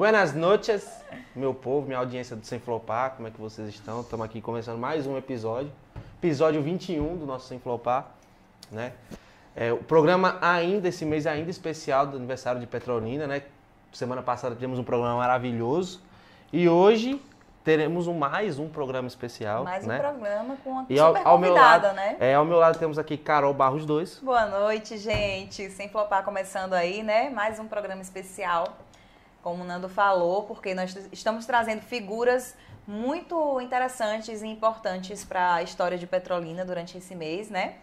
Buenas noches, meu povo, minha audiência do Sem Flopar, como é que vocês estão? Estamos aqui começando mais um episódio, episódio 21 do nosso Sem Flopar, né? É, o programa ainda, esse mês ainda especial do aniversário de Petrolina, né? Semana passada tivemos um programa maravilhoso e hoje teremos um, mais um programa especial, Mais um né? programa com uma E ao, super ao meu convidada, lado, né? é, ao meu lado temos aqui Carol Barros 2. Boa noite, gente. Sem flopar começando aí, né? Mais um programa especial, como o Nando falou, porque nós estamos trazendo figuras muito interessantes e importantes para a história de Petrolina durante esse mês, né?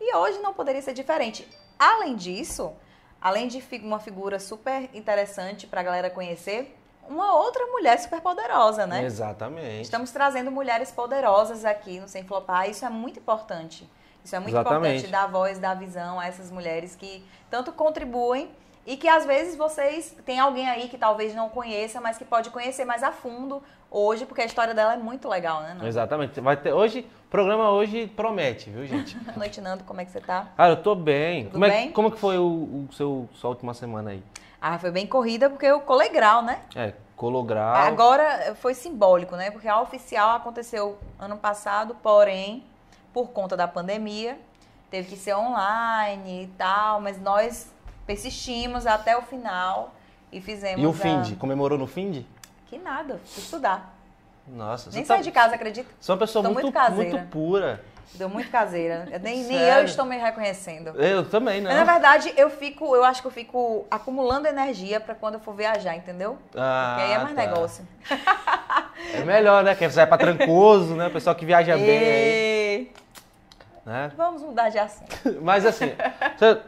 E hoje não poderia ser diferente. Além disso, além de uma figura super interessante para a galera conhecer, uma outra mulher super poderosa, né? Exatamente. Estamos trazendo mulheres poderosas aqui no Sem Flopar. Isso é muito importante. Isso é muito Exatamente. importante dar voz, dar visão a essas mulheres que tanto contribuem e que às vezes vocês tem alguém aí que talvez não conheça, mas que pode conhecer mais a fundo hoje, porque a história dela é muito legal, né? Nando? Exatamente. Vai ter hoje, o programa hoje promete, viu, gente? Boa noite, Nando. Como é que você tá? Cara, eu tô bem. Tudo como, é, bem? como que foi o, o seu, sua última semana aí? Ah, foi bem corrida porque eu colei grau, né? É, colograu. Agora foi simbólico, né? Porque a oficial aconteceu ano passado, porém, por conta da pandemia, teve que ser online e tal, mas nós persistimos até o final e fizemos. E o a- Find? Comemorou no Find? Que nada, fui estudar. Nossa, Nem tá, saí de casa, acredita? você é uma pessoa muito, muito caseira. muito pura. Deu muito caseira. Nem, nem eu estou me reconhecendo. Eu também. Mas, na verdade, eu fico, eu acho que eu fico acumulando energia pra quando eu for viajar, entendeu? Ah, Porque aí é mais tá. negócio. É melhor, né? Que você vai pra Trancoso, né? O pessoal que viaja bem aí, E... né? Vamos mudar de assunto. Mas assim,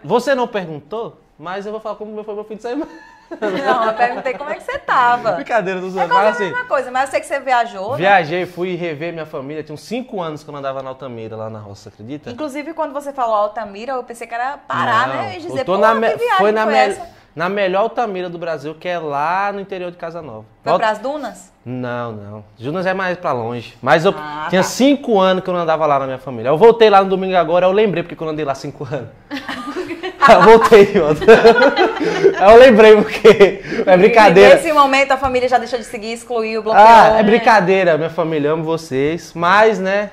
você não perguntou, mas eu vou falar como foi meu fim de semana. Não, eu perguntei como é que você tava. Brincadeira dos É outros. quase Mas a assim, mesma coisa, mas eu sei que você viajou, né? viajei, fui rever minha família. Tinha uns 5 anos que eu andava na Altamira, lá na roça, acredita? Inclusive, quando você falou Altamira, eu pensei que era parar, Não, né? E dizer, pô, na que me- foi na, foi me- na melhor Altamira do Brasil, que é lá no interior de Casa Nova. Foi Volta- pras dunas? Não, não. Junas é mais pra longe. Mas eu Ah, tinha tá. cinco anos que eu não andava lá na minha família. Eu voltei lá no domingo agora, eu lembrei porque que eu andei lá cinco anos. eu voltei volta. Aí eu lembrei porque é brincadeira. nesse momento a família já deixou de seguir, excluiu, bloqueou. Ah, é brincadeira, minha família, amo vocês. Mas, né,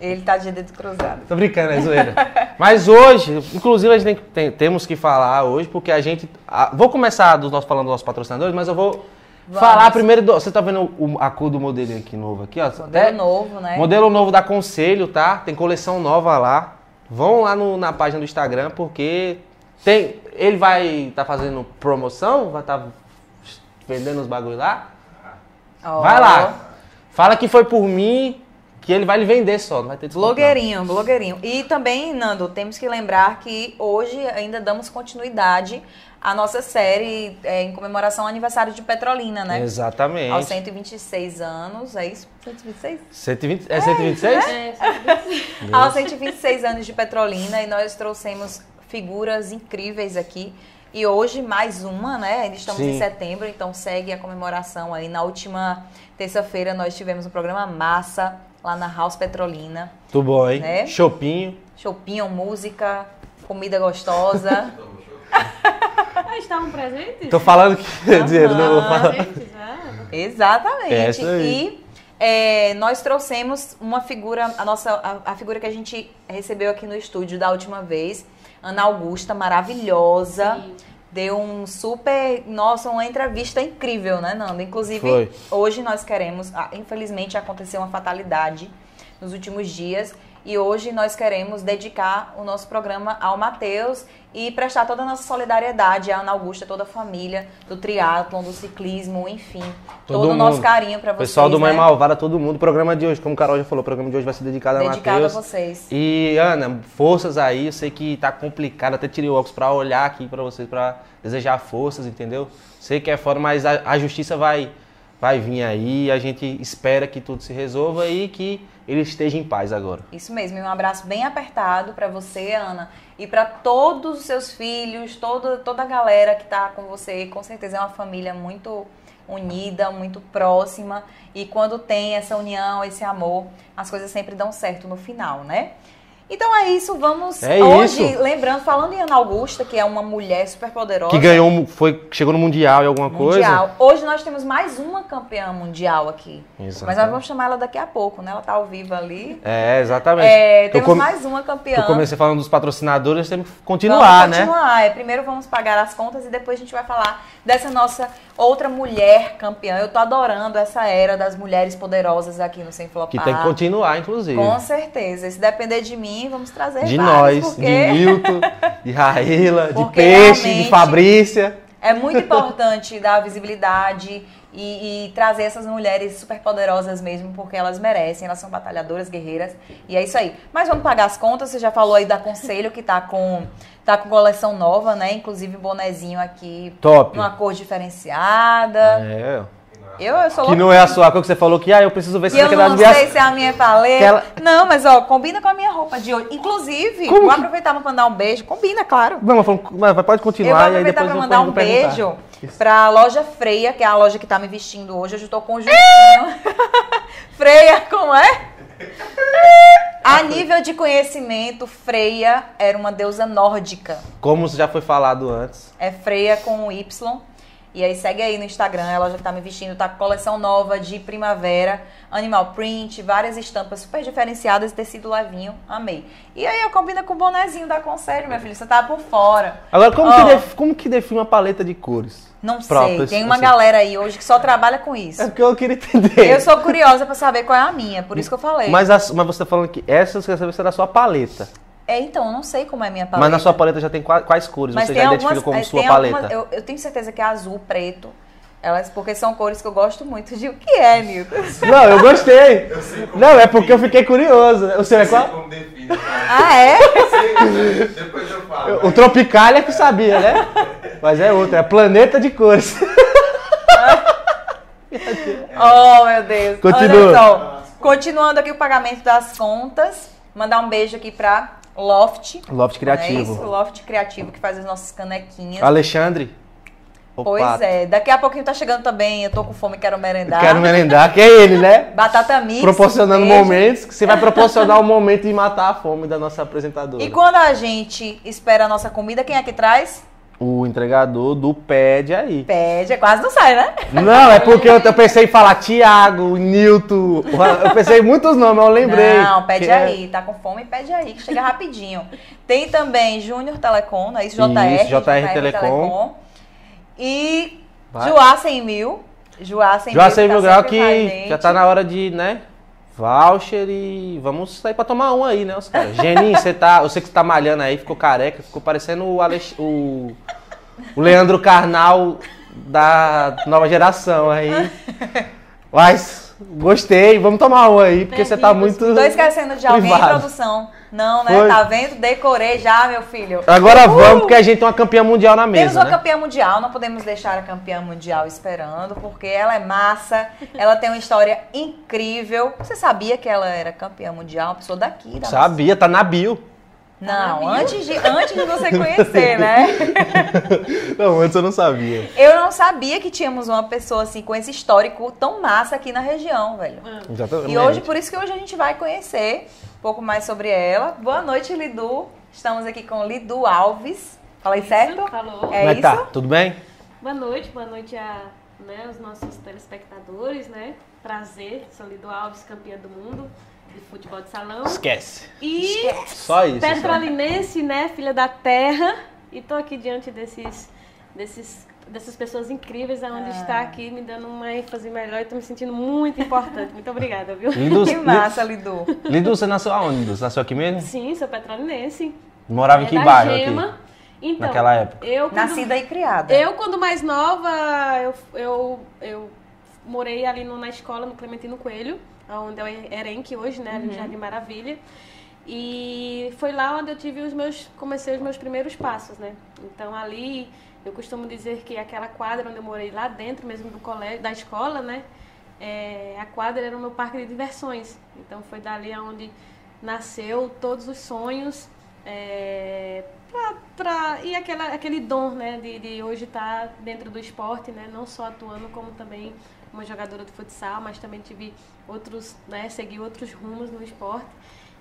Ele tá de dedo cruzado. Tô brincando, é zoeira. Mas hoje, inclusive, a gente tem, temos que falar hoje, porque a gente. a- vou começar dos nossos, falando dos nossos patrocinadores, mas eu vou Vamos. falar primeiro. Do, você tá vendo o- a cor do modelinho aqui novo aqui, ó? Modelo Até- novo, né? Modelo novo da Conselho, tá? Tem coleção nova lá. Vão lá no- na página do Instagram, porque tem. Ele vai tá fazendo promoção, vai estar vendendo os bagulho lá. Ó, Vai lá. Fala que foi por mim, que ele vai lhe vender só, não vai ter desconto. não. Blogueirinho, blogueirinho. E também, Nando, temos que lembrar que hoje ainda damos continuidade à nossa série é, em comemoração ao aniversário de Petrolina, né? Exatamente. Aos 126 anos, é isso? 126? 120, é 126? É, sabe? Aos 126 anos de Petrolina e nós trouxemos figuras incríveis aqui. E hoje mais uma, né? Ainda estamos Sim. em setembro, então segue a comemoração aí. Na última terça-feira nós tivemos um programa massa lá na House Petrolina. Muito bom, hein? Né? Chopinho. Chopinho, música, comida gostosa. Ah, estavam presentes? Tô falando que. Quer dizer, não vou falar. Presentes, ah. Exatamente. É aí. E é, nós trouxemos uma figura, a nossa, a, a figura que a gente recebeu aqui no estúdio da última vez, Ana Augusta, maravilhosa. Sim. Deu um super, nossa, uma entrevista incrível, né, Nanda? Inclusive, Foi. hoje nós queremos, ah, infelizmente aconteceu uma fatalidade nos últimos dias, e hoje nós queremos dedicar o nosso programa ao Matheus e prestar toda a nossa solidariedade à Ana Augusta, toda a família do triatlon, do ciclismo, enfim, Todo todo, o nosso carinho para vocês, Pessoal do Mãe né? Malvada, todo mundo. O programa de hoje, como o Carol já falou, o programa de hoje vai ser dedicado, Dedicado a a Matheus. vocês. E, Ana, forças aí. Eu sei que tá complicado. Até tirei o óculos pra olhar aqui pra vocês, pra desejar forças, entendeu? Sei que é fora, mas a, a justiça vai, vai vir aí. A gente espera que tudo se resolva e que ele esteja em paz agora. Isso mesmo, e um abraço bem apertado para você, Ana, e para todos os seus filhos, toda, toda a galera que tá com você. Com certeza é uma família muito unida, muito próxima, e quando tem essa união, esse amor, as coisas sempre dão certo no final, né? Então é isso, vamos É hoje, isso. lembrando, falando em Ana Augusta, que é uma mulher super poderosa. Que ganhou, foi, chegou no Mundial e alguma coisa. mundial. Hoje nós temos mais uma campeã mundial aqui. Exatamente. Mas nós vamos chamar ela daqui a pouco, né? Ela tá ao vivo ali. É, exatamente. É, temos come- mais uma campeã. eu comecei falando dos patrocinadores, temos que continuar, vamos né? continuar. É, primeiro vamos pagar as contas e depois a gente vai falar dessa nossa outra mulher campeã. Eu tô adorando essa era das mulheres poderosas aqui no Sem Flopar. Que tem que continuar, inclusive. Com certeza. Se depender de mim, vamos trazer De vários, nós, porque de Milton, de Raíla, de Peixe, de Fabrícia. é muito importante dar visibilidade e, e trazer essas mulheres super poderosas mesmo, porque elas merecem, elas são batalhadoras, guerreiras, e é isso aí. Mas vamos pagar as contas, você já falou aí da Conselho, que tá com, tá com coleção nova, né? Inclusive o bonezinho aqui, Top. numa cor diferenciada. É. Eu, eu sou Que louca. não é a sua cor que você falou que, ah, eu preciso ver se eu você quer dar não as minhas... sei se é a minha paleta. Aquela- Não, mas ó, combina com a minha roupa de hoje. Inclusive, Como vou que- aproveitar pra mandar um beijo. Combina, claro. Não, mas vamos- mas pode Eu vou continuar e aí aproveitar depois pra eu mandar um vou perguntar. beijo Isso. pra loja Freia, que é a loja que tá me vestindo hoje. Hoje eu tô com um juntinho. Freia, como é? A nível de conhecimento, Freia era uma deusa nórdica. Como já foi falado antes. É Freia com Y. E aí segue aí no Instagram, a loja que tá me vestindo, tá com coleção nova de primavera, animal print, várias estampas super diferenciadas, tecido levinho, amei. E aí eu combina com o bonezinho da Conselho, minha filha, você tá por fora. Agora, como, Ó. que, def- como que define uma paleta de cores? Não sei, tem uma assim. galera aí hoje que só trabalha com isso. É porque eu queria entender. Eu sou curiosa pra saber qual é a minha, por isso que eu falei. Mas, a- mas você tá falando que essa você quer saber da sua paleta. É, então, eu não sei como é a minha paleta. Mas na sua paleta já tem qua- quais cores Mas você tem já algumas, identifica como é, sua tem paleta? algumas- eu, eu tenho certeza que é azul, preto. Elas, porque são cores que eu gosto muito de. O que é, Nilton? Não, eu gostei. Eu sei como Não, é porque eu fiquei curioso. O seu é eu qual? como define. cara. Ah, é? Eu sei, Depois eu falo. O Tropicália que sabia, né? Mas é outro, é Planeta de Cores. Oh, meu Deus. Continua. Olha só. Continuando aqui o pagamento das contas. Mandar um beijo aqui pra Loft. Loft É Criativo. isso, Loft Criativo, que faz as nossas canequinhas. Alexandre. Pois pato. é. Daqui a pouquinho tá chegando também. Eu tô com fome, quero merendar. Quero merendar, que é ele, né? Batata mix. Proporcionando beijo. momentos, que você vai proporcionar o momento de matar a fome da nossa apresentadora. E quando a gente espera a nossa comida, quem é que traz? O entregador do Pede aí. Pede, quase não sai, né? Não, é porque eu, eu pensei em falar Tiago, Nilton. Eu pensei em muitos nomes, eu lembrei. Não, pede Que é- aí. Tá com fome, pede aí, que chega rapidinho. Tem também Júnior Telecom, é isso? JR. Isso, JR Telecom. E Vai. Joá 100 mil. Joá 100 Já mil. tá mil grau sempre com a que gente. já tá na hora de, né? Voucher e vamos sair pra tomar um aí, né, os caras? Geninho, você tá. Eu sei que você tá malhando aí, ficou careca, ficou parecendo o, Alex, o, o Leandro Carnal da nova geração aí. Mas gostei, vamos tomar um aí, porque você tá muito. Tô esquecendo de alguém em privado. produção. Não, né? Foi. Tá vendo? Decorei já, meu filho. Agora Uhul! vamos, porque a gente tem uma campeã mundial na Temos mesa. uma Né? campeã mundial, não podemos deixar a campeã mundial esperando, porque ela é massa, ela tem uma história incrível. Você sabia que ela era campeã mundial? Uma pessoa daqui, da nossa Sabia, tá na bio. Não, Sabia? antes de, antes de você conhecer, né? Não, antes eu não sabia. Eu não sabia que tínhamos uma pessoa assim com esse histórico tão massa aqui na região, velho. Exatamente. E hoje, por isso que hoje a gente vai conhecer um pouco mais sobre ela. Boa noite, Lidu. Estamos aqui com Lidu Alves. Falei certo? Falou. É Como é que tá? isso? Tudo bem? Boa noite, boa noite a né, os nossos telespectadores, né? Prazer, sou Lido Alves, campeã do mundo de futebol de salão. Esquece. E Só isso. só. petrolinense, né? Filha da terra. E tô aqui diante desses, desses, dessas pessoas incríveis, aonde Ah. está aqui me dando uma ênfase melhor e tô me sentindo muito importante. Muito obrigada, viu? Lidu, Que massa, Lidu. Lidu, você nasceu aonde, Lidu? Você nasceu aqui mesmo? Sim, sou petrolinense. Morava em É que da bairro Gema. aqui? Então, Naquela época? Eu, quando- Nascida e criada. Eu, quando mais nova, eu, eu, eu morei ali no- na escola, no Clementino Coelho, onde é o Erenque hoje, né, ali no Jardim Maravilha. E foi lá onde eu tive os meus, comecei os meus primeiros passos, né? Então ali, eu costumo dizer que aquela quadra onde eu morei lá dentro mesmo do colégio, da escola, né? É, a quadra era o meu parque de diversões. Então foi dali aonde nasceu todos os sonhos é, pra- e aquela, aquele dom né, de, de hoje estar dentro do esporte, né, não só atuando como também uma jogadora de futsal, mas também tive outros, né, segui outros rumos no esporte.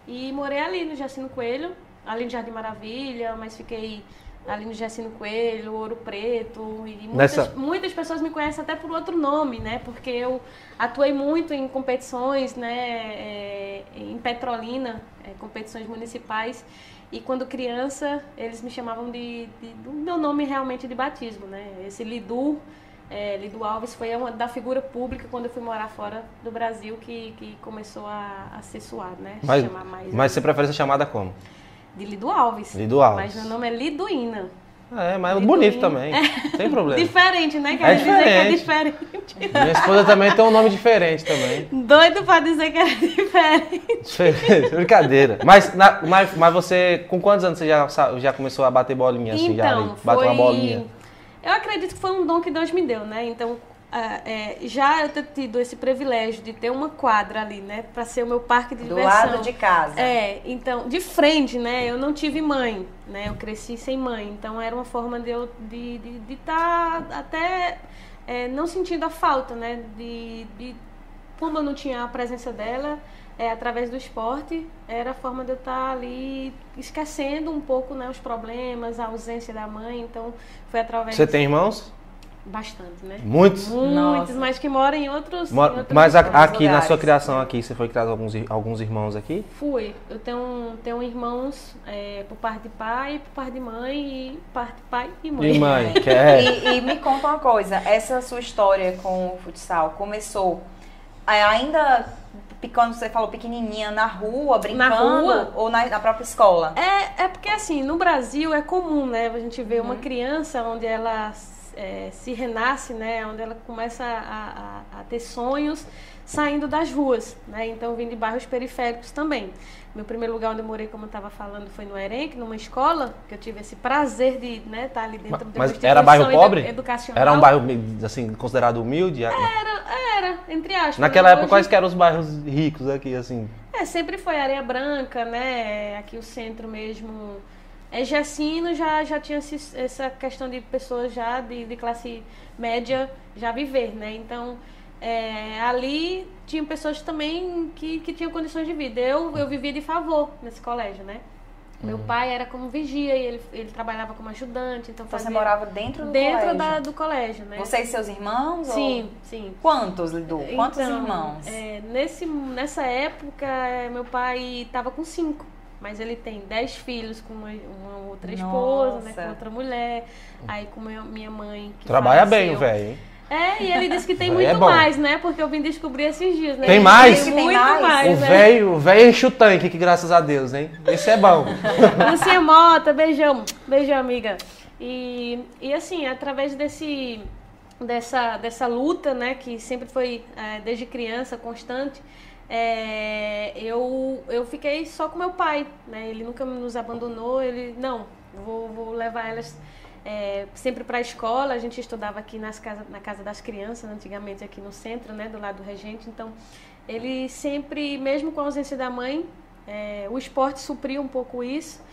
E morei ali no Jacino Coelho, ali no Jardim Maravilha, mas fiquei ali no Jacino Coelho, Ouro Preto. E muitas, Nessa- muitas pessoas me conhecem até por outro nome, né? Porque eu atuei muito em competições, né? é, em Petrolina, é, competições municipais. E quando criança, eles me chamavam de, de- do meu nome realmente de batismo, né? Esse Lidu, é, Lidu Alves, foi uma da figura pública quando eu fui morar fora do Brasil que, que começou a, a ser suado, né? Mas, mais mas você prefere ser chamada como? de Lidu Alves. Lidu Alves. Mas meu nome é Liduína. É, mas Liduína. bonito também. Sem problema. Diferente, né? É Quer dizer que é diferente. Minha esposa também tem um nome diferente também. Doido pra dizer que é diferente. Diferente, Brincadeira. Mas, na- mas, mas você, com quantos anos você já, já começou a bater bolinha assim? já, Então? Bater foi... uma bolinha? Eu acredito que foi um dom que Deus me deu, né? Então, ah, é, já eu ter tido esse privilégio de ter uma quadra ali, né? Pra ser o meu parque de Do diversão. lado de casa. É, então, de frente, né? Eu não tive mãe, né? Eu cresci sem mãe. Então, era uma forma de eu de estar de, tá até é, não sentindo a falta, né? De, de, como eu não tinha a presença dela, é, através do esporte, era a forma de eu estar ali esquecendo um pouco né, os problemas, a ausência da mãe. Então, foi através... Você tem irmãos? Bastante, né? Muitos? Muitos, Nossa. mas que moram em outros... Mo- em outros Mas a- aqui na lugares. sua criação aqui, você foi criado com alguns, alguns irmãos aqui? Fui. Eu tenho, tenho irmãos é, por parte de pai, por parte de mãe e parte de pai e mãe. E mãe, que é. E, e me conta uma coisa, essa sua história com o futsal começou é, ainda quando você falou pequenininha na rua, brincando rua? ou na, na própria escola? É, é porque assim, no Brasil é comum, né? A gente vê uma Uhum. criança onde ela é, se renasce, né? Onde ela começa a, a- a ter sonhos saindo das ruas, né? Então vim de bairros periféricos também. Meu primeiro lugar onde eu morei, como eu estava falando, foi no Erenc, numa escola, que eu tive esse prazer de estar né, tá ali dentro de uma Mas era bairro pobre? edu- educacional. Era um bairro assim, considerado humilde? Era, era, entre aspas. Naquela né? época, Hoje- quais que eram os bairros ricos aqui, assim? É, sempre foi Areia Branca, né? Aqui o centro mesmo. É, Jacino já, já tinha essa questão de pessoas já de, de classe média já viver, né? Então, é, ali tinham pessoas também que, que tinham condições de vida. Eu, eu vivia de favor nesse colégio, né? Meu pai era como vigia e ele, ele trabalhava como ajudante, então Então fazia você morava dentro do dentro colégio? da, do colégio, né? Você e seus irmãos? ou- Sim, sim. Quantos, Lidu? Quantos Então, irmãos? é, nesse, nessa época, é, meu pai estava com cinco. Mas ele tem dez filhos com uma, uma outra esposa, né, Nossa. com outra mulher. Aí com minha mãe. Que Trabalha faleceu. bem o velho, hein? É, e ele disse que tem Aí muito é mais, né? Porque eu vim descobrir esses dias, né? Tem mais? Tem Tem muito mais? mais, O né? o velho enche o tanque, que graças a Deus, hein? Esse é bom. Lucinha Mota, beijão. Beijão, amiga. E, e assim, através desse, dessa, dessa luta, né, que sempre foi é, desde criança, constante, é, eu, eu fiquei só com meu pai, né? Ele nunca nos abandonou, ele, não, vou, vou levar elas é, sempre para a escola. A gente estudava aqui nas casa, na Casa das Crianças, antigamente aqui no centro, né, do lado do Regente. Então, ele sempre, mesmo com a ausência da mãe, é, o esporte supriu um pouco isso,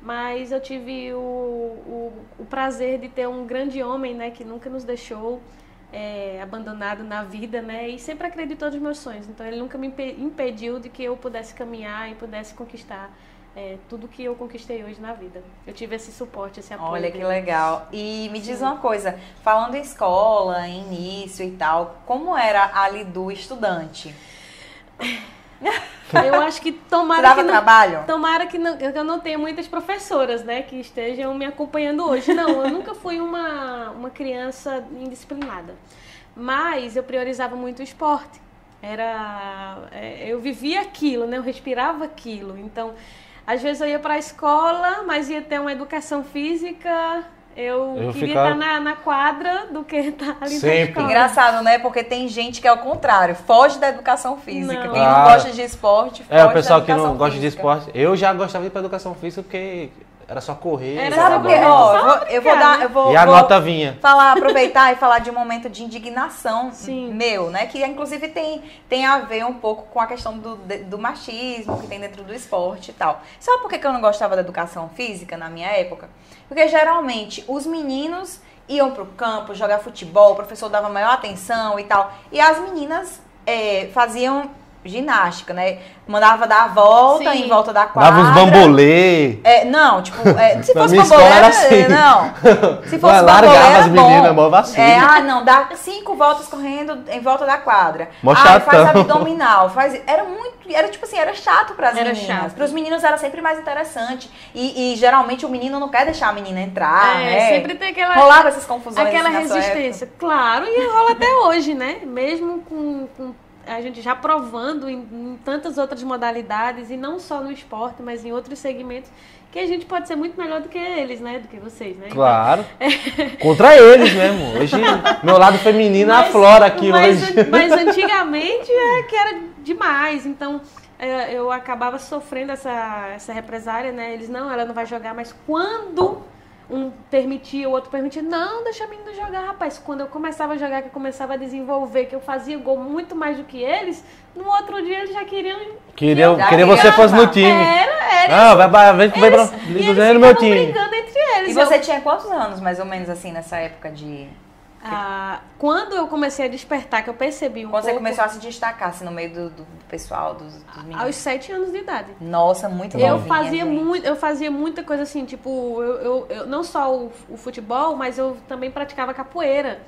mas eu tive o, o, o prazer de ter um grande homem, né, que nunca nos deixou é, abandonado na vida, né, e sempre acreditou nos meus sonhos. Então ele nunca me impe- impediu de que eu pudesse caminhar e pudesse conquistar é, tudo que eu conquistei hoje na vida. Eu tive esse suporte, esse apoio. Olha que dele. legal. E me diz uma coisa, falando em escola, em início e tal, como era a Lidu estudante? Eu acho que tomara que não, trabalho? Tomara que, não, eu não tenha muitas professoras, né, que estejam me acompanhando hoje. Não, eu nunca fui uma, uma criança indisciplinada. Mas eu priorizava muito o esporte. Era, é, eu vivia aquilo, né, eu respirava aquilo. Então, às vezes eu ia para a escola, mas ia ter uma educação física. Eu, Eu queria ficava- estar na, na quadra do que estar ali Sempre. na escola. Engraçado, né? Porque tem gente que é o contrário, foge da educação física. Não. Quem Ah. não gosta de esporte, foge É, o pessoal da que não educação gosta de física. esporte. Eu já gostava de ir pra educação física porque era só correr. Era bola. Ó, eu vou, eu vou dar, eu vou, E a vou nota vinha. falar, aproveitar e falar de um momento de indignação Sim. meu, né? Que inclusive tem, tem a ver um pouco com a questão do, de- do machismo que tem dentro do esporte e tal. Sabe por que que eu não gostava da educação física na minha época? Porque geralmente os meninos iam pro campo jogar futebol, o professor dava maior atenção e tal. E as meninas é, faziam ginástica, né? Mandava dar a volta Sim. em volta da quadra. Dava uns bambolê. É, não, tipo, é, se fosse bambolê, era era- assim. não. Se fosse Vai, bambolê, largava era as meninas, bom. mó vacilo. É, ah, não, dá cinco voltas correndo em volta da quadra. Mó ah, faz abdominal, faz... Era muito, era tipo assim, era chato pras Era meninas. chato. Pros meninos era sempre mais interessante. E, e geralmente o menino não quer deixar a menina entrar, É, né? sempre tem aquela, Rolava essas confusões aquela assim, resistência. Claro, e rola até hoje, né? Mesmo com, com a gente já provando em, em tantas outras modalidades, e não só no esporte, mas em outros segmentos, que a gente pode ser muito melhor do que eles, né? Do que vocês, né? Claro. Contra eles mesmo. Hoje, meu lado feminino aflora aqui mas, hoje. Mas antigamente é que era demais. Então é, eu acabava sofrendo essa, essa represária, né? Eles, não, ela não vai jogar, mas quando um permitia, o outro permitia, não, deixa a menina jogar, rapaz. Quando eu começava a jogar, que eu começava a desenvolver, que eu fazia gol muito mais do que eles, no outro dia eles já queriam. Queria, Já queria queria você fosse no time. Era, era. Não, vai, vai, vem, vem pra, Eles, no meu time. brigando entre eles. E Eu- você tinha quantos anos, mais ou menos, assim, nessa época de... Ah, quando eu comecei a despertar, que eu percebi um Quando você pouco, começou a se destacar, assim, no meio do, do pessoal, dos, dos meninos? aos sete anos de idade. Nossa, muito Eu novinha, fazia gente. muito, eu fazia muita coisa assim, tipo, eu, eu, eu- não só o, o futebol, mas eu também praticava capoeira.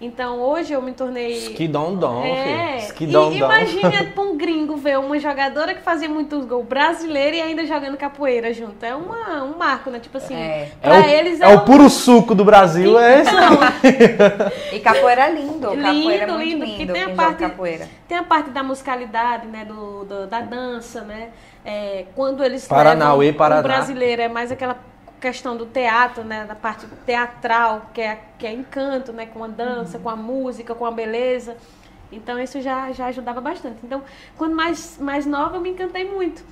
Então hoje eu me tornei. Skidondon, é, filho. e Skidondon. imagina pra um gringo ver uma jogadora que fazia muitos gols brasileira e ainda jogando capoeira junto. É uma, um marco, né? Tipo assim, É. É pra o, eles é o puro suco do Brasil, é esse. E capoeira é lindo. Capoeira é Lindo, muito lindo, lindo. porque tem a parte- capoeira. Tem a parte da musicalidade, né? Do, do- da dança, né? É, quando eles Paranauê, levam Paraná. o brasileiro é mais aquela questão do teatro, né? Da parte teatral, que é, que é encanto, né? Com a dança, com a música, com a beleza. Então isso já, já ajudava bastante. Então, quando mais, mais nova, eu me encantei muito.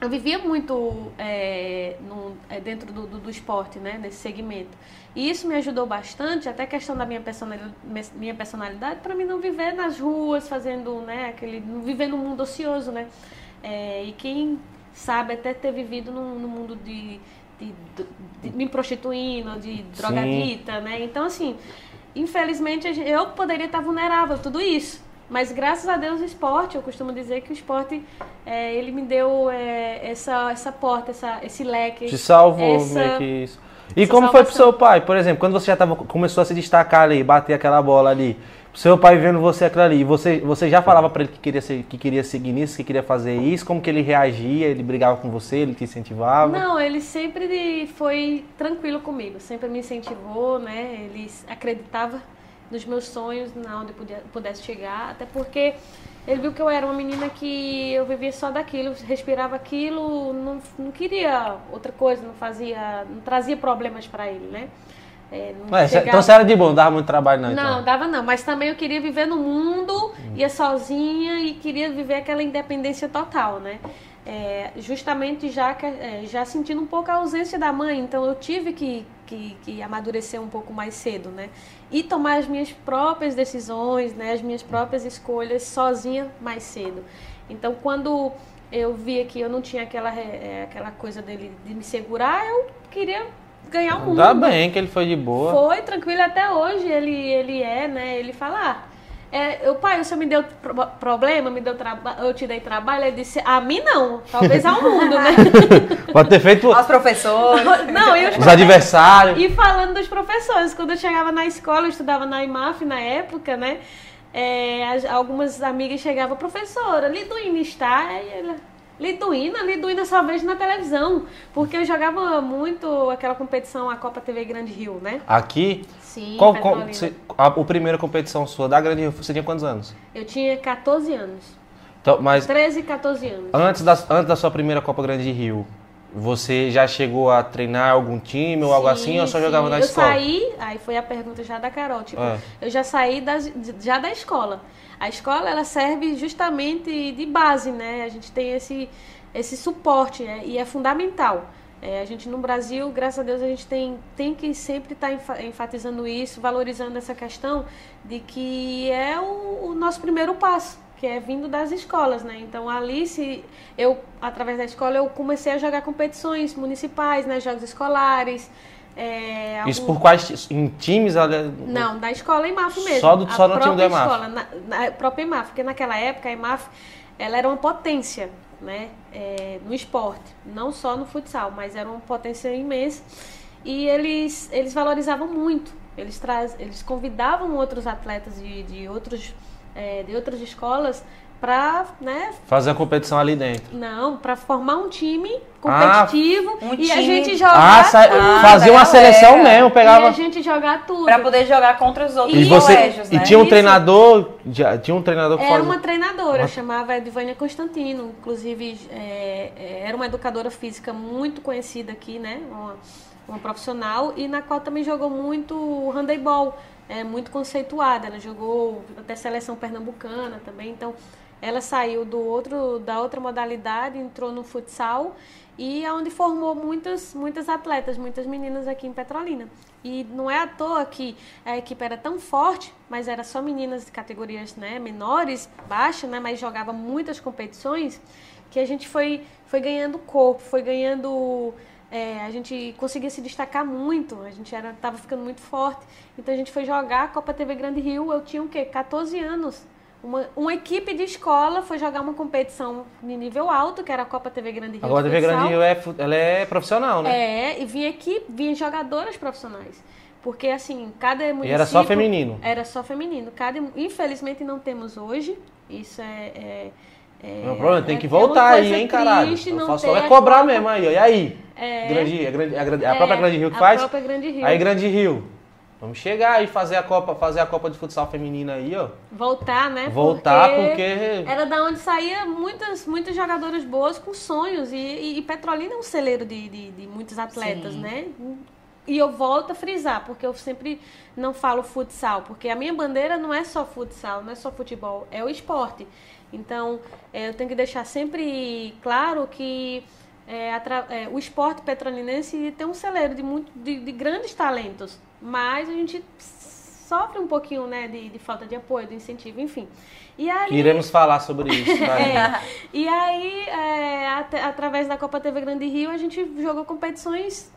Eu vivia muito é, no- é, dentro do, do, do esporte, né? Nesse segmento. E isso me ajudou bastante, até a questão da minha personalidade, minha personalidade para mim não viver nas ruas, fazendo, né? Aquele, viver no mundo ocioso, né? É, e quem sabe até ter vivido num, num mundo de, de, de, de me prostituindo, de drogadita, né? Então, assim, infelizmente eu poderia estar vulnerável a tudo isso. Mas graças a Deus o esporte, eu costumo dizer que o esporte, é, ele me deu é, essa, essa porta, essa, esse leque. Te salvou essa- meio que isso. E como foi pro salvação. seu pai, por exemplo, quando você já tava, começou a se destacar ali, bater aquela bola ali, seu pai vendo você aquilo ali, você, você já falava pra ele que queria, ser, que queria seguir nisso, que queria fazer isso, como que ele reagia, ele brigava com você, ele te incentivava? Não, ele sempre foi tranquilo comigo, sempre me incentivou, né? Ele acreditava nos meus sonhos, na onde eu pudesse chegar, até porque ele viu que eu era uma menina que eu vivia só daquilo, respirava aquilo, não, não queria outra coisa, não fazia, não trazia problemas para ele, né? É, Ué, chegava- então você era de bom, não dava muito trabalho não, não, então. dava não, mas também eu queria viver no mundo, ia sozinha e queria viver aquela independência total, né? É, justamente já, é, já sentindo um pouco a ausência da mãe, então eu tive que, que, que amadurecer um pouco mais cedo, né? E tomar as minhas próprias decisões, né? As minhas próprias escolhas sozinha mais cedo. Então quando eu via que eu não tinha aquela, é, aquela coisa dele de me segurar, eu queria ganhar o mundo. Ainda bem que ele foi de boa. Foi tranquilo até hoje, ele, ele é, né? Ele fala, ah, é, eu, pai, o senhor me deu pro- problema, me deu trabalho, eu te dei trabalho, ele disse, a mim não, talvez ao mundo, né? Pode ter feito Aos professores. não, e os os adversários. e falando dos professores, quando eu chegava na escola, eu estudava na IMAF na época, né? É, as- algumas amigas chegavam, professora, Liduína está? Aí ela, Liduína? Liduína só vejo na televisão. Porque eu jogava muito aquela competição, a Copa TV Grande Rio, né? Aqui, Sim, qual, qual, você- a, a primeira competição sua da Grande Rio, você tinha quantos anos? Eu tinha 14 anos. Então, mas 13, 14 anos. antes da, antes da sua primeira Copa Grande de Rio, você já chegou a treinar algum time ou algo assim, ou só Sim, jogava sim. na eu escola? saí, aí foi a pergunta já da Carol, tipo, É. eu já saí das- já da escola. A escola, ela serve justamente de base, né? A gente tem esse, esse suporte, né? E é fundamental. É, a gente no Brasil, graças a Deus, a gente tem, tem que sempre estar enfatizando isso, valorizando essa questão de que é o, o nosso primeiro passo, que é vindo das escolas, né? Então ali se eu através da escola eu comecei a jogar competições municipais, né, jogos escolares, é, Isso algum- por quais em times? olha, não, da escola EMAF mesmo. Só do- só no time do EMAF. Escola, na, na própria EMAF, porque naquela época a EMAF ela era uma potência, né? É, no esporte, não só no futsal, mas era uma potência imensa. E eles, eles valorizavam muito. Eles, traz, eles convidavam outros atletas de, de, outros, é, de outras escolas para né, fazer a competição ali dentro. Não, para formar um time competitivo Ah, um e a time- gente Ah, jogar sa- Ah, fazer uma da seleção galera. mesmo, e pegava a gente jogar tudo. Pra poder jogar contra os outros e você colégios, e né? tinha um Isso. treinador, tinha um treinador que Era fazia- uma treinadora, Nossa. chamava Edvânia Constantino. Inclusive, é, é, era uma educadora física muito conhecida aqui, né? Uma, uma profissional, e na qual também jogou muito handebol, é, muito conceituada. Ela jogou até seleção pernambucana também. Então, ela saiu do outro, da outra modalidade, entrou no futsal e é onde formou muitas, muitas atletas, muitas meninas aqui em Petrolina. E não é à toa que a equipe era tão forte, mas era só meninas de categorias né, menores, baixas, né, mas jogava muitas competições, que a gente foi, foi ganhando corpo, foi ganhando. é, a gente conseguia se destacar muito, a gente era, ficando muito forte. Então a gente foi jogar a Copa TV Grande Rio, eu tinha o quê? 14 anos. Uma, uma equipe de escola foi jogar uma competição de nível alto, que era a Copa TV Grande Rio. Agora a TV Grande. Rio é, ela é profissional, né? É, e vinha equipe, vinha jogadoras profissionais. Porque, assim, cada e município... era só feminino. Era só feminino. Cada, infelizmente não temos hoje. Isso é... é, é Não, problema, tem é- que é voltar aí, hein, caralho. Eu faço é a cobrar Copa- mesmo aí, ó. E aí? É, Grande, a, grande, a, grande- a é, própria Grande Rio que a faz? própria Grande Rio. Aí Grande Rio. Vamos chegar e fazer a Copa, fazer a Copa de futsal feminina aí, ó. Voltar, né? Voltar porque, Era da onde saía muitas, muitas jogadoras boas com sonhos. E, e, e Petrolina é um celeiro de, de, de muitos atletas, Sim. né? E eu volto a frisar, porque eu sempre não falo futsal, porque a minha bandeira não é só futsal, não é só futebol, é o esporte. Então, eh, eu tenho que deixar sempre claro que atra- eh, o esporte petrolinense tem um celeiro de, muito, de, de grandes talentos, mas a gente sofre um pouquinho né, de, de falta de apoio, de incentivo, enfim. E aí, iremos falar sobre isso. é, e aí, é, at- através da Copa TV Grande Rio, a gente jogou competições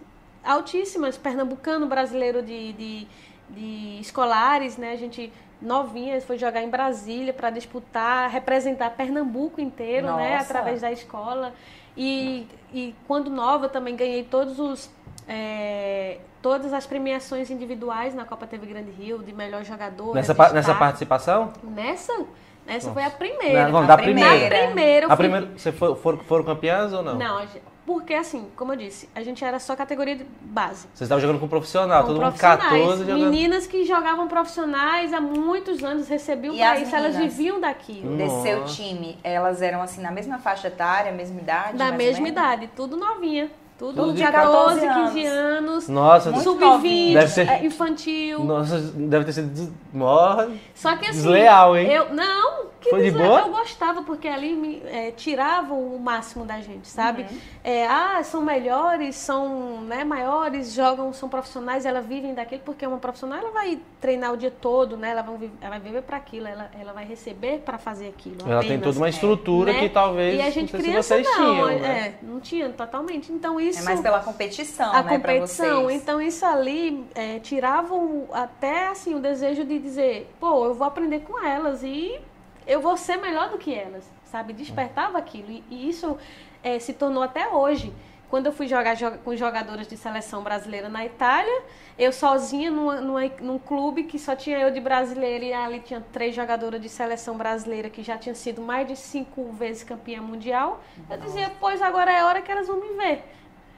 altíssimas, pernambucano, brasileiro de, de, de escolares, né? A gente novinha foi jogar em Brasília para disputar, representar Pernambuco inteiro, né? Nossa. Através da escola. E, e quando nova também ganhei todos os é, todas as premiações individuais na Copa TV Grande Rio de melhor jogador. Nessa, pa- nessa participação? Nessa, essa foi a primeira. Não, vamos a da primeira. primeira. Na primeira, A primeira, você for, foram, foram campeãs ou não? Não, a porque assim, como eu disse, a gente era só categoria de base. Vocês estavam jogando com profissional, Com todo mundo profissionais. 14 jogando. Meninas que jogavam profissionais há muitos anos, recebiam E pra isso, elas viviam daquilo. Desse seu Nossa. time, elas eram assim na mesma faixa etária, mesma idade? Da mesma idade, tudo novinha. Tudo, Tudo de de 14, 14 15 anos. Nossa, Muito Sub-20, novinha. Deve ser- é, infantil. nossa, deve ter sido des... Morra. Só que assim. Desleal, hein? Eu, não, que Foi de boa? Eu gostava, porque ali me é, tiravam o máximo da gente, sabe? Uhum. É, ah, são melhores, são né, maiores, jogam, são profissionais, elas vivem daquilo, porque uma profissional ela vai treinar o dia todo, né? Ela, vi- ela vai viver para aquilo, ela, ela vai receber para fazer aquilo. Ela tem apenas, toda uma é, estrutura né? que talvez E a gente não criança vocês não, tinham, é, né? não tinha totalmente. Então isso É mais pela competição, a né, competição. vocês. Então isso ali é, tirava o- até assim o desejo de dizer, pô, eu vou aprender com elas e eu vou ser melhor do que elas, sabe? Despertava aquilo e, e isso é, se tornou até hoje. Quando eu fui jogar jo- com jogadoras de seleção brasileira na Itália, eu sozinha numa, numa- num clube que só tinha eu de brasileira e ali tinha três jogadoras de seleção brasileira que já tinham sido mais de cinco vezes campeã mundial. Eu dizia, pois agora é a hora que elas vão me ver.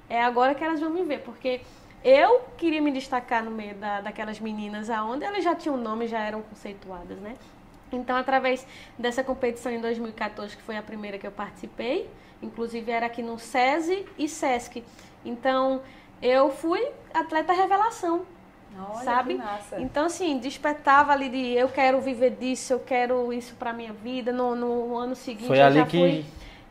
É agora que elas vão me ver, porque eu queria me destacar no meio da, daquelas meninas aonde elas já tinham nome, já eram conceituadas, né? Então, através dessa competição em 2014, que foi a primeira que eu participei, inclusive era aqui no SESI e SESC. Então, eu fui atleta revelação, Olha, sabe? que massa. Então, assim, despertava ali de eu quero viver disso, eu quero isso pra minha vida. No, no ano seguinte, Foi eu ali já que- fui,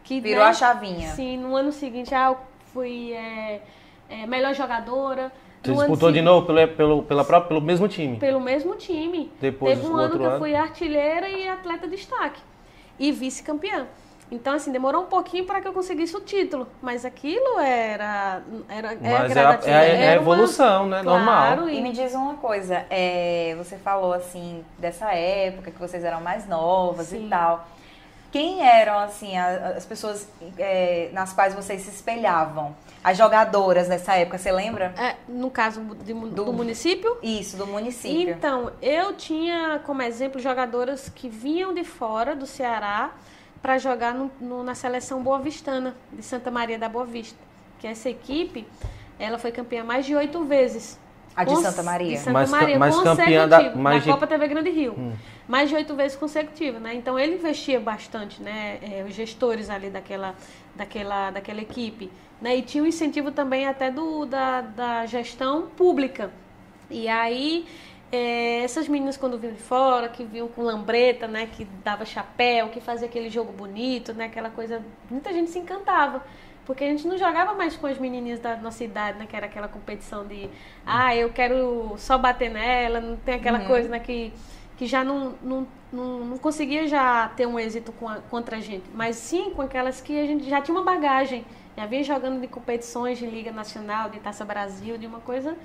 que Virou né, a chavinha. Sim, no ano seguinte ah, eu fui é, é, melhor jogadora. Você disputou de novo pelo, pelo, pela própria, pelo mesmo time. Pelo mesmo time. Depois, Teve um ano que eu fui artilheira e atleta destaque. E vice-campeã. Então, assim, demorou um pouquinho para que eu conseguisse o título. Mas aquilo era. era, era Mas é é é uma- evolução, né? Claro, Normal. e- E me diz uma coisa, é, você falou assim dessa época que vocês eram mais novas Sim. e tal. Quem eram, assim, a- as pessoas é, nas quais vocês se espelhavam? As jogadoras dessa época, você lembra? É, no caso de Do- do município, Isso, do município. Então, eu tinha como exemplo jogadoras que vinham de fora do Ceará para jogar no- no- na seleção Boa Vistana, de Santa Maria da Boa Vista. Que essa equipe, ela foi campeã mais de oito vezes. A de Santa Maria. De Santa Mais ca- Maria, mais campeã da- mais da de- Copa TV Grande Rio. Mais de oito vezes consecutiva, né? Então, ele investia bastante, né? É, os gestores ali daquela, daquela, daquela equipe. Né? E tinha um incentivo também até do, da, da gestão pública. E aí, é, essas meninas quando vinham de fora, que vinham com lambreta, né? Que dava chapéu, que fazia aquele jogo bonito, né? Aquela coisa... Muita gente se encantava. Porque a gente não jogava mais com as menininhas da nossa idade, né? Que era aquela competição de... Ah, eu quero só bater nela. Não tem aquela coisa, né? Que, que já não, não, não, não conseguia já ter um êxito com a- contra a gente. Mas sim com aquelas que a gente já tinha uma bagagem. Já vinha jogando de competições de Liga Nacional, de Taça Brasil, de uma coisa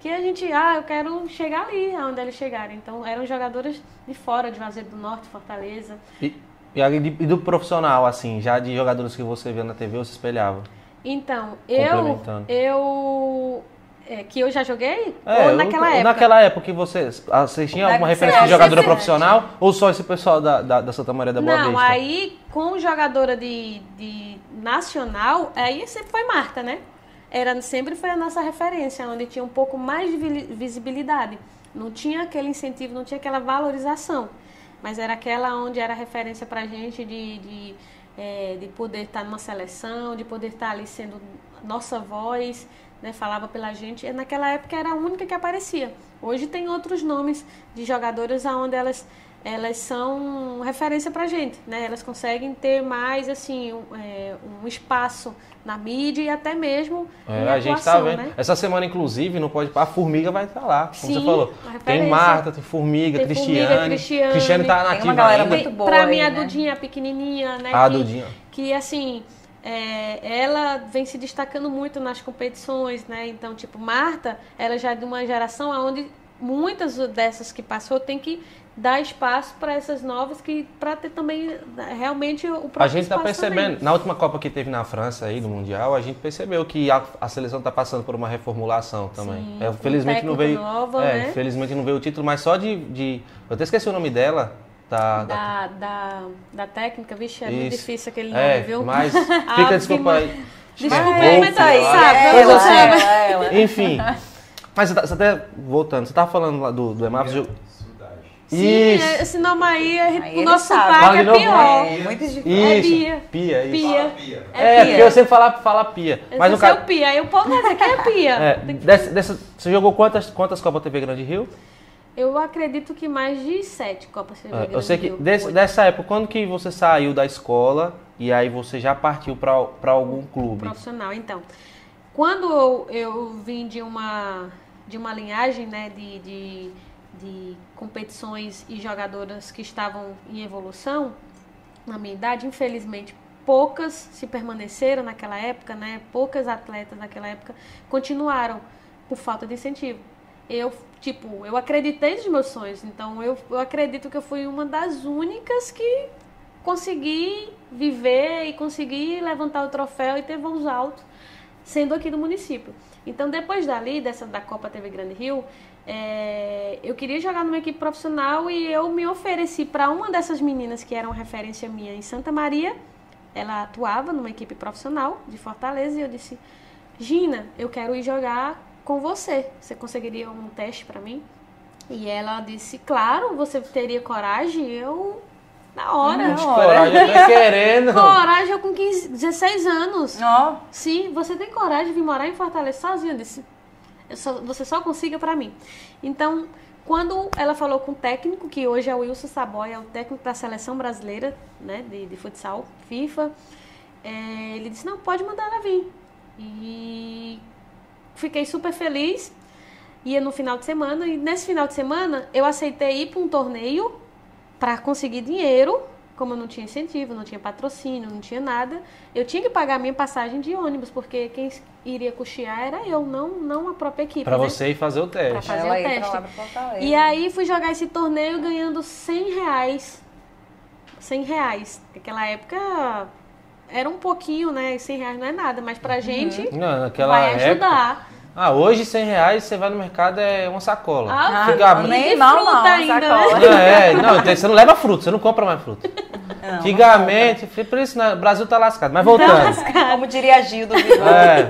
que a gente, ah, eu quero chegar ali, aonde eles chegaram. Então, eram jogadoras de fora, de Juazeiro do Norte, Fortaleza. E, e do profissional, assim, já de jogadores que você vê na TV, você espelhava? Então, eu, eu é, que eu já joguei É, ou eu- naquela época? Naquela época que você, ah, vocês tinham alguma referência de jogadora semelhante. profissional ou só esse pessoal da, da, da Santa Maria da Boa Não, Vista? aí com jogadora de, de nacional, aí sempre foi Marta, né? Era, sempre foi a nossa referência, onde tinha um pouco mais de visibilidade. Não tinha aquele incentivo, não tinha aquela valorização. Mas era aquela onde era referência pra gente de, de, eh, de poder estar numa seleção, de poder estar ali sendo nossa voz, né? Falava pela gente. E naquela época era a única que aparecia. Hoje tem outros nomes de jogadoras onde elas elas são referência pra gente, né? Elas conseguem ter mais, assim, um, é, um espaço na mídia e até mesmo É, em a gente tá atuação, vendo. né? Essa semana, inclusive, não pode. A Formiga vai estar lá, como Sim, você falou. Tem. Marta, tem Formiga, Tem Cristiane. Formiga, Cristiane. Cristiane tá Tem uma nativa galera ainda. muito boa pra aí, mim, a né? Dudinha, a pequenininha, né? A que, Dudinha. Que, assim, é, ela vem se destacando muito nas competições, né? Então, tipo, Marta, ela já é de uma geração onde muitas dessas que passou tem que dar espaço para essas novas que para ter também né, realmente o próprio A gente tá espaço percebendo, também. na última Copa que teve na França aí, do Mundial, a gente percebeu que a, a seleção tá passando por uma reformulação também. Sim, É, felizmente não veio. nova, é, né? felizmente não veio o título, mas só de, de. Eu até esqueci o nome dela. Tá, da- Da, da, da técnica, vixe, é muito Isso. difícil aquele nome, é, viu? mas fica desculpa aí. Desculpa É, aí, mas tá aí, ó. sabe? É, ela, assim. ela, ela. Enfim. Mas você, tá, até voltando, você tava falando lá do, do Emarcos. Eu-. Sim, Isso. esse nome aí, a gente- Aí o nosso Fala é pior. É muito difícil. É. Pia. Pia, isso. Pia. Pia. É É, Pia. porque eu sempre fala, fala Pia. Mas Mas no Esse é o Pia. Aí o povo vai dizer que é Pia. É, dessa, dessa- você jogou quantas, quantas Copas TV Grande Rio? Eu acredito que mais de sete Copas TV É, eu Grande sei que Rio. desse- dessa época, quando que você saiu da escola e aí você já partiu para algum clube? profissional. Então, quando eu, eu vim de uma, de uma linhagem né, de, de, de competições e jogadoras que estavam em evolução, na minha idade, infelizmente, poucas se permaneceram naquela época, né? Poucas atletas naquela época continuaram por falta de incentivo. Eu, tipo, eu acreditei nos meus sonhos, então eu, eu acredito que eu fui uma das únicas que consegui viver e consegui levantar o troféu e ter voos altos sendo aqui do município. Então, depois dali, dessa da Copa TV Grande Rio, é, eu queria jogar numa equipe profissional e eu me ofereci para uma dessas meninas que eram referência minha em Santa Maria. Ela atuava numa equipe profissional de Fortaleza e eu disse: Gina, eu quero ir jogar com você. Você conseguiria um teste para mim? E ela disse: Claro, você teria coragem? Eu, na hora. Não. Coragem, eu tô querendo. Coragem, eu com 15, 16 anos. Ó, Sim, você tem coragem de vir morar em Fortaleza sozinha? Eu disse, só- você só consiga pra mim. Então, quando ela falou com o técnico, que hoje é o Wilson Saboia, é o técnico da seleção brasileira né, de, de futsal, FIFA, é, ele disse, não, pode mandar ela vir. E fiquei super feliz. Ia no final de semana, e nesse final de semana eu aceitei ir para um torneio para conseguir dinheiro. Como eu não tinha incentivo, não tinha patrocínio, não tinha nada, eu tinha que pagar a minha passagem de ônibus, porque quem iria custear era eu, não, não a própria equipe. Pra né? você ir fazer o Pra teste. fazer ela o pra teste. pra. E aí fui jogar esse torneio ganhando 100 reais. 100 reais. Naquela época era um pouquinho, né? 100 reais não é nada, mas pra gente Não, naquela vai época. Ah, hoje 100 reais você vai no mercado é uma sacola. Ah, Antigamente- nem E mal, fruta mal, ainda, sacola. Não, é, não, você não leva fruta, você não compra mais fruta. Não, Antigamente, por isso né, o Brasil tá lascado. Mas voltando. Como diria Gil do Vigor. É,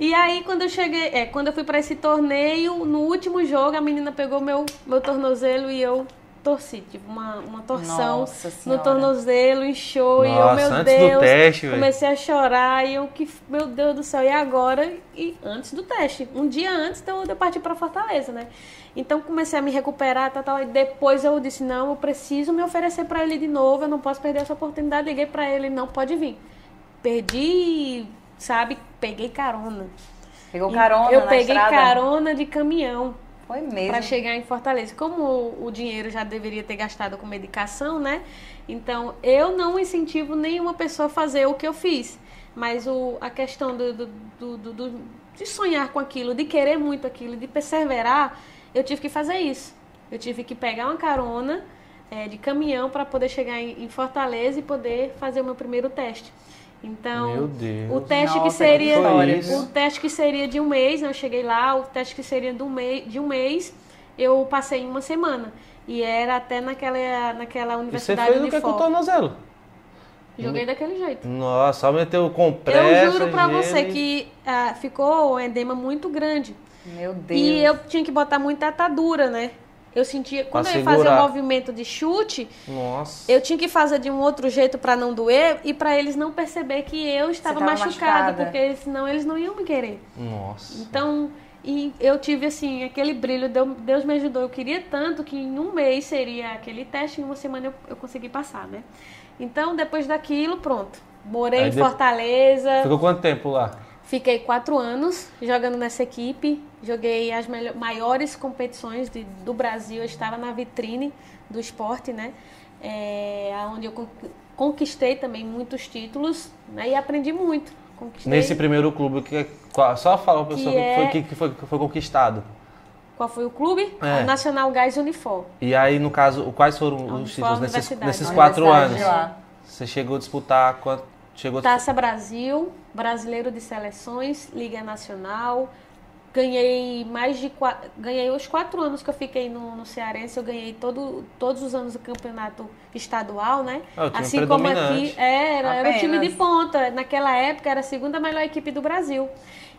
E aí, quando eu cheguei, é, quando eu fui pra esse torneio, no último jogo, a menina pegou meu, meu tornozelo e eu torci. Tive uma, uma torção Nossa no tornozelo, inchou, e eu, Nossa, meu antes do Deus, teste, velho. comecei a chorar, e eu, que, meu Deus do céu, e agora? E antes do teste, um dia antes de eu, partir pra Fortaleza, né? Então, comecei a me recuperar, tal, tal, e depois eu disse, não, eu preciso me oferecer pra ele de novo, eu não posso perder essa oportunidade, liguei pra ele, não pode vir. Perdi, sabe, peguei carona. Pegou carona Eu na peguei estrada? carona de caminhão Foi mesmo. para chegar em Fortaleza. Como o, o dinheiro já deveria ter gastado com medicação, né? Então eu não incentivo nenhuma pessoa a fazer o que eu fiz. Mas o, a questão do, do, do- do- de sonhar com aquilo, de querer muito aquilo, de perseverar, eu tive que fazer isso. Eu tive que pegar uma carona eh, de caminhão para poder chegar em, em Fortaleza e poder fazer o meu primeiro teste. Então, Meu Deus. o teste que Nossa, seria que história, viu? o teste que seria de um mês, né, eu cheguei lá, o teste que seria de um mês, de um mês eu passei em uma semana. E era até naquela, naquela E você universidade fez o que com o tornozelo? Joguei daquele jeito. Nossa, só meteu compressa, eu juro pra gelo você que ah, ficou um edema muito grande. Meu Deus. E eu tinha que botar muita atadura, né? Eu sentia, quando eu ia fazer segurar. o movimento de chute, Nossa. eu tinha que fazer de um outro jeito pra não doer e pra eles não perceber que eu estava tava machucada, machucada. porque senão eles não iam me querer. Nossa. Então, e eu tive assim, aquele brilho, Deus, Deus me ajudou. Eu queria tanto que em um mês seria aquele teste, em uma semana eu, eu consegui passar, né? Então, depois daquilo, pronto. Morei Aí em de- Fortaleza, Ficou quanto tempo lá? Fiquei quatro anos jogando nessa equipe. Joguei as maiores competições de- do Brasil. Eu estava na vitrine do esporte, né? É, onde eu con- conquistei também muitos títulos né? e aprendi muito. Conquistei. Nesse primeiro clube, que, qual- só fala pra pessoa Que o que foi, é- que, que foi, que foi conquistado. Qual foi o clube? É. O Nacional Gás Unifor. E aí, no caso, quais foram os títulos nesses, nesses quatro anos? Você chegou a disputar quanto? Chegou. Taça Brasil, Brasileiro de Seleções, Liga Nacional. Ganhei mais de qua- ganhei os quatro anos que eu fiquei no, no Cearense, eu ganhei todo, todos os anos o campeonato estadual, né? Time assim como aqui é, era, era o time de ponta. Naquela época era a segunda melhor equipe do Brasil.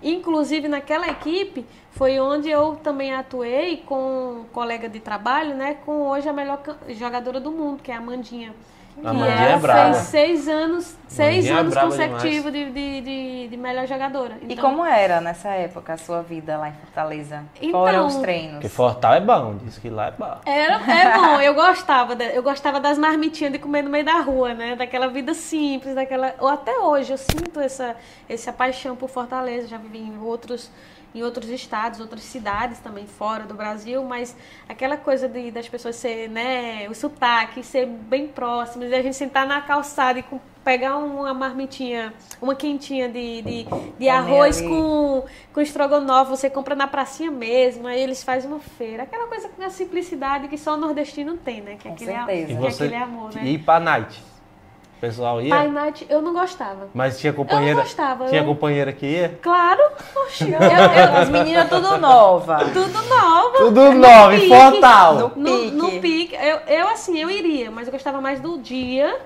Inclusive naquela equipe foi onde eu também atuei com um colega de trabalho, né? Com hoje a melhor jogadora do mundo, que é a Amandinha. A ela é braba. fez seis anos, seis é anos braba consecutivos de, de, de, de melhor jogadora. E Então, como era nessa época a sua vida lá em Fortaleza? Então- Fora os treinos. Porque Fortal é bom, diz que lá é bom. Era, é bom, eu gostava, eu gostava das marmitinhas de comer no meio da rua, né? Daquela vida simples, daquela. Ou até hoje eu sinto essa, essa paixão por Fortaleza. Já vivi em outros, em outros estados, outras cidades também fora do Brasil, mas aquela coisa de, das pessoas ser, né, o sotaque, ser bem próximos, e a gente sentar na calçada e com- pegar uma marmitinha, uma quentinha de, de, de arroz com, com estrogonofe, você compra na pracinha mesmo, aí eles fazem uma feira. Aquela coisa com a simplicidade que só o nordestino tem, né? Que é Com aquele, certeza. que E é você aquele amor, né? e ir pra night? O pessoal ia? Pai Night eu não gostava. Mas tinha companheira. gostava, Tinha eu- companheira que ia? Claro, oxe, eu, Eu- eu, as meninas tudo nova. tudo nova. Tudo novo, em. Fortal. No No, pique. no pique, eu, eu assim, eu iria, mas eu gostava mais do dia.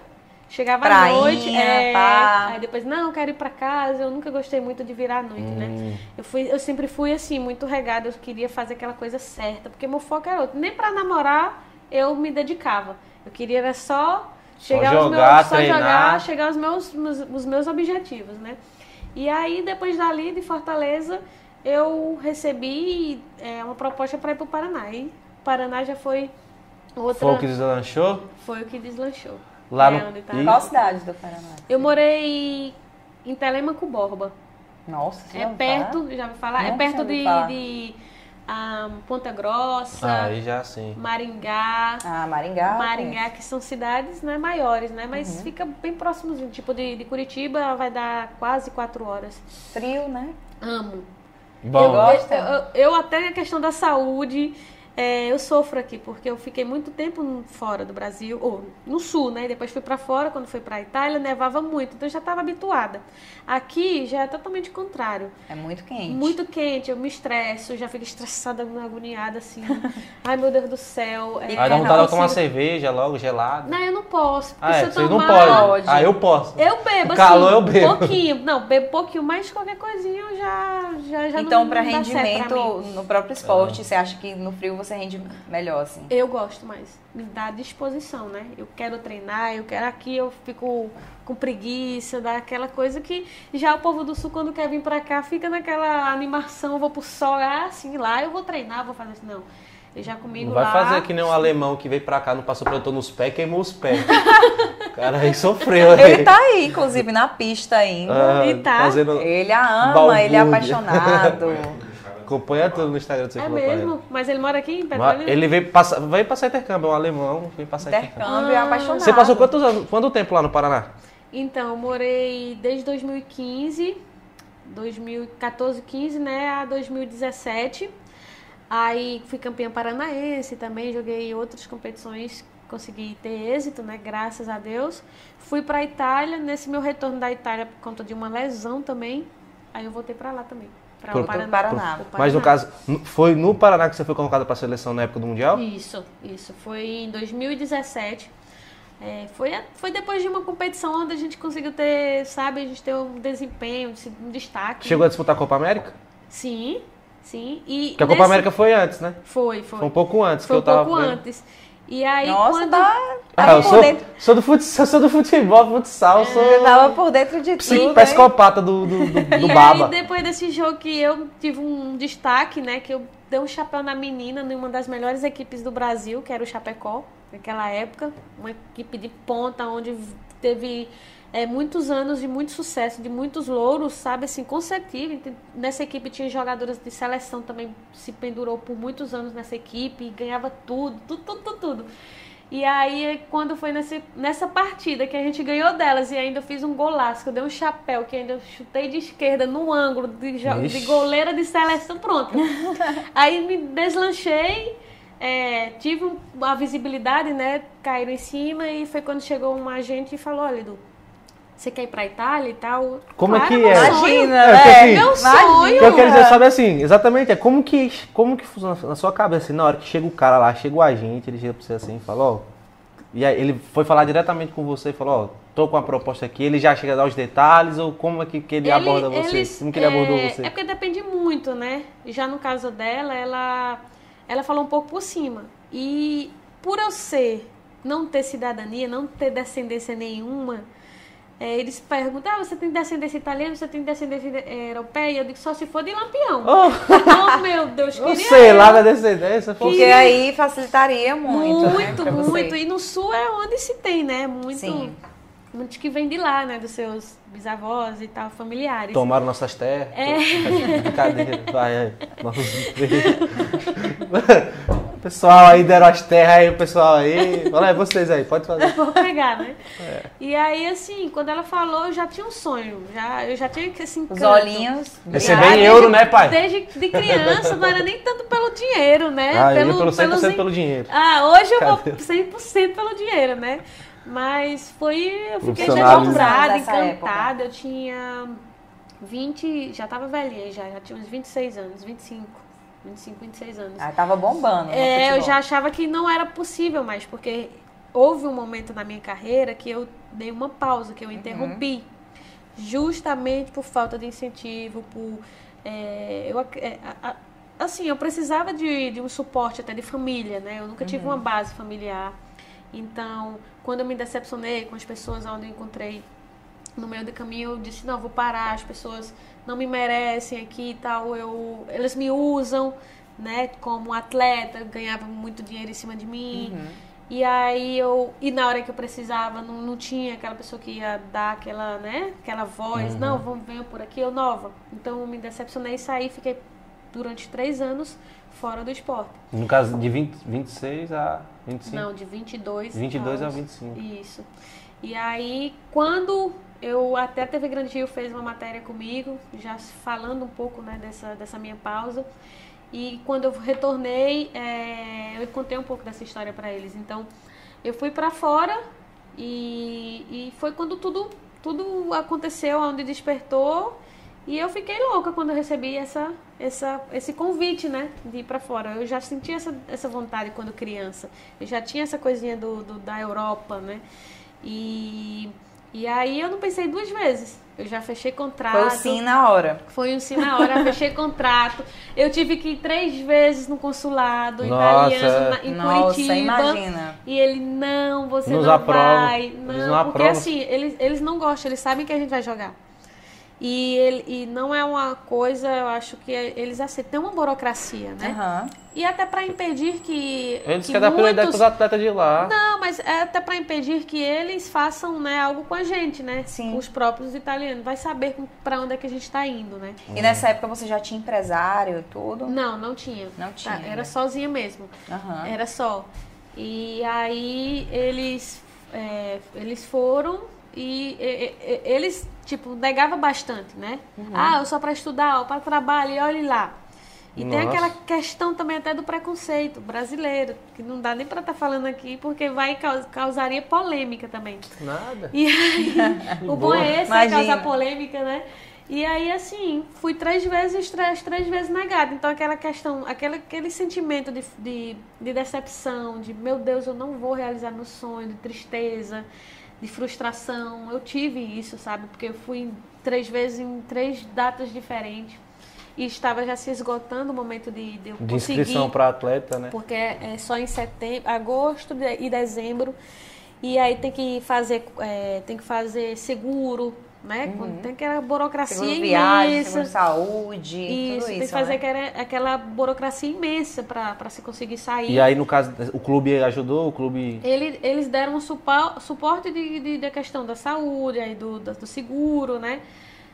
Chegava à noite, é, pá. aí depois, não, eu quero ir pra casa. Eu nunca gostei muito de virar à noite, Hum. né? Eu, fui, eu sempre fui assim, muito regada, eu queria fazer aquela coisa certa, porque meu foco era outro. Nem pra namorar eu me dedicava. Eu queria era só chegar aos jogar, meus, só treinar. jogar, chegar aos meus, meus, os meus objetivos, né? E aí, depois dali, de Fortaleza, eu recebi é, uma proposta para ir pro Paraná. E Paraná já foi outra. Foi o que deslanchou? Foi o que deslanchou. Lá É no- onde tá. e- Qual cidade do Paraná? Eu morei em Telemaco Borba. Nossa, você É perto, falar? já me falar? É Nunca perto tinha ouvido de, falar. de ah, Ponta Grossa, Aí já sim. Maringá. Ah, Maringá. Maringá, que são cidades né, maiores, né? Mas Uhum. fica bem próximos. Tipo, de, de Curitiba vai dar quase quatro horas. Frio, né? Amo. Bom, eu, gosta? eu, eu- eu até a questão da saúde, é, eu sofro aqui, porque eu fiquei muito tempo fora do Brasil, ou no sul, né? Depois fui para fora, quando fui para Itália, nevava muito, então eu já estava habituada. Aqui já é totalmente o contrário. É muito quente. Muito quente, eu me estresso, já fico estressada, agoniada, assim. Ai, meu Deus do céu. É, Aí dá não vontade de tomar cerveja logo, gelado. Não, eu não posso. Porque Ah, se é, eu vocês não tomar, podem. Ah, eu posso. Eu bebo, Calor assim, eu bebo. pouquinho. Não, bebo pouquinho, mas qualquer coisinha eu já, já, já Então, não, para dá certo rendimento no próprio esporte, você acha que no frio você rende melhor, assim? Eu gosto mais. Me dá disposição, né? Eu quero treinar, eu quero aqui, eu fico com preguiça, dá aquela coisa que já o povo do sul, quando quer vir pra cá, fica naquela animação, vou pro sol, ah, assim, lá eu vou treinar, vou fazer isso. Não. Eu já comigo Não vai lá. fazer que nem um alemão que veio pra cá, não passou protetor nos pés, queimou os pés. o cara aí sofreu, né? Ele tá aí, inclusive, na pista ainda. Ah, E tá. Fazendo... Ele a ama, Balbúrdia. ele é apaixonado. Acompanha tudo no Instagram do É Ciclo Papai. mesmo? Mas ele mora aqui em Petrolina? Ele veio passar, veio passar intercâmbio, é um alemão, veio passar intercâmbio. Intercâmbio é apaixonado. Você passou quantos anos, quanto tempo lá no Paraná? Então, eu morei desde 2015, 2014, 15, né, a 2017. Aí fui campeã paranaense também, joguei outras competições, consegui ter êxito, né, graças a Deus. Fui pra Itália, nesse meu retorno da Itália por conta de uma lesão também. Aí eu voltei pra lá também, para o Paraná. Mas no caso, foi no Paraná que você foi colocado pra seleção na época do Mundial? Isso, isso. Foi em 2017. É, foi, a- foi depois de uma competição onde a gente conseguiu ter, sabe, a gente ter um desempenho, um destaque. Chegou a disputar a Copa América? Sim, sim. E Porque a Copa nesse- América foi antes, né? Foi, foi. Foi um pouco antes Foi que um eu tava pouco vendo. E aí, Nossa, quando... tá, Ah, eu sou, dentro. sou, do futsal, sou do futebol, futsal, sou Eu tava por dentro de psi- tudo. psicopata do, do, do, do e Baba. aí, depois desse jogo que eu tive um destaque, né? Que eu dei um chapéu na menina numa das melhores equipes do Brasil, que era o Chapecó, naquela época. Uma equipe de ponta, onde teve é, muitos anos de muito sucesso, de muitos louros, sabe, assim, consecutivos. Então, Nessa equipe tinha jogadoras de seleção também, se pendurou por muitos anos nessa equipe, e ganhava tudo, tudo, tudo, tudo, tudo. E aí, quando foi nesse, nessa partida que a gente ganhou delas e ainda eu fiz um golaço, que eu dei um chapéu, que ainda eu chutei de esquerda no ângulo de, de goleira de seleção, pronto. aí me deslanchei, é, tive um- uma visibilidade, né? Caíram em cima e foi quando chegou um agente e falou, olha, Edu, você quer ir pra Itália e tal? Como é Claro, que meu é? Imagina, É, né? assim, Meu sonho. O que eu quero dizer, sabe assim, exatamente, é como que, como que funciona na sua cabeça, assim, na hora que chega o cara lá, chega o agente, ele chega pra você assim e fala, ó, e aí ele foi falar diretamente com você e falou, ó, tô com uma proposta aqui, ele já chega a dar os detalhes, ou como é que, que ele, aborda você? como que ele abordou é, você? É porque depende muito, né? Já no caso dela, ela, ela falou um pouco por cima. E por eu ser, não ter cidadania, não ter descendência nenhuma, é, eles perguntam, ah, você tem descendência italiana, você tem descendência eh, europeia? Eu digo, só se for de lampião. Oh, oh, meu Deus, eu queria sei, eu. lá da descendência, foi Porque aí facilitaria muito, né, Muito, você. muito. E no sul é onde se tem, né? Muito, Sim. muitos que vem de lá, né? Dos seus bisavós e tal, familiares. Tomaram nossas terras. É. Brincadeira, vai. Nossos O pessoal aí deram as terras aí, o pessoal aí. Olha aí, vocês aí, pode fazer. Vou pegar, né? É. E aí, assim, quando ela falou, eu já tinha um sonho. Já, eu já tinha que assim. Os canto. olhinhos. Receber Já em desde- euro, né, pai? Desde de criança, não era nem tanto pelo dinheiro, né? Ah, eu ia pelo 100% pelos- pelo dinheiro. Ah, hoje eu vou Cadê? 100% pelo dinheiro, né? Mas foi. Eu fiquei já Profissionalismo. enamorada, Nessa época. encantada. Eu tinha 20. Já tava velhinha, já, já tinha uns 26 anos, 25. 25, 26 anos. Ah, tava bombando. no É, eu já achava que não era possível mais, porque houve um momento na minha carreira que eu dei uma pausa, que eu interrompi. Justamente por falta de incentivo, por. é, eu, é, a- assim, eu precisava de, de um suporte até de família, né? Eu nunca tive uma base familiar. Então, quando eu me decepcionei com as pessoas onde eu encontrei no meio do caminho, eu disse, não, vou parar, as pessoas não me merecem aqui e tal, eu, eles me usam, né, como atleta, ganhava muito dinheiro em cima de mim. E aí eu, e na hora que eu precisava, não, não tinha aquela pessoa que ia dar aquela, né, aquela voz, não, vamos, venha por aqui, eu nova. Então eu me decepcionei e saí, fiquei durante três anos fora do esporte. No caso, de 20, 26 a 25. Não, de 22 22 a anos. 25. Isso. E aí, quando eu até a TV Grande Rio fez uma matéria comigo, já falando um pouco né, dessa, dessa minha pausa, E quando eu retornei, é, eu contei um pouco dessa história para eles. Então, eu fui para fora e, e foi quando tudo, tudo aconteceu, onde despertou. E eu fiquei louca quando eu recebi essa, essa, esse convite, né, de ir para fora. Eu já senti essa, essa vontade quando criança. Eu já tinha essa coisinha do, do da Europa, né? E, e aí eu não pensei duas vezes. Eu já fechei contrato. Foi o sim na hora. Foi um sim na hora, fechei contrato. Eu tive que ir três vezes no consulado Nossa, italiano na, em Nossa, Curitiba. imagina. E ele, não, você Nos não aprova. vai. Não, não porque aprovam. assim, eles, eles não gostam, eles sabem que a gente vai jogar. E, ele, e não é uma coisa, eu acho que eles aceitam. Tem uma burocracia, né? Aham. E até para impedir que. Eles que querem dar prioridade muitos- pros atletas de lá. não, mas é até para impedir que eles façam né, algo com a gente, né? Sim. Os próprios italianos. Vai saber para onde é que a gente está indo, né? E nessa época você já tinha empresário e tudo? Não, não tinha. Não tinha, Tá, né? era sozinha mesmo. Aham. Era só. E aí eles, é, eles foram e, e- e- eles, tipo, negavam bastante, né? Uhum. Ah, eu só para estudar, ou para trabalho, e olhe lá. E tem Nossa. aquela questão também até do preconceito brasileiro, que não dá nem para estar falando aqui, porque vai caus- causaria polêmica também. Nada. E aí, o bom é esse, é causar polêmica, né? E aí, assim, fui três vezes, três, três vezes negada. Então, aquela questão, aquele, aquele sentimento de, de, de decepção, de meu Deus, eu não vou realizar meu sonho, de tristeza, de frustração. Eu tive isso, sabe? Porque eu fui três vezes em três datas diferentes. E estava já se esgotando o momento de, de eu De conseguir inscrição para atleta, né? porque é só em setembro, agosto e dezembro. E aí tem que fazer, é, tem que fazer seguro, né? Quando Tem aquela burocracia Seguro viagem, imensa. seguro saúde, isso, tudo tem isso. que fazer né? aquela, aquela burocracia imensa para se conseguir sair. E aí, no caso, o clube ajudou, o clube. Ele- eles deram um suporte de, de- da questão da saúde, aí do, do seguro, né?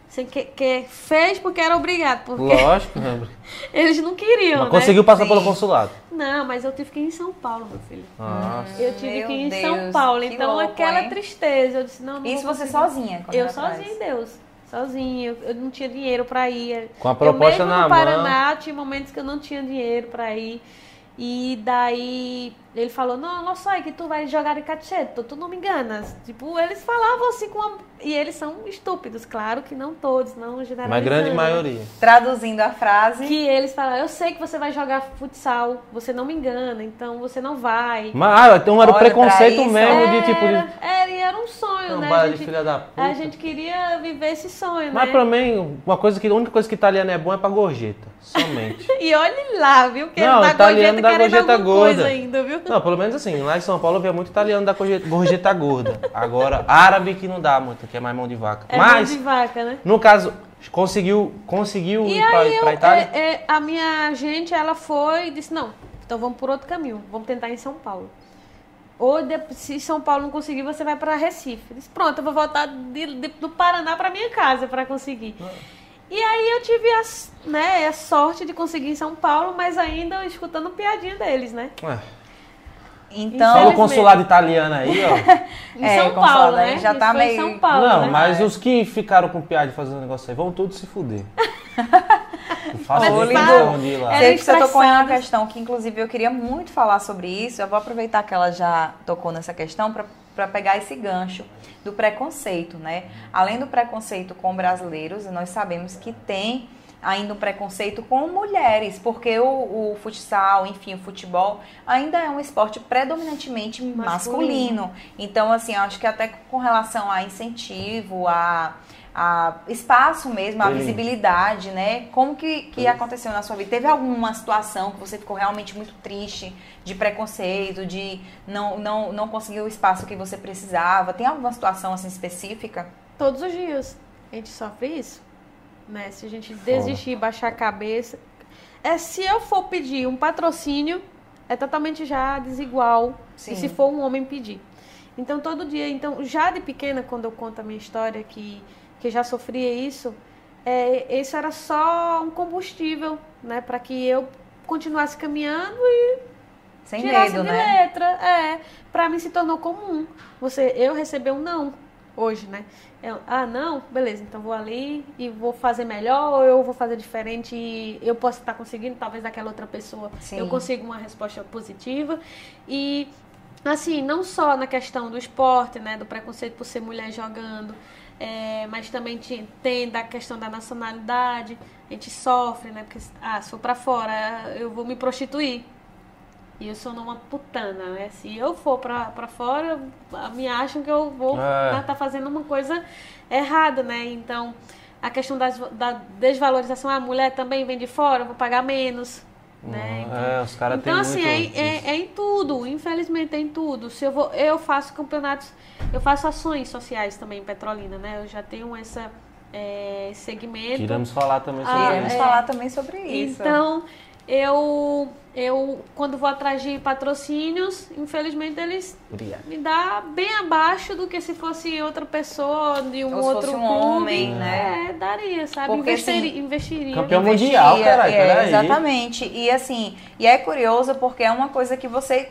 Sem que, que fez porque era obrigado, porque Lógico, né? eles não queriam, Mas né? conseguiu passar Sim. pelo consulado. Não, mas eu tive que ir em São Paulo, meu filho. Nossa. Eu tive Meu que ir em Deus, São Paulo, então louco, aquela hein? tristeza. Eu disse, não, não Isso você conseguir. sozinha? Eu sozinha em Deus. Sozinha. Eu, eu não tinha dinheiro pra ir. Com a proposta eu mesmo na no mão. Paraná tinha momentos que eu não tinha dinheiro pra ir. E daí ele falou, não, não sai que tu vai jogar em Cacheto, tu não me enganas. Tipo, eles falavam assim com a... E eles são estúpidos, claro que não todos, não generalizando. Mas grande né? maioria. Traduzindo a frase. Que eles falaram, eu sei que você vai jogar futsal, você não me engana, então você não vai. Mas ah, então era o preconceito mesmo de tipo. Era, De... era, e era um sonho, Não, né? A de gente, filha da puta. a gente queria viver esse sonho, Mas né? pra mim, uma coisa que, a única coisa que italiano é bom é pra gorjeta. Somente. E olhe lá, viu? Que Não, dá italiano gorjeta dá querendo gorjeta gorda. ainda, viu? Não, pelo menos assim, lá em São Paulo eu via muito italiano da gorjeta, gorjeta gorda. Agora, árabe que não dá muito, que é mais mão de vaca. É mão Mas, de vaca, né? no caso, conseguiu, conseguiu E ir eu, pra Itália? é, é, a minha gente, ela foi e disse, não, então vamos por outro caminho, vamos tentar em São Paulo. Ou de- se São Paulo não conseguir, você vai para Recife. Eu disse, pronto, eu vou voltar de- de- do Paraná para minha casa para conseguir. E aí eu tive a, né, a sorte de conseguir em São Paulo, mas ainda escutando piadinha deles, né? Ué, Então, Fala o Infelizmente. consulado italiano aí, ó. Em É, São Paulo, aí né? já tá meio- São Paulo, não, né? mas os que ficaram com piada de fazer um negócio aí vão todos se fuder. Sei que você tocou em uma questão que, inclusive, eu queria muito falar sobre isso. Eu vou aproveitar que ela já tocou nessa questão para pegar esse gancho do preconceito, né? Além do preconceito com brasileiros, nós sabemos que tem ainda um preconceito com mulheres, porque o, o futsal, enfim, o futebol ainda é um esporte predominantemente masculino. Masculino. Então, assim, eu acho que até com relação a incentivo, a, a espaço mesmo, a Ele- visibilidade, né? Como que, que aconteceu na sua vida? Teve alguma situação que você ficou realmente muito triste, de preconceito, de não, não, não conseguir o espaço que você precisava? Tem alguma situação assim específica? Todos os dias. A gente sofre isso. Né? Se a gente desistir, baixar a cabeça. É se eu for pedir um patrocínio, é totalmente já desigual. Sim. E se for um homem pedir. Então todo dia, então já de pequena, quando eu conto a minha história que, que já sofria isso, é, isso era só um combustível, né, para que eu continuasse caminhando e Sem tirasse medo, de né? letra. É, para mim se tornou comum. Você, eu receber um não. Hoje, né? Eu, ah, não, beleza, então vou ali e vou fazer melhor ou eu vou fazer diferente e eu posso estar conseguindo, talvez daquela outra pessoa Sim. eu consiga uma resposta positiva. E, assim, não só na questão do esporte, né, do preconceito por ser mulher jogando, é, mas também te- tem da questão da nacionalidade, a gente sofre, né, porque, ah, se for pra fora, eu vou me prostituir. E eu sou uma putana, né? Se eu for pra, pra fora, ah, me acham que eu vou É. estar fazendo uma coisa errada, né? Então, a questão das, da desvalorização, a mulher também vem de fora, eu vou pagar menos, né? Então, É, os caras têm então, assim, é, muito é, isso. é em tudo, infelizmente é em tudo. Se eu, vou, eu faço campeonatos, eu faço ações sociais também em Petrolina, né? Eu já tenho essa é, segmento. Queremos falar também sobre Ah, isso. Queremos é. falar também sobre isso. Então, eu, eu quando vou atrás de patrocínios, infelizmente eles me dá bem abaixo do que se fosse outra pessoa de um Ou se outro fosse um clube. homem, né? É, daria, sabe? Porque, investiria, assim, investiria. Campeão mundial, caralho, é. Exatamente. E assim, e é curioso porque é uma coisa que você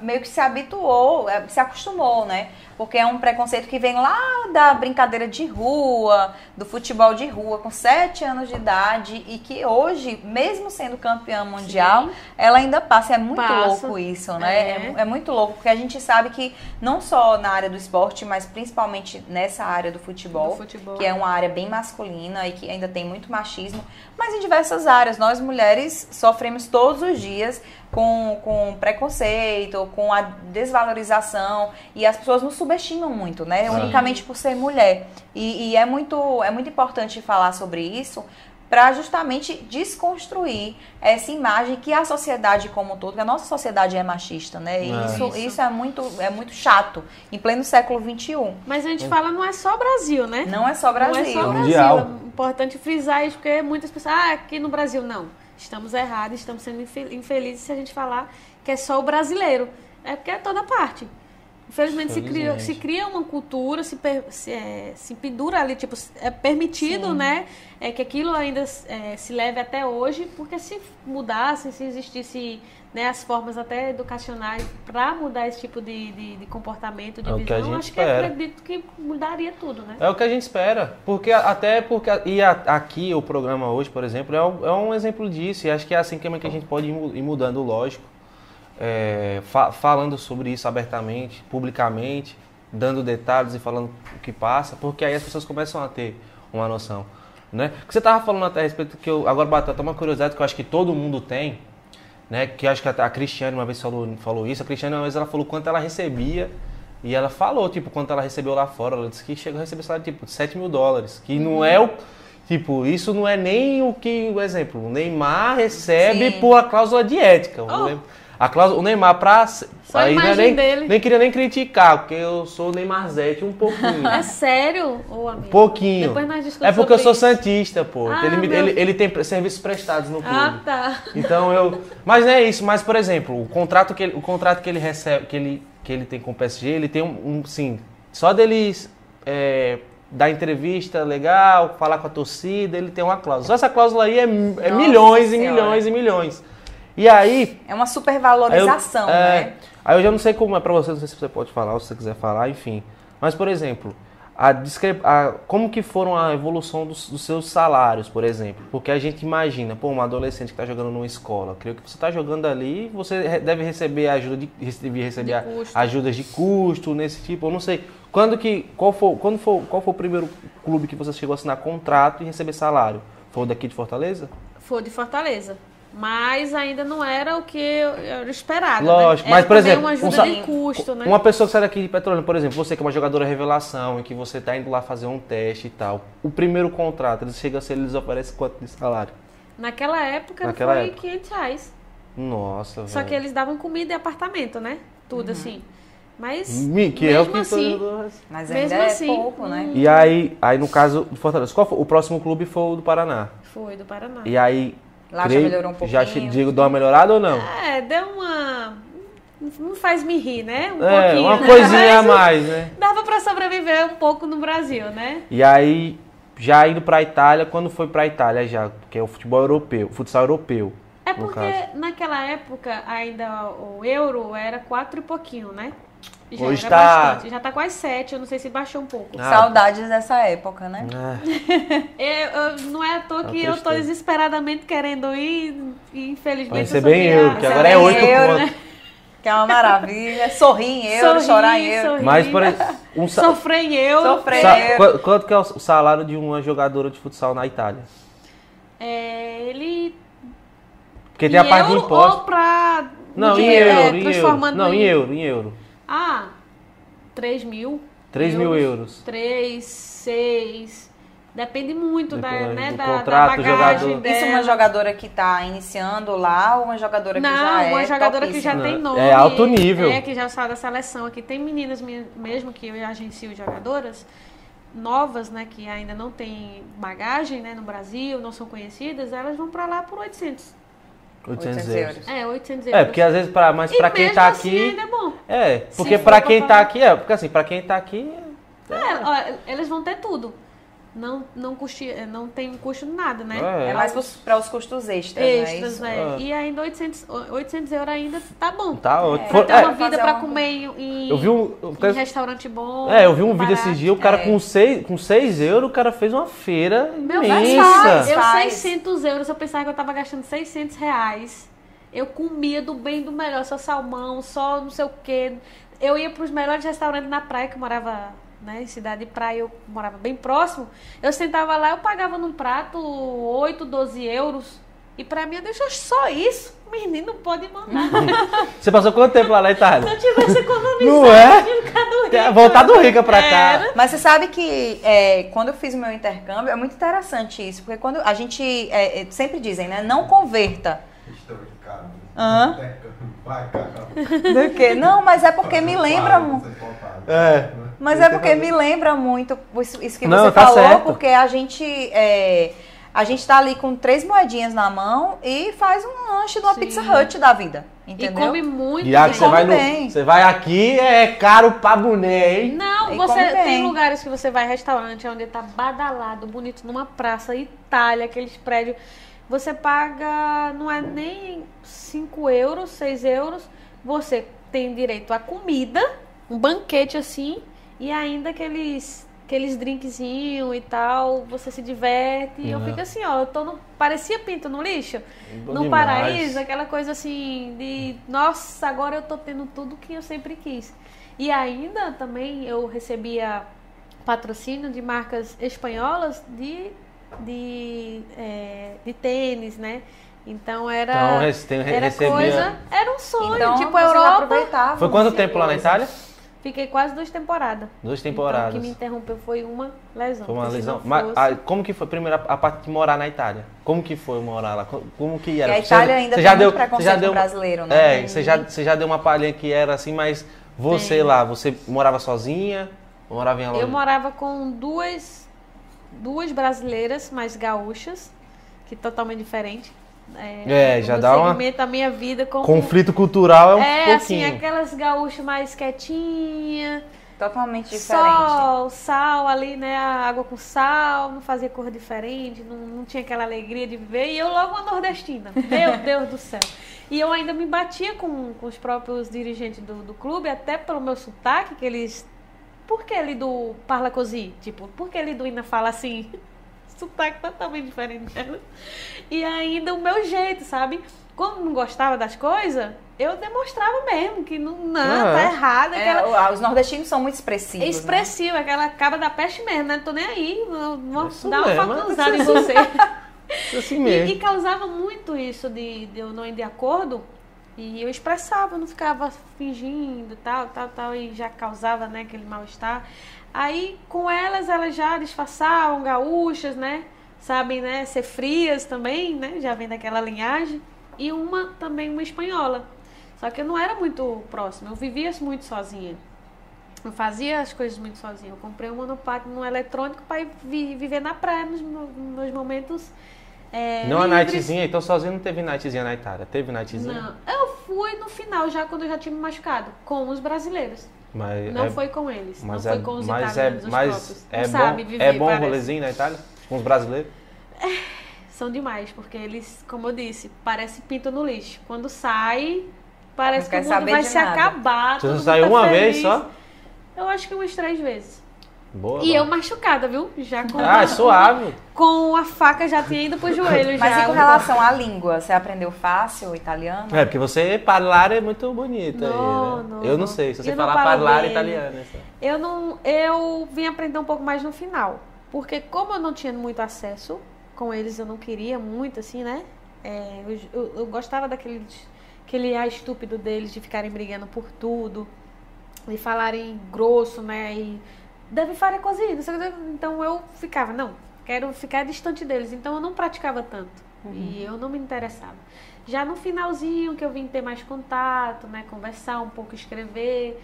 meio que se habituou, é, se acostumou, né? Porque é um preconceito que vem lá da brincadeira de rua, do futebol de rua, com sete anos de idade, e que hoje, mesmo sendo campeã mundial, ela ainda passa. É muito Passa. louco isso, né? É. É. é muito louco, porque a gente sabe que não só na área do esporte, mas principalmente nessa área do futebol, Do futebol. que é uma área bem masculina e que ainda tem muito machismo, mas em diversas áreas. Nós mulheres sofremos todos os dias com, com preconceito, com a desvalorização e as pessoas nos subestimam muito, né? Sim. Unicamente por ser mulher. E, e é, muito, é muito importante falar sobre isso para justamente desconstruir essa imagem que a sociedade como um todo, que a nossa sociedade é machista, né? E É. isso, Isso. isso é muito, é muito chato em pleno século XXI. Mas a gente fala, não é só Brasil, né? Não é só Brasil. Não é só. Brasil. É importante frisar isso, porque muitas pessoas, ah, aqui no Brasil, não. Estamos errados, estamos sendo infe- infelizes se a gente falar que é só o brasileiro. É porque é toda parte. Infelizmente se cria, se cria uma cultura, se, per- se, é, se pendura ali, tipo, é permitido, Sim. né? É que aquilo ainda é, se leve até hoje, porque se mudasse, se existisse né, as formas até educacionais para mudar esse tipo de, de, de comportamento, de É o que a visão, acho espera. que acredito que mudaria tudo, né? É o que a gente espera. Porque até porque. E a- aqui o programa hoje, por exemplo, é um, é um exemplo disso. E acho que é assim também que a gente pode ir mu- ir mudando, lógico. É, fa- falando sobre isso abertamente, publicamente, dando detalhes e falando o que passa, porque aí as pessoas começam a ter uma noção. Né? O que você estava falando até a respeito que eu. Agora bateu até uma curiosidade que eu acho que todo mundo tem, né? Que acho que a Cristiane uma vez falou, falou isso. A Cristiane uma vez ela falou quanto ela recebia. E ela falou, tipo, quanto ela recebeu lá fora. Ela disse que chegou a receber salário, tipo, de 7 mil dólares. Que não é o. Tipo, isso não é nem o que, o exemplo, o Neymar recebe Sim. por a cláusula de ética. Oh. A cláusula, o Neymar pra. Só aí é imagem nem, dele. nem queria nem criticar, porque eu sou Neymarzete um pouquinho. É sério, ô amigo? Um pouquinho. Depois nós discutimos É porque eu sou isso. santista, pô. Ah, ele, me- meu. ele, ele tem serviços prestados no clube. Ah, tá. Então eu. Mas não é isso, mas por exemplo, o contrato que ele, o contrato que ele recebe, que ele, que ele tem com o PSG, ele tem um. um sim, só dele é, dar entrevista legal, falar com a torcida, ele tem uma cláusula. Só essa cláusula aí é, é milhões e Senhora. milhões e milhões. E aí. É uma eu- supervalorização, é, né? Aí eu já não sei como é pra você, não sei se você pode falar ou se você quiser falar, enfim. Mas, por exemplo, a discre- a- como que foram a evolução dos, dos seus salários, por exemplo? Porque a gente imagina, pô, uma adolescente que está jogando numa escola, creio que você está jogando ali, você deve receber ajuda de, rece- receber De ajudas de custo nesse tipo, eu não sei. Quando que qual foi, quando foi, qual foi o primeiro clube que você chegou a assinar contrato e receber salário? Foi o daqui de Fortaleza? Foi de Fortaleza. Mas ainda não era o que eu era esperado. Lógico, né? mas, Era por exemplo, uma um ajuda sa- de custo, né? Uma pessoa que sai daqui de Petrolina, por exemplo, você que é uma jogadora revelação e que você tá indo lá fazer um teste e tal. O primeiro contrato, eles chegam a ser, eles oferecem quanto de salário? Naquela época Naquela foi época. 500 reais. Nossa, Só velho. que eles davam comida e apartamento, né? Tudo assim. Mas que é o mesmo que assim, Mas ainda Mesmo é assim, pouco, né? E aí, aí no caso do Fortaleza, qual foi? o próximo clube foi o do Paraná. foi do Paraná. E aí, Lá já creio- melhorou um Já pouquinho. che- digo, deu uma melhorada ou não? É, deu uma. Não faz me rir, né? Um é, pouquinho. uma né? coisinha a mais, né? Dava pra sobreviver um pouco no Brasil, né? E aí, já indo pra Itália, quando foi pra Itália já? Porque é o futebol europeu, o futsal europeu. É porque naquela época ainda o euro era quatro e pouquinho, né? Já Hoje era tá- bastante. Já tá quase 7, eu não sei se baixou um pouco. Ah. Saudades dessa época, né? Ah, Eu- eu- não é à toa Tá que eu tô desesperadamente querendo ir e infelizmente Vai eu ser bem euro, que agora é Bem 8 euro, pontos. Que é uma maravilha. Sorrir em euro, Sorrir, chorar em euro. sorrir. Mas, por exemplo, um sa- Sofrer em euro. Sofrer. sa- euro. qu- quanto que é o salário de uma jogadora de futsal na Itália? É, ele. Porque tem a parte de euro imposto. Ou pra. Não, em euro, é, em euro. Não, em euro, em euro. Ah, 3 mil. 3 mil euros. 3, 6. Depende muito da, Depende né, do da, contrato, da bagagem jogador. dela. Isso uma jogadora que tá iniciando lá ou uma jogadora que Não, já é uma jogadora que já topíssima? tem Não, nome. é alto nível. É, que já saiu da seleção aqui. Tem meninas mesmo que eu agencio jogadoras novas, né, que ainda não tem bagagem, né, no Brasil, não são conhecidas, elas vão pra lá por 800. 800 800 euros. euros. É, 800 euros. É, porque às vezes, pra, mas e pra quem tá assim aqui. ainda é bom. É, porque pra pra quem tá falar- aqui, é, porque assim, pra quem tá aqui. É, ó, eles vão ter tudo. Não, não, custe, não tem custo nada, né? É. É mais para os custos extras, Extras, né? né? Ah. E ainda 800, 800 euros ainda tá bom. Tá ótimo. Pra For- ter é, uma vida pra uma- comer em, eu vi um. eu- em restaurante bom. É, eu vi um vídeo esses dias, o cara É. com 6 com seis euros, o cara fez uma feira Meu imensa. Deus, eu Faz. 600 euros, eu pensava que eu tava gastando 600 reais. Eu comia do bem e do melhor, só salmão, só não sei o quê. Eu ia pros melhores restaurantes na praia, que eu morava né, em cidade de praia, eu morava bem próximo. Eu sentava lá, eu pagava num prato 8, 12 euros. E pra mim, deixa só isso. Menino, pode mandar. Você passou quanto tempo lá na Se Itália? eu tivesse economizado, Não é? eu ficar doente. Tem- Voltado rica pra cá. Mas você sabe que é, quando eu fiz o meu intercâmbio, é muito interessante isso, porque quando a gente é, é, sempre dizem, né? Não converta. Hã? Vai, cara. Do que? Não, mas é porque me lembra. É. Mas é porque me lembra muito isso, que Não, você tá falou, certo. porque a gente. É, a gente tá ali com três moedinhas na mão e faz um lanche de uma Sim. Pizza Hut da vida. E Entendeu? come muito E bem. que você vai, no, bem. você vai aqui, é caro pra boné, hein? Não, E você tem bem. lugares que você vai restaurante onde tá badalado, bonito, numa praça, Itália, aqueles prédios. Você paga, não é nem 5 euros, 6 euros. Você tem direito à comida, um banquete assim, e ainda aqueles, aqueles drinkzinhos e tal. Você se diverte. E eu Uhum. fico assim, ó, eu tô no. Parecia pinto no lixo. Bom no demais. paraíso, aquela coisa assim de nossa, agora eu tô tendo tudo que eu sempre quis. E ainda também eu recebia patrocínio de marcas espanholas de, de, é, de tênis, né? Então era, Então, era recebia- coisa, era um sonho, Então, tipo a Europa. Foi quanto tempo lá na Itália? Fiquei quase duas temporadas. Duas Então, o temporadas. que me interrompeu foi uma lesão. Foi uma lesão. não Mas fosse- ah, como que foi primeiro a, a parte de morar na Itália? Como que foi morar lá? Co- Como que E era? a Itália ainda tem muito preconceito com uma- brasileiro, né? É, você já, você já deu uma palhinha que era assim, mas você Tem. lá, você morava sozinha? Ou morava em Eu morava com duas, duas brasileiras, mais gaúchas, que totalmente diferente. É, já o dá uma- da minha vida como Conflito cultural é um é assim pouquinho. aquelas gaúchas mais quietinha, Totalmente diferente. sol, sal ali, né, a água com sal, não fazia cor diferente, não, não tinha aquela alegria de viver. E eu logo uma nordestina, meu Deus do céu. E eu ainda me batia com, com os próprios dirigentes do, do clube, até pelo meu sotaque, que eles por que ele do Parla Così? Tipo, por que ele do Ina fala assim? Sotaque totalmente diferente dela. E ainda o meu jeito, sabe? Quando não gostava das coisas, eu demonstrava mesmo que não, não Ah, tá é? errado. É, Aquela, o- os nordestinos são muito expressivos. é né? expressiva, aquela caba da peste mesmo, né? Não tô nem aí. Vou vou Isso dar uma facuzada é em você. Assim E, mesmo. e causava muito isso de, de eu não ir de acordo. E eu expressava, não ficava fingindo, tal, tal, tal, e já causava, né, aquele mal-estar. Aí, com elas, elas já disfarçavam, gaúchas, né? Sabem, né, ser frias também, né? Já vem daquela linhagem. E uma também, uma espanhola. Só que eu não era muito próxima, eu vivia muito sozinha. Eu fazia as coisas muito sozinha. Eu comprei um monopato no eletrônico para ir vi- viver na praia nos meus momentos. É, Não a livres. nightzinha, então sozinho não teve nightzinha na Itália. Teve nightzinha? Não, eu fui no final, já quando eu já tinha me machucado, com os brasileiros. Mas Não é, foi com eles, não mas foi é, com os mas é, italianos, os mas próprios. é não bom, sabe viver, é bom o parece. rolezinho na Itália? Com os brasileiros? São demais, porque eles, como eu disse, parece pinto no lixo. Quando sai, Parece Não que o mundo saber vai se nada. acabar. Você não saiu tá uma vez feliz. só? Eu acho que umas três vezes. Boa. E eu machucada, viu? Já com, Ah, é suave. com a faca já tinha ido pro joelho. Mas já. e com relação à língua? Você aprendeu fácil o italiano? É, porque você parlare é muito bonito Não, aí, né? não, eu não não. sei, se você falar bem. italiano. Eu não, eu vim aprender um pouco mais no final, porque como eu não tinha muito acesso com eles, eu não queria muito assim, né? É, eu, eu- eu gostava daquele aquele ar estúpido deles de ficarem brigando por tudo, de falarem grosso, né? E deve fare così, não sei o que. então eu ficava, não, quero ficar distante deles, então eu não praticava tanto e eu não me interessava. Já no finalzinho que eu vim ter mais contato, né, conversar um pouco, escrever,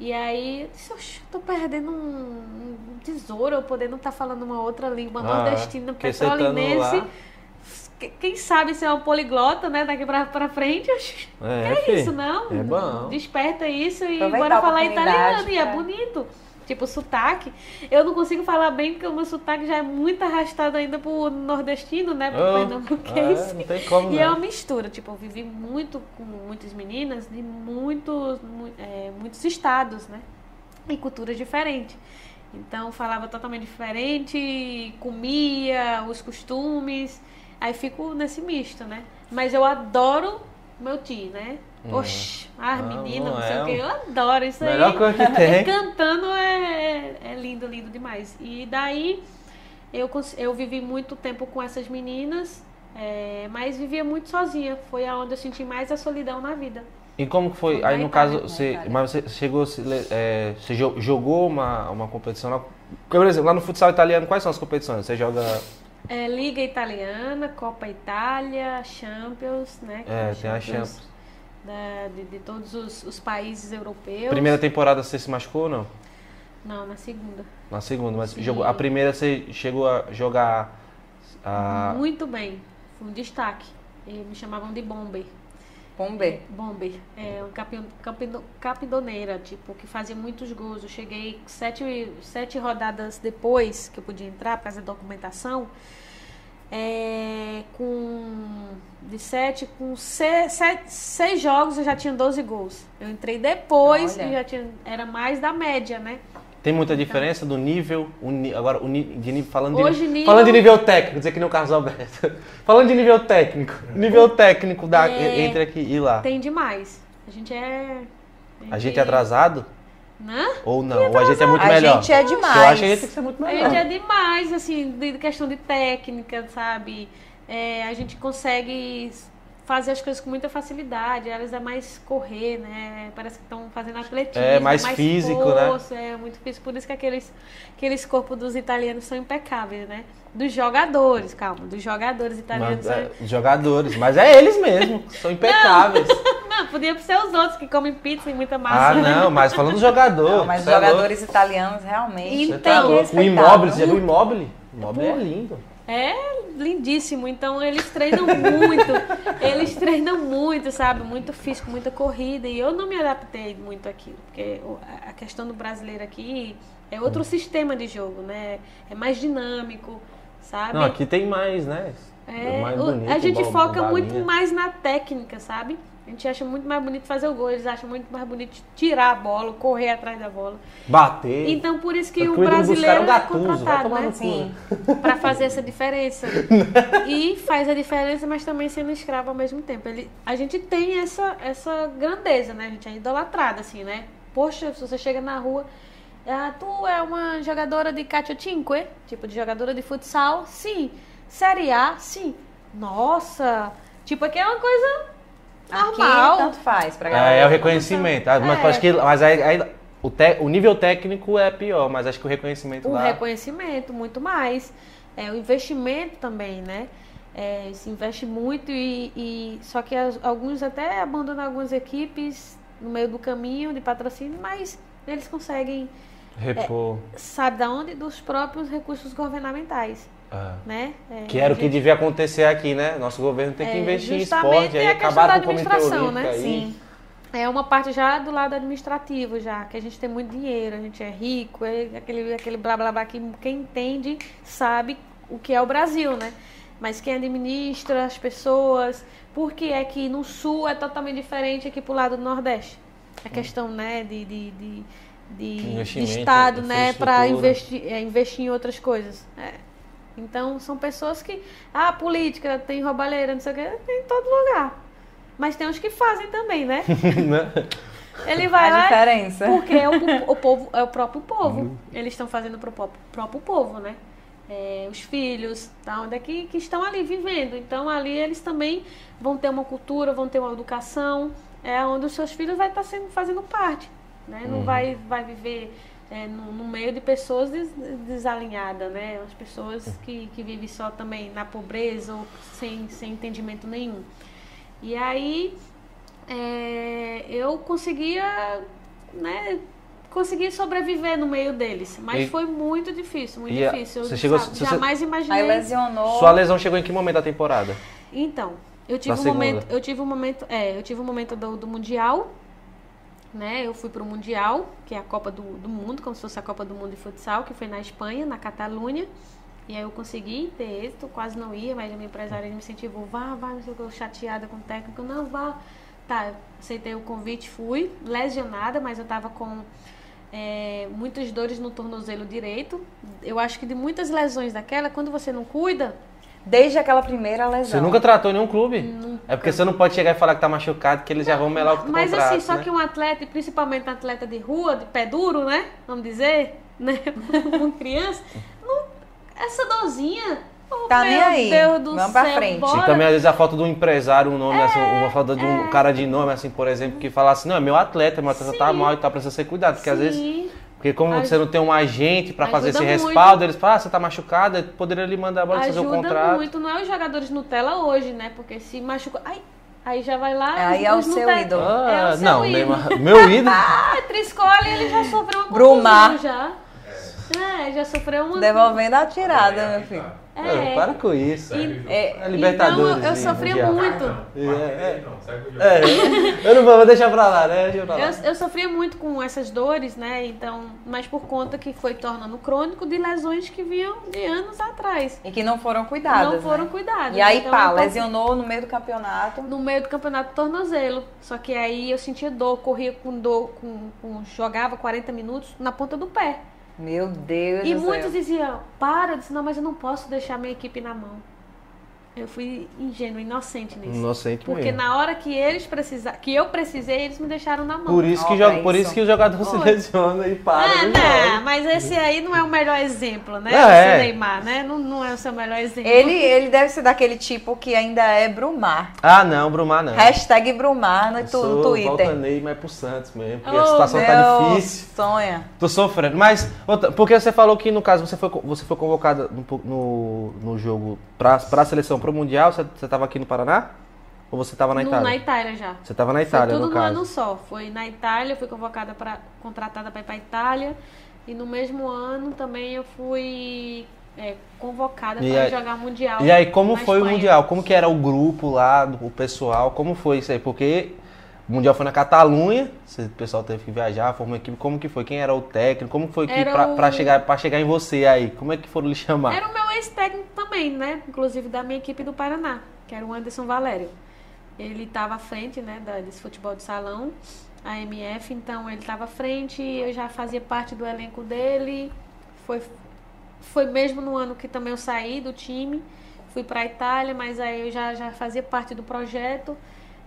e aí eu disse, oxe, tô perdendo um, um tesouro, eu podendo estar falando uma outra língua Ah, nordestina, porque petrolinense. Que- Quem sabe ser uma poliglota, né, daqui pra, pra frente, É, que fi. isso, não? É bom. Desperta isso e Aproveitar bora a falar italiano, e é bonito. Tipo, sotaque. Eu não consigo falar bem porque o meu sotaque já é muito arrastado ainda pro nordestino, né? Pro Oh, pernambuquense. é, não tem como, E é não. uma mistura. Tipo, eu vivi muito com muitas meninas de muitos, mu- é, muitos estados, né? E culturas diferentes. Então, falava totalmente diferente, comia, os costumes. Aí fico nesse misto, né? Mas eu adoro meu tio, né? Oxi, ah, menina, não não sei é o que. um- Eu adoro isso Melhor aí. coisa que tem. Cantando é, é lindo, lindo demais. E daí eu, eu vivi muito tempo com essas meninas, é, mas vivia muito sozinha. Foi aonde eu senti mais a solidão na vida. E como que foi? Foi Aí no caso, você, mas você chegou, é, você jo- jogou uma, uma competição lá? Por exemplo, lá no futsal italiano, quais são as competições? Você joga. É, Liga Italiana, Copa Itália, Champions, né? que É, é tem a Champions. Da- de, de todos os, os países europeus. Primeira temporada você se machucou ou não? Não, na segunda. Na segunda, mas Sim. jogou, a primeira você chegou a jogar. A, Muito bem. Foi um destaque. E me chamavam de Bomber. Pombe. Bomber. É um capi, capido- capidoneira, tipo, que fazia muitos gols. Eu cheguei sete, sete rodadas depois que eu podia entrar para fazer documentação. É, com de sete, com se- sete- seis jogos eu já tinha 12 gols. Eu entrei depois Olha. e já tinha, era mais da média, né? Tem muita diferença do nível, agora de nível, falando, Hoje, de, nível- falando de nível técnico, dizer que nem o Carlos Alberto. falando de nível técnico, nível técnico da, É. entre aqui e lá. Tem demais. A gente é. A gente é atrasado? Né? Ou não? Ou a gente é muito A melhor? gente é Eu demais. acho que a gente tem que ser muito A melhor. gente é demais, assim, de questão de técnica, sabe? É, a gente consegue fazer as coisas com muita facilidade. Elas é mais correr, né? Parece que estão fazendo atletismo. É, mais físico, né? É, muito físico. Por isso que aqueles, aqueles corpos dos italianos são impecáveis, né? Dos jogadores, calma, dos jogadores italianos. Mas, é, jogadores, mas é eles mesmo, são impecáveis. Não, podia ser os outros que comem pizza e muita massa. Ah, não, mas falando dos jogadores. Não, mas os é jogadores italianos realmente. Você Então, tá louco. O imóvel, você já viu o imóvel? O imóvel é lindo. É lindíssimo. Então eles treinam muito. eles treinam muito, sabe? Muito físico, muita corrida. E eu não me adaptei muito àquilo. Porque a questão do brasileiro aqui é outro Hum. sistema de jogo, né? É mais dinâmico, sabe? Não, aqui tem mais, né? É, mais o- bonito, a gente foca muito mais na técnica, sabe? A gente acha muito mais bonito fazer o gol, eles acham muito mais bonito tirar a bola, correr atrás da bola. Bater. Então por isso que Tanto o brasileiro é buscaram Gattuso, vai contratado, né? no cu. Sim. Pra fazer essa diferença. e faz a diferença, mas também sendo escravo ao mesmo tempo. Ele, a gente tem essa, essa grandeza, né? A gente é idolatrada, assim, né? Poxa, se você chega na rua, ah, tu é uma jogadora de calcio cinque? Tipo, de jogadora de futsal? Sim. Série A? Sim. Nossa! Tipo, aqui é uma coisa Aqui normal. tanto faz pra É, galera. é o reconhecimento. Ah, Mas É. acho que mas aí, aí o, te- o nível técnico é pior, mas acho que o reconhecimento O lá. reconhecimento, muito mais. É, o investimento também, né? É, se investe muito e, e- só que as- alguns até abandonam algumas equipes no meio do caminho de patrocínio, mas eles conseguem, Repor. sabe da onde? Dos próprios recursos governamentais, Ah. né? É, Que era o a que gente- devia acontecer aqui, né? Nosso governo tem que É, investir em justamente esporte, aí é a questão acabar da com o administração, Olímpico né? aí. Sim. É uma parte já do lado administrativo, já, que a gente tem muito dinheiro, a gente é rico, é aquele, aquele blá blá blá que quem entende sabe o que é o Brasil, né? mas quem administra as pessoas, por que é que no sul é totalmente diferente aqui pro lado do Nordeste? A questão, né, de, de, de, de, de Estado, né, para investir, é, investir em outras coisas. É. Então, são pessoas que, ah, política, tem roubalheira, não sei o que, tem em todo lugar. Mas tem uns que fazem também, né? Né? Ele vai A lá, diferença. porque é o, o povo, é o próprio povo. Eles estão fazendo pro próprio, próprio povo, né? É, os filhos, tá? Onde é que, que estão ali vivendo. Então ali eles também vão ter uma cultura, vão ter uma educação, é onde os seus filhos vai estar sendo, fazendo parte. Né? Não vai, vai viver é, no, no meio de pessoas des, desalinhadas, né? As pessoas que, que vivem só também na pobreza ou sem, sem entendimento nenhum. E aí é, eu conseguia, né, consegui sobreviver no meio deles, mas E- foi muito difícil, muito a- difícil. Eu você chegou- sabe, você- jamais Aí imaginei. lesionou. Sua lesão chegou em que momento da temporada? Então, eu tive Na um segunda. momento, eu tive um momento, é, eu tive um momento do, do mundial, né? Eu fui pro mundial, que é a Copa do, do Mundo, como se fosse a Copa do Mundo de futsal, que foi na Espanha, na Catalunha. E aí eu consegui ter êxito, quase não ia, mas a minha empresária me incentivou, vá, vá, não sei o que, eu chateada com o técnico, não, vá. Tá, aceitei o convite, fui, lesionada, mas eu tava com é, muitas dores no tornozelo direito. Eu acho que de muitas lesões daquela, quando você não cuida, Desde aquela primeira lesão. Você nunca tratou em nenhum clube? É porque você não pode chegar e falar que tá machucado, que eles já vão melar o contrato, Mas assim, só né? que um atleta, e principalmente um atleta de rua, de pé duro, né? Vamos dizer, né? Uma criança, não- essa dorzinha. oh, Tá meu nem aí. Deus do Vamos pra céu, frente. bora. E também às vezes a falta de um empresário, um nome, assim, uma falta de um cara de nome, assim, por exemplo, que fala assim, não, é meu atleta, meu atleta tá Sim. mal e tal, precisa ser cuidado. Porque às vezes, Sim. Porque como Aj- você não tem um agente pra fazer esse Ajuda muito. respaldo, eles falam, ah, você tá machucada, poderia lhe mandar embora fazer o Ajuda contrato. muito, não é os jogadores Nutella hoje, né? Porque se machucou. Ai, aí já vai lá. Aí é o seu Nutella- ídolo. Ah, é o seu não, ídolo. Neymar, meu ídolo. Ah, Triscoli, ele já sofreu uma Brumar. já. É, já sofreu uma. Devolvendo a tirada, meu filho. É. Ah, para com isso. E- É, É Libertadores. Então, eu, sofria Mundial. muito. É, o jogo. é, eu não vou, vou deixar pra lá, né? Deixa pra lá. Eu, eu sofria muito com essas dores, né? Então, mas por conta que foi tornando crônico de lesões que vinham de anos atrás. E que não foram cuidadas. não foram né? cuidadas. E aí, Então, pá, lesionou no meio do campeonato. No meio do campeonato tornozelo. Só que aí eu sentia dor, corria com dor, com, com- jogava 40 minutos na ponta do pé. Meu Deus E do céu. muitos diziam, para, eu disse, não, mas eu não posso deixar minha equipe na mão. Eu fui ingênua, inocente nisso. Inocente Porque mesmo. na hora que eles precisaram, que eu precisei, eles me deixaram na mão. Por isso, que Ó, joga, pra por isso isso. que o jogador se Foi. lesiona e para. Ah, não, jogo. mas esse aí não é o melhor exemplo, né? É. Esse Neymar, né? Não, não é o seu melhor exemplo. Ele, ele deve ser daquele tipo que ainda é Brumar. Ah, não, Brumar não. Hashtag Brumar no, tu- no Twitter. Voltanei, mas pro Santos mesmo. Porque a Oh, situação Meu tá difícil. Sonha. Tô sofrendo. Mas, porque você falou que no caso você foi, você foi convocada no, no, no jogo pra, pra seleção pro Mundial, você, você tava aqui no Paraná? Ou você tava na No- Itália? na Itália já. Você tava na Itália, Foi tudo no no caso. ano só. Foi na Itália, fui convocada para contratada para ir para Itália e no mesmo ano também eu fui é, convocada para jogar mundial. E aí, como foi o Espanha. Mundial? Como que era o grupo lá, o pessoal? Como foi isso aí? Porque o Mundial foi na Catalunha, o pessoal teve que viajar, formou uma equipe. Como que foi? Quem era o técnico? Como foi que pra, o- pra chegar, pra chegar em você aí? Como é que foram lhe chamar? Era o meu ex-técnico também, né? Inclusive da minha equipe do Paraná, que era o Anderson Valério. Ele estava à frente, né, da- desse futebol de salão, a MF, então ele estava à frente, eu já fazia parte do elenco dele. Foi, foi mesmo no ano que também eu saí do time, fui para a Itália, mas aí eu já, já fazia parte do projeto.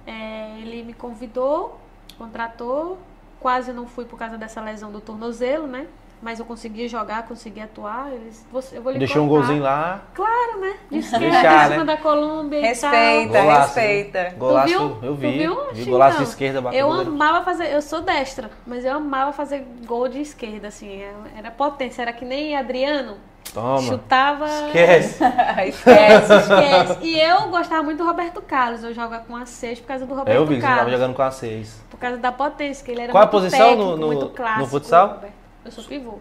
É, ele me convidou, contratou, quase não fui por causa dessa lesão do tornozelo, né? Mas eu consegui jogar, consegui atuar. Eles, você, eu vou lhe Deixou um contar. golzinho lá. Claro, né? De esquerda, Deixar, em cima né? da Colômbia e Respeita, tal. Golaço, respeita. Golaço, viu? eu Tu vi. viu? Vi golaço de então, esquerda, bateu Eu amava fazer, eu sou destra, mas eu amava fazer gol de esquerda, assim, era potência, era que nem Adriano, Toma. chutava... Esquece. Esquece. Esquece. E eu gostava muito do Roberto Carlos, eu jogo com a 6 por causa do Roberto É, eu vi que você tava Carlos. jogando com a 6. Por causa da potência, que ele era Qual a muito posição técnico, no- no- muito no clássico. futsal? Eu sou pivô.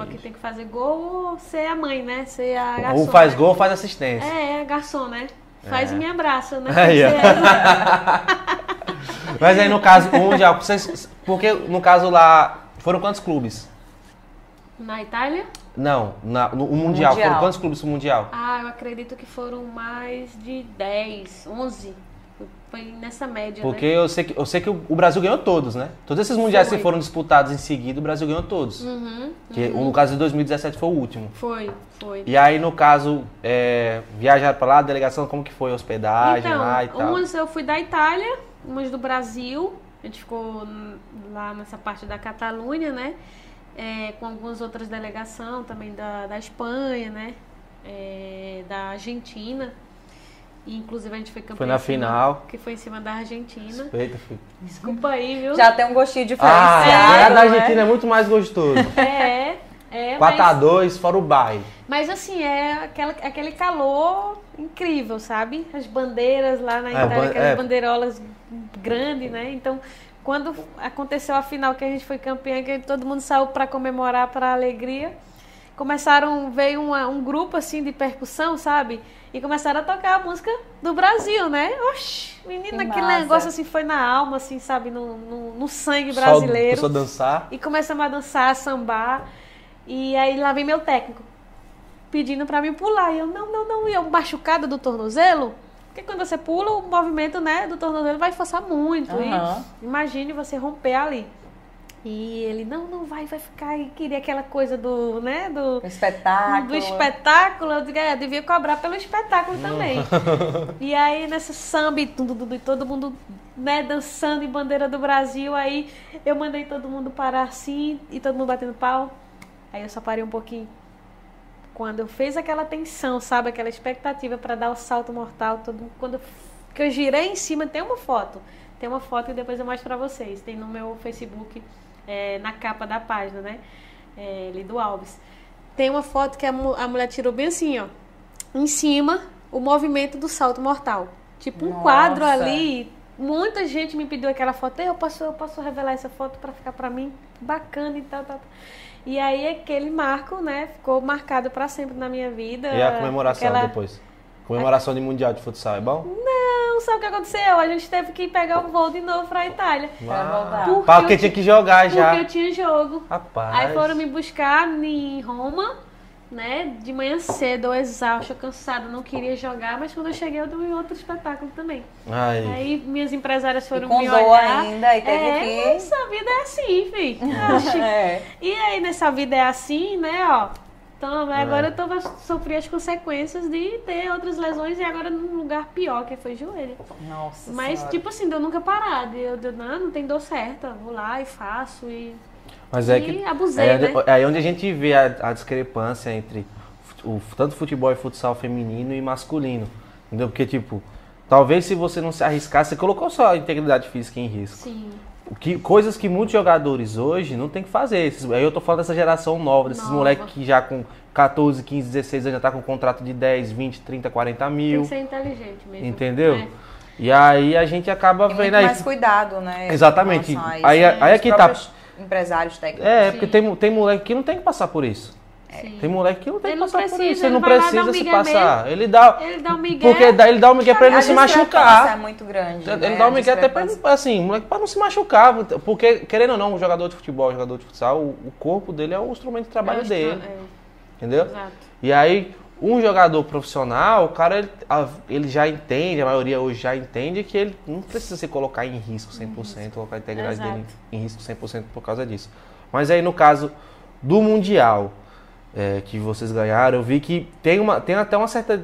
A que tem que fazer gol ou ser a mãe, né? Ser a garçom. Ou faz gol ou faz assistência. É, é garçom, né? Faz É. e me abraça, né? Aí, ser- Mas aí no caso, o Mundial, vocês, porque no caso lá, foram quantos clubes? Na Itália? Não, na- no, o Mundial. Mundial. Foram quantos clubes no Mundial? Ah, eu acredito que foram mais de 10, 11. Foi nessa média, Porque né? eu sei que, eu sei que o Brasil ganhou todos, né? Todos esses mundiais Foi. que foram disputados em seguida, o Brasil ganhou todos. Uhum, Que, No caso de 2017 foi o último. foi, foi. E aí, no caso, é, viajaram pra lá, a delegação, como que foi a hospedagem então, lá e tal? umas eu fui da Itália, umas do Brasil. A gente ficou lá nessa parte da Catalunha, né? É, com algumas outras delegações também da, da Espanha, né? É, da Argentina. E, inclusive a gente foi campeão. Foi na final. Que foi em cima da Argentina. Suspeita, filho. Desculpa aí, viu? Já tem um gostinho Ah, diferenciado. ganhar da é? Argentina é muito mais gostoso. É, é. mas- 4x2, fora o baile. Mas assim, é aquela, aquele calor incrível, sabe? As bandeiras lá na É, Itália, ban- aquelas é. bandeirolas grandes, né? Então, quando aconteceu a final que a gente foi campeã, que todo mundo saiu para comemorar, para alegria, começaram, veio uma- um grupo assim de percussão, sabe? E começaram a tocar a música do Brasil, né? Oxi, menina, Que aquele negócio assim foi na alma, assim, sabe? No, no, no sangue Só brasileiro. pessoa dançar. E começamos a dançar, a sambar. E aí lá vem meu técnico pedindo pra mim pular. E eu, não, não, não. E eu machucada do tornozelo. Porque quando você pula, o movimento né, do tornozelo vai forçar muito. E imagine você romper ali. E ele, não, não vai, vai ficar. E queria aquela coisa do, né, do, espetáculo. do espetáculo, eu digo, é, eu devia cobrar pelo espetáculo também. e aí nessa samba e e todo mundo né, dançando em bandeira do Brasil, aí eu mandei todo mundo parar assim e todo mundo batendo pau. Aí eu só parei um pouquinho. Quando eu fiz aquela tensão, sabe, aquela expectativa para dar o salto mortal, todo quando eu, que eu girei em cima, tem uma foto. Tem uma foto e depois eu mostro pra vocês. Tem no meu Facebook, é, na capa da página, né? É, Lido Alves. Tem uma foto que a, a mulher tirou bem assim, ó. Em cima, o movimento do salto mortal. Tipo um Nossa. quadro ali. Muita gente me pediu aquela foto. Eu posso, eu posso revelar essa foto pra ficar pra mim? Bacana e tal, tal. tal. E aí aquele marco, né, ficou marcado pra sempre na minha vida. E a comemoração Aquela- depois? Comemoração de Mundial de Futsal, é bom? Não, sabe o que aconteceu? A gente teve que pegar o voo de novo pra Itália. Por- Porque Porque eu tinha que jogar já. Porque eu tinha jogo. Rapaz. Aí foram me buscar em Roma, né? De manhã cedo, eu exausta, cansada, não queria jogar, mas quando eu cheguei eu dei outro espetáculo também. Ai. Aí minhas empresárias foram E com me dor olhar. ainda, e teve é, que- Essa vida é assim, fi. Oxi. É. E aí nessa vida é assim, né, ó. Então É. agora eu tô pra sofrer as consequências de ter outras lesões e agora num lugar pior, que foi joelho. Nossa Mas, Senhora. tipo assim, de eu nunca parar. de Eu, de, não, não tem dor certa. Vou lá e faço e. Mas é que. abusei, é, né? é aí onde a gente vê a, a discrepância entre o, tanto futebol e futsal feminino e masculino. Entendeu? Porque, tipo, talvez se você não se arriscar, você colocou só a integridade física em risco. Sim. O que, coisas que muitos jogadores hoje não tem que fazer. Esses- aí eu tô falando dessa geração nova, desses moleques que já com 14, 15, 16 anos já tá com contrato de 10, 20, 30, 40 Tem mil. que ser inteligente mesmo. Entendeu? É. E aí a gente acaba Tem vendo aí. mais cuidado, né? Exatamente. em relação a isso, Aí- né? aí é que tá- Empresários técnicos. É, Sim. porque tem, tem moleque que não tem que passar por isso. Sim. Tem moleque que não tem Ele que passar por precisa, isso. Ele ele não precisa um se passar. Ele dá. Ele dá um migué. Porque dá, ele dá um migué pra ele não se machucar. é muito grande. Ele né? dá um migué até pra, assim, moleque, pra não se machucar. Porque, querendo ou não, o jogador de futebol, o jogador de futsal, o, o corpo dele é o instrumento de trabalho É, dele. é, Entendeu? Exato. E aí, um jogador profissional, o cara, ele, ele já entende, a maioria hoje já entende que ele não precisa se colocar em risco 100%, colocar a integridade Exato. dele em risco 100% por causa disso. Mas aí, no caso do Mundial, é, que vocês ganharam, eu vi que tem, uma, tem até uma certa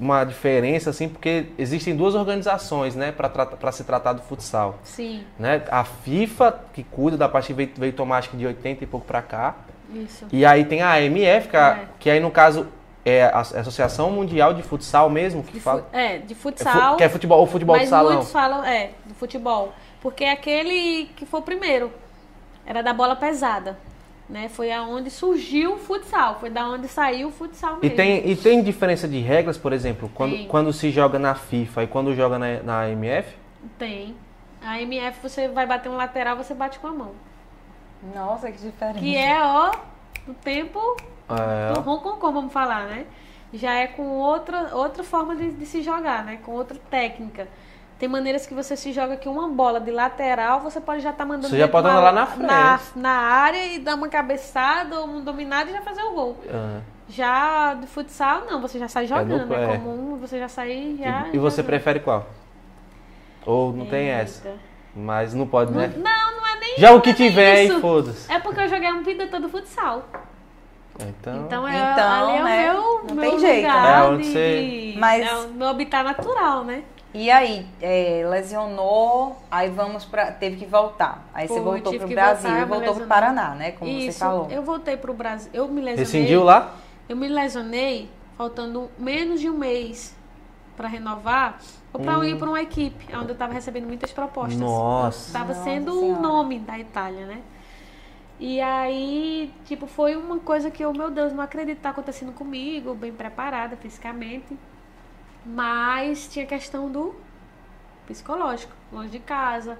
uma diferença, assim, porque existem duas organizações, né, para se tratar do futsal. Sim, Né? A FIFA, que cuida da parte que veio, veio tomar acho que de 80 e pouco para cá, isso. e aí tem a AMF, que, a- É. que aí no caso é a Associação Mundial de Futsal mesmo, que De fala. é, de É futsal. fu- que é futebol, ou futebol de mas salão. muitos falam, é, do futebol. Porque é aquele que foi o primeiro. Era da bola pesada. Né? Foi aonde surgiu o futsal. Foi da onde saiu o futsal E mesmo. tem, e tem diferença de regras, por exemplo, quando, Tem. quando se joga na FIFA e quando joga na, na AMF? Tem. A MF, você vai bater um lateral, você bate com a mão. Nossa, que diferente. Que é, ó, do tempo É, do Hong Kong, vamos falar, né? Já é com outra, outra forma de, de se jogar, né? Com outra técnica. Tem maneiras que você se joga que uma bola de lateral, você pode já estar mandando Você já pode andar lá na frente. na, na área e dar uma cabeçada ou um dominado e já fazer o gol. Ah. Já de futsal, não, você já sai jogando, no- é é. comum, você já sai já. E, e você prefere qual? Ou não tem essa? Eita. Mas não pode, né? Não, Já o que é tiver aí, isso. foda-se. É porque eu joguei a vida toda futsal. Então, Então é, Então, ali é né? o meu, Não meu tem jeito, lugar né? É onde de, você- Mas- é o meu habitat natural, né? E aí, é, lesionou, aí vamos pra. Teve que voltar. Aí você Foi, voltou pro Brasil voltar, e voltou pro lesionou. Paraná, né? Como Isso, você falou. eu voltei pro Brasil, eu me lesionei. rescindiu lá? Eu me lesionei faltando menos de um mês pra renovar ou pra Hum. ir pra uma equipe, onde eu tava recebendo muitas propostas. Nossa. Tava Nossa sendo o Senhora. nome da Itália, né? E aí, tipo, foi uma coisa que eu, meu Deus, não acredito que tá acontecendo comigo, bem preparada fisicamente. Mas tinha questão do psicológico, longe de casa.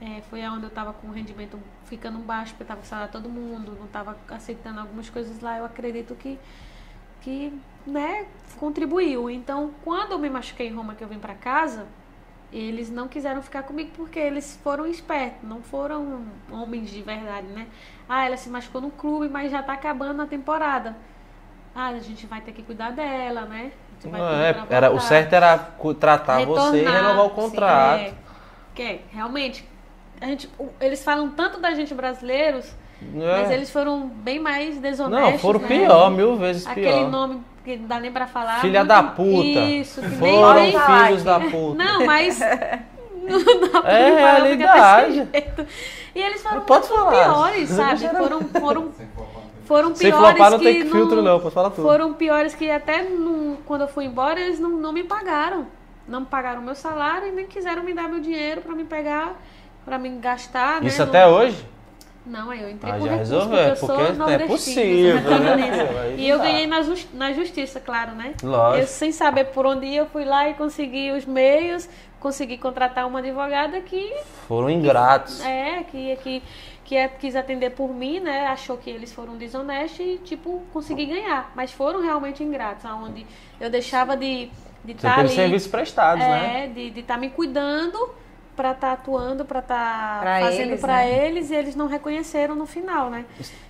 É, foi onde eu tava com o rendimento ficando baixo, porque eu tava com salário todo mundo, não tava aceitando algumas coisas lá. Eu acredito que, que né, contribuiu. Então, quando eu me machuquei em Roma, que eu vim pra casa, eles não quiseram ficar comigo porque eles foram espertos, não foram homens de verdade, né? Ah, ela se machucou no clube, mas já tá acabando a temporada. Ah, a gente vai ter que cuidar dela, né? Não, é, era, o certo era tratar você e Retornar, renovar o sim, contrato. é. que é, realmente, a gente, eles falam tanto da gente brasileiros, É. mas eles foram bem mais desonestos. Não, foram né? pior, mil vezes Aquele pior. nome que não dá nem pra falar. Filha muito- da puta. Isso, que nem Foram nem- filhos da puta. Não, mas. Não dá pra É falar, realidade. desse jeito. E eles foram muito falar. piores, sabe? Foram, foram, foram Sem piores flopar não que tem filtro não, pode falar tudo. Foram piores que até no- quando eu fui embora, eles não, não me pagaram. Não me pagaram meu salário e nem quiseram me dar meu dinheiro pra me pegar, pra me gastar. né? Isso Não- até hoje? Não, aí eu entrei Ah, com já recurso, resolveu, porque eu porque sou não é possível, sou né? Aí E eu ganhei na, jus- na justiça, claro, né? Lógico. Eu, sem saber por onde ir, eu fui lá e consegui os meios, consegui contratar uma advogada que Foram ingratos. é, que, que, que é, quis atender por mim, né? Achou que eles foram desonestos e, tipo, consegui ganhar. Mas foram realmente ingratos, aonde eu deixava de Você de estar teve ali. serviços prestados, né? É, de estar me cuidando pra estar atuando, pra estar Pra fazendo eles, pra né? eles e eles não reconheceram no final, né?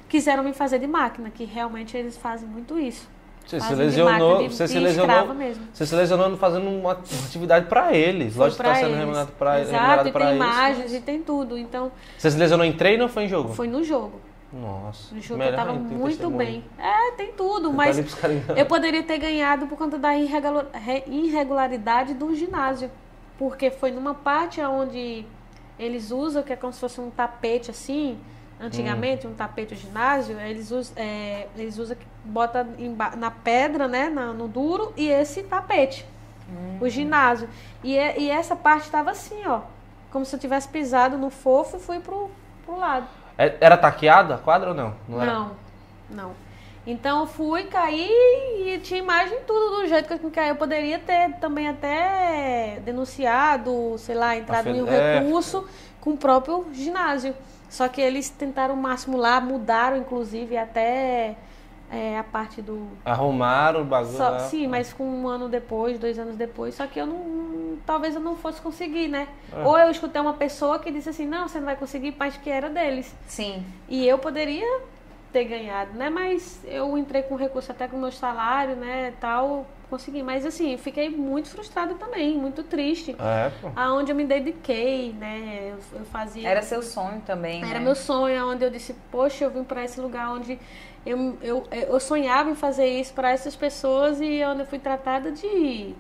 Quiseram me fazer de máquina, que realmente eles fazem muito isso. Você se Fazem de lesionou, máquina, de- você se de lesionou, mesmo. você se lesionou fazendo uma atividade pra eles. Foi Lógico que pra tá sendo eles. remunerado pra, Exato, remunerado e tem eles. imagens e tem tudo. Então, Você se lesionou em treino ou foi em jogo? foi no jogo. Nossa. No jogo eu tava muito bem. É, tem tudo, Você mas tá caras enganar. eu poderia ter ganhado por conta da irregula- re- irregularidade do ginásio. Porque foi numa parte onde eles usam, que é como se fosse um tapete assim, antigamente, um tapete do ginásio, eles usam, é, eles usam, que bota na pedra, né, na- no duro, e esse tapete, o ginásio. E, é- e essa parte estava assim, ó, como se eu tivesse pisado no fofo e fui pro, pro lado. É- Era taqueada a quadra ou não? era? Não, não. Então eu fui, caí e tinha imagem tudo do jeito que eu caí. Eu poderia ter também até denunciado, sei lá, entrado em um É. recurso com o próprio ginásio. Só que eles tentaram o máximo lá, mudaram inclusive até é, a parte do. Arrumaram o bagulho. Só- sim, mas com um ano depois, dois anos depois, só que eu não. Talvez eu não fosse conseguir, né? É. Ou eu escutei uma pessoa que disse assim, não, você não vai conseguir, mas que era deles. Sim. E eu poderia ter ganhado, né? Mas eu entrei com recurso até com o meu salário, né? Tal, consegui. Mas assim, eu fiquei muito frustrada também, muito triste. É, pô. Aonde eu me dediquei, né? Eu, eu fazia. Era seu sonho também. Era né? meu sonho, onde eu disse, poxa, eu vim para esse lugar onde eu, eu, eu sonhava em fazer isso para essas pessoas e onde eu fui tratada de,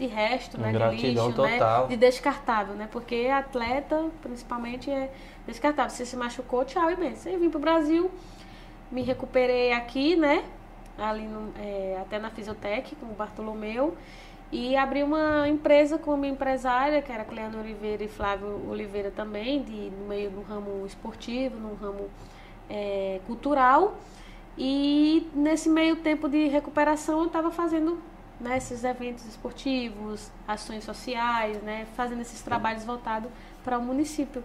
de resto, né? De lixo, total. né? De descartável, né? Porque atleta, principalmente, é descartável. Você se machucou, tchau e bem. Aí eu vim pro Brasil, me recuperei aqui, né? Ali no, é, até na Fisiotec, com o Bartolomeu. E abri uma empresa com uma empresária, que era Cleana Oliveira e Flávio Oliveira também, de, no meio do ramo esportivo, no ramo é, cultural. E nesse meio tempo de recuperação eu estava fazendo né, esses eventos esportivos, ações sociais, né, fazendo esses trabalhos voltados para o município.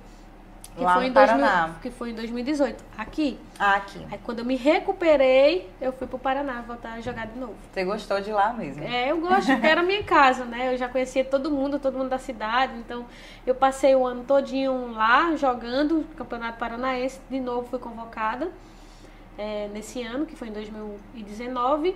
Que Lá foi no em 2000 Paraná. que foi em 2018, aqui. Ah, aqui. Aí quando eu me recuperei, eu fui pro Paraná voltar a jogar de novo. Você gostou de lá mesmo? É, eu gosto, porque era a minha casa, né? Eu já conhecia todo mundo, todo mundo da cidade. Então, eu passei o ano todinho lá, jogando Campeonato Paranaense. De novo, fui convocada é, nesse ano, que foi em 2019.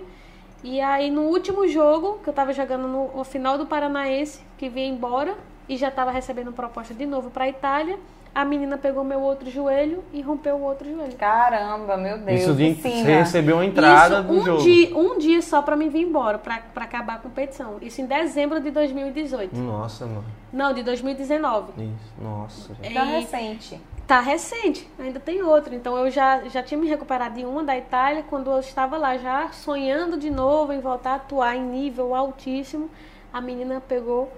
E aí, no último jogo, que eu tava jogando no, no final do Paranaense, que vinha embora, e já tava recebendo proposta de novo pra Itália, a menina pegou meu outro joelho e rompeu o outro joelho. Caramba, meu Deus. Isso de, que você recebeu uma entrada Isso, do um jogo. Dia, um dia só pra mim vir embora, pra, pra acabar a competição. Isso em dezembro de 2018. Nossa, mano. Não, de 2019. Isso. Nossa, gente. Tá E recente. tá recente, ainda tem outro. Então eu já, já tinha me recuperado de uma da Itália, quando eu estava lá já sonhando de novo em voltar a atuar em nível altíssimo. A menina pegou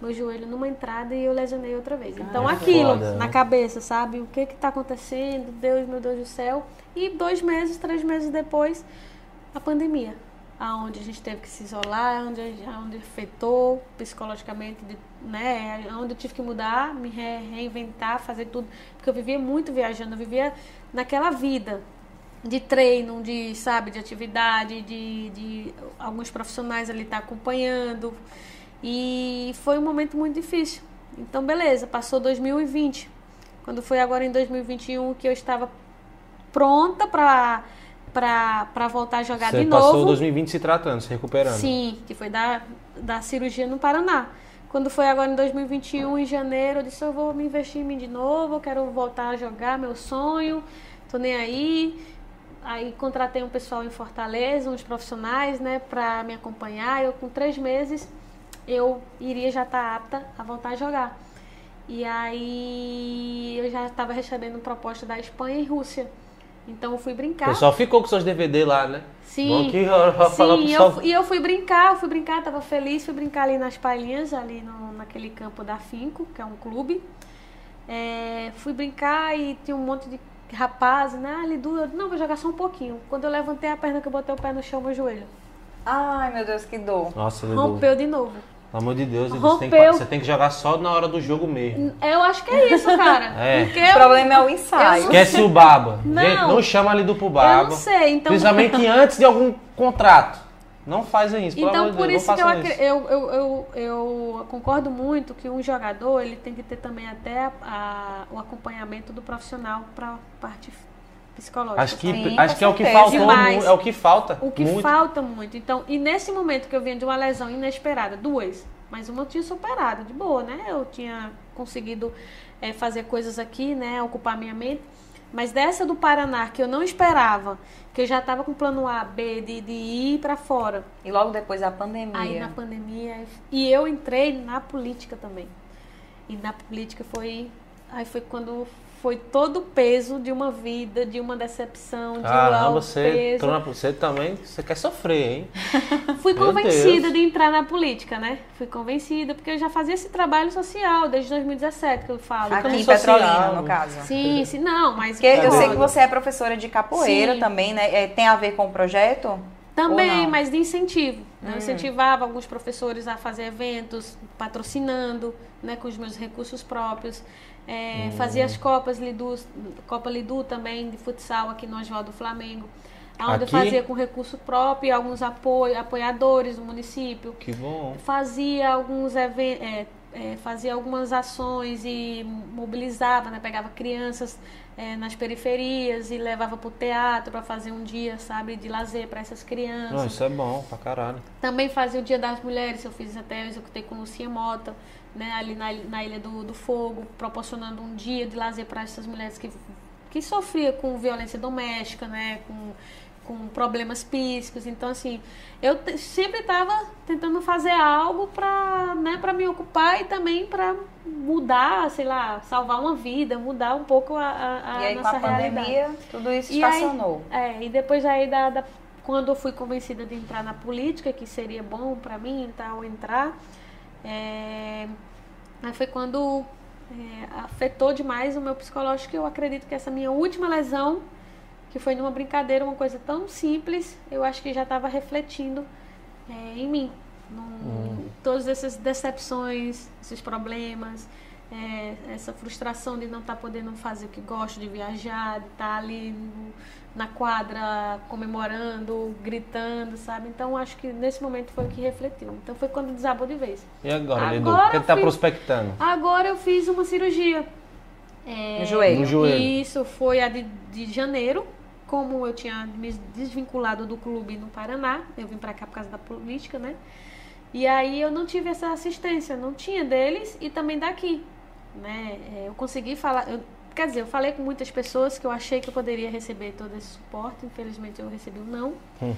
meu joelho numa entrada e eu lesionei outra vez. Então aquilo Foda, né? na cabeça, sabe? O que que tá acontecendo? Deus, meu Deus do céu. E dois meses, três meses depois, a pandemia. Aonde a gente teve que se isolar, onde, onde afetou psicologicamente, né? Onde eu tive que mudar, me re- reinventar, fazer tudo. Porque eu vivia muito viajando, eu vivia naquela vida de treino, de, sabe, de atividade, de, de alguns profissionais ali estar acompanhando. E foi um momento muito difícil. Então, beleza, passou 2020. Quando foi agora em 2021 que eu estava pronta para para voltar a jogar Você de passou novo. 2020 se tratando, se recuperando. Sim, que foi da, da cirurgia no Paraná. Quando foi agora em 2021, em janeiro, eu disse, eu vou me investir em mim de novo, eu quero voltar a jogar, meu sonho, tô nem aí. Aí contratei um pessoal em Fortaleza, uns profissionais, né, pra me acompanhar. Eu, com três meses, eu iria já estar apta a voltar a jogar. E aí eu já estava recebendo proposta da Espanha e Rússia. Então eu fui O brincar. pessoal ficou com seus DVD lá, né? Sim. Bom que falar Sim, pessoal. eu, e eu fui brincar, eu fui brincar, tava feliz, fui brincar ali nas palhinhas, ali no, naquele campo da Finco, que é um clube. É, fui brincar e tinha um monte de rapazes, né? Ali do, eu, não, vou jogar só um pouquinho. Quando eu levantei a perna que eu botei o pé no chão, meu joelho Ai, meu Deus, que dor. Nossa, Lidu. rompeu de novo. Pelo amor de Deus, você tem, que, você tem que jogar só na hora do jogo mesmo. Eu acho que é isso, cara. É. Porque O eu, problema é o ensaio. Esquece o baba. Não. Gente, não chama a Lidu pro eu baba. não sei, então Principalmente antes de algum contrato. Não fazem isso, Então, por Deus, isso que eu, eu, eu, eu, eu concordo muito que um jogador ele tem que ter também até a- a- o acompanhamento do profissional para a parte psicológica. Acho que, Sim, acho que é o que faltou, Demais. mu- é o que falta. O que muito. falta muito. Então, e nesse momento que eu venho de uma lesão inesperada, duas, mas uma eu tinha superado, de boa, né? Eu tinha conseguido eh, fazer coisas aqui, né? Ocupar minha mente. Mas dessa do Paraná, que eu não esperava, que eu já estava com plano A, B, de, de ir para fora. E logo depois da pandemia. Aí na pandemia. E eu entrei na política também. E na política foi. Aí foi quando foi todo o peso de uma vida, de uma decepção, de um Caramba, alto você, peso. entrou na- você também, você quer sofrer, hein? Fui Meu convencida Deus. de entrar na política, né? Fui convencida, porque eu já fazia esse trabalho social desde 2017, que eu falo. Aqui em social, Petrolina, no caso. sim, sim, não, mas. Porque eu sei que você é professora de capoeira Sim. também, né? É, tem a ver com o projeto? Também, mas de incentivo. Hum. né? Eu incentivava alguns professores a fazer eventos, patrocinando, né, com os meus recursos próprios. É, Hum. Fazia as Copas Lidu, Copa Lidu também, de futsal aqui no Oswaldo Flamengo. Onde eu fazia com recurso próprio alguns apoio, apoiadores do município. Que bom. Fazia alguns eventos. fazia algumas ações e mobilizava, né? Pegava crianças é, nas periferias e levava para o teatro para fazer um dia, sabe, de lazer para essas crianças. Não, isso é bom pra caralho. Também fazia o Dia das Mulheres, eu fiz até, eu executei com Lucia Mota, né, ali na, na Ilha do, do Fogo, proporcionando um dia de lazer para essas mulheres que, que sofriam com violência doméstica, né, com, com problemas psíquicos. Então, assim, eu sempre estava tentando fazer algo para né, pra me ocupar e também para mudar, sei lá, salvar uma vida, mudar um pouco a, a, a E aí com nossa a realidade. pandemia, tudo isso estacionou. É, e depois aí da, da- quando eu fui convencida de entrar na política, que seria bom pra mim e tal, entrar, é, aí foi quando é, afetou demais o meu psicológico, que eu acredito que essa minha última lesão, que foi numa brincadeira, uma coisa tão simples, eu acho que já estava refletindo é, em mim. Num- Todas essas decepções, esses problemas, é, essa frustração de não estar podendo fazer o que gosto, de viajar, de estar ali no- na quadra comemorando, gritando, sabe? Então acho que nesse momento foi o que refletiu. Então foi quando desabou de vez. E agora, Lidu? Agora O que que tá fiz- prospectando? Agora eu fiz uma cirurgia. É, No joelho. No joelho. Isso foi a de, de janeiro. Como eu tinha me desvinculado do clube no Paraná, eu vim pra cá por causa da política, né? E aí eu não tive essa assistência, não tinha deles e também daqui, né? É, Eu consegui falar, eu- quer dizer, eu falei com muitas pessoas que eu achei que eu poderia receber todo esse suporte, infelizmente eu recebi um não.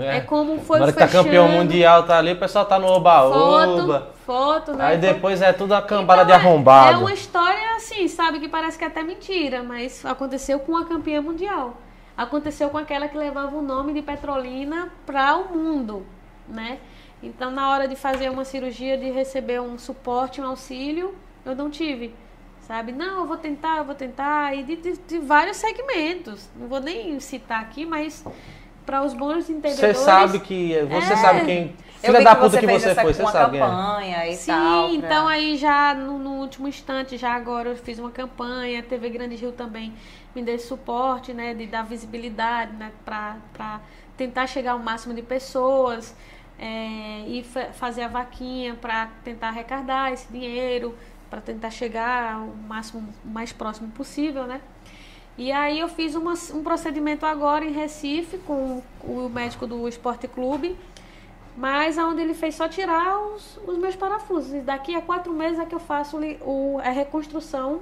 É, como foi Na hora que tá campeão mundial, tá ali, o pessoal tá no oba-oba. Foto, foto, né? Aí depois é tudo a cambada então, de é- arrombado. É uma história assim, sabe, que parece que é até mentira, mas aconteceu com a campeã mundial. Aconteceu com aquela que levava o nome de Petrolina para o mundo, né? Então, na hora de fazer uma cirurgia, de receber um suporte, um auxílio, eu não tive, sabe? Não, eu vou tentar, eu vou tentar, e de, de- de vários segmentos. Não vou nem citar aqui, mas para os bons Você entendedores... sabe que. Você É. sabe quem. Eu Filha da que puta você que fez você essa foi, você uma sabe quem é. campanha e Sim, tal. pra- então aí já no, no último instante, já agora eu fiz uma campanha, a TV Grande Rio também me deu esse suporte, né, de dar visibilidade, né, pra, pra tentar chegar ao máximo de pessoas é, e fa- fazer a vaquinha para tentar arrecadar esse dinheiro, para tentar chegar ao máximo, o mais próximo possível, né. E aí eu fiz uma- um procedimento agora em Recife com o médico do Esporte Clube, mas aonde ele fez só tirar os, os meus parafusos. E daqui a quatro meses é que eu faço o, a reconstrução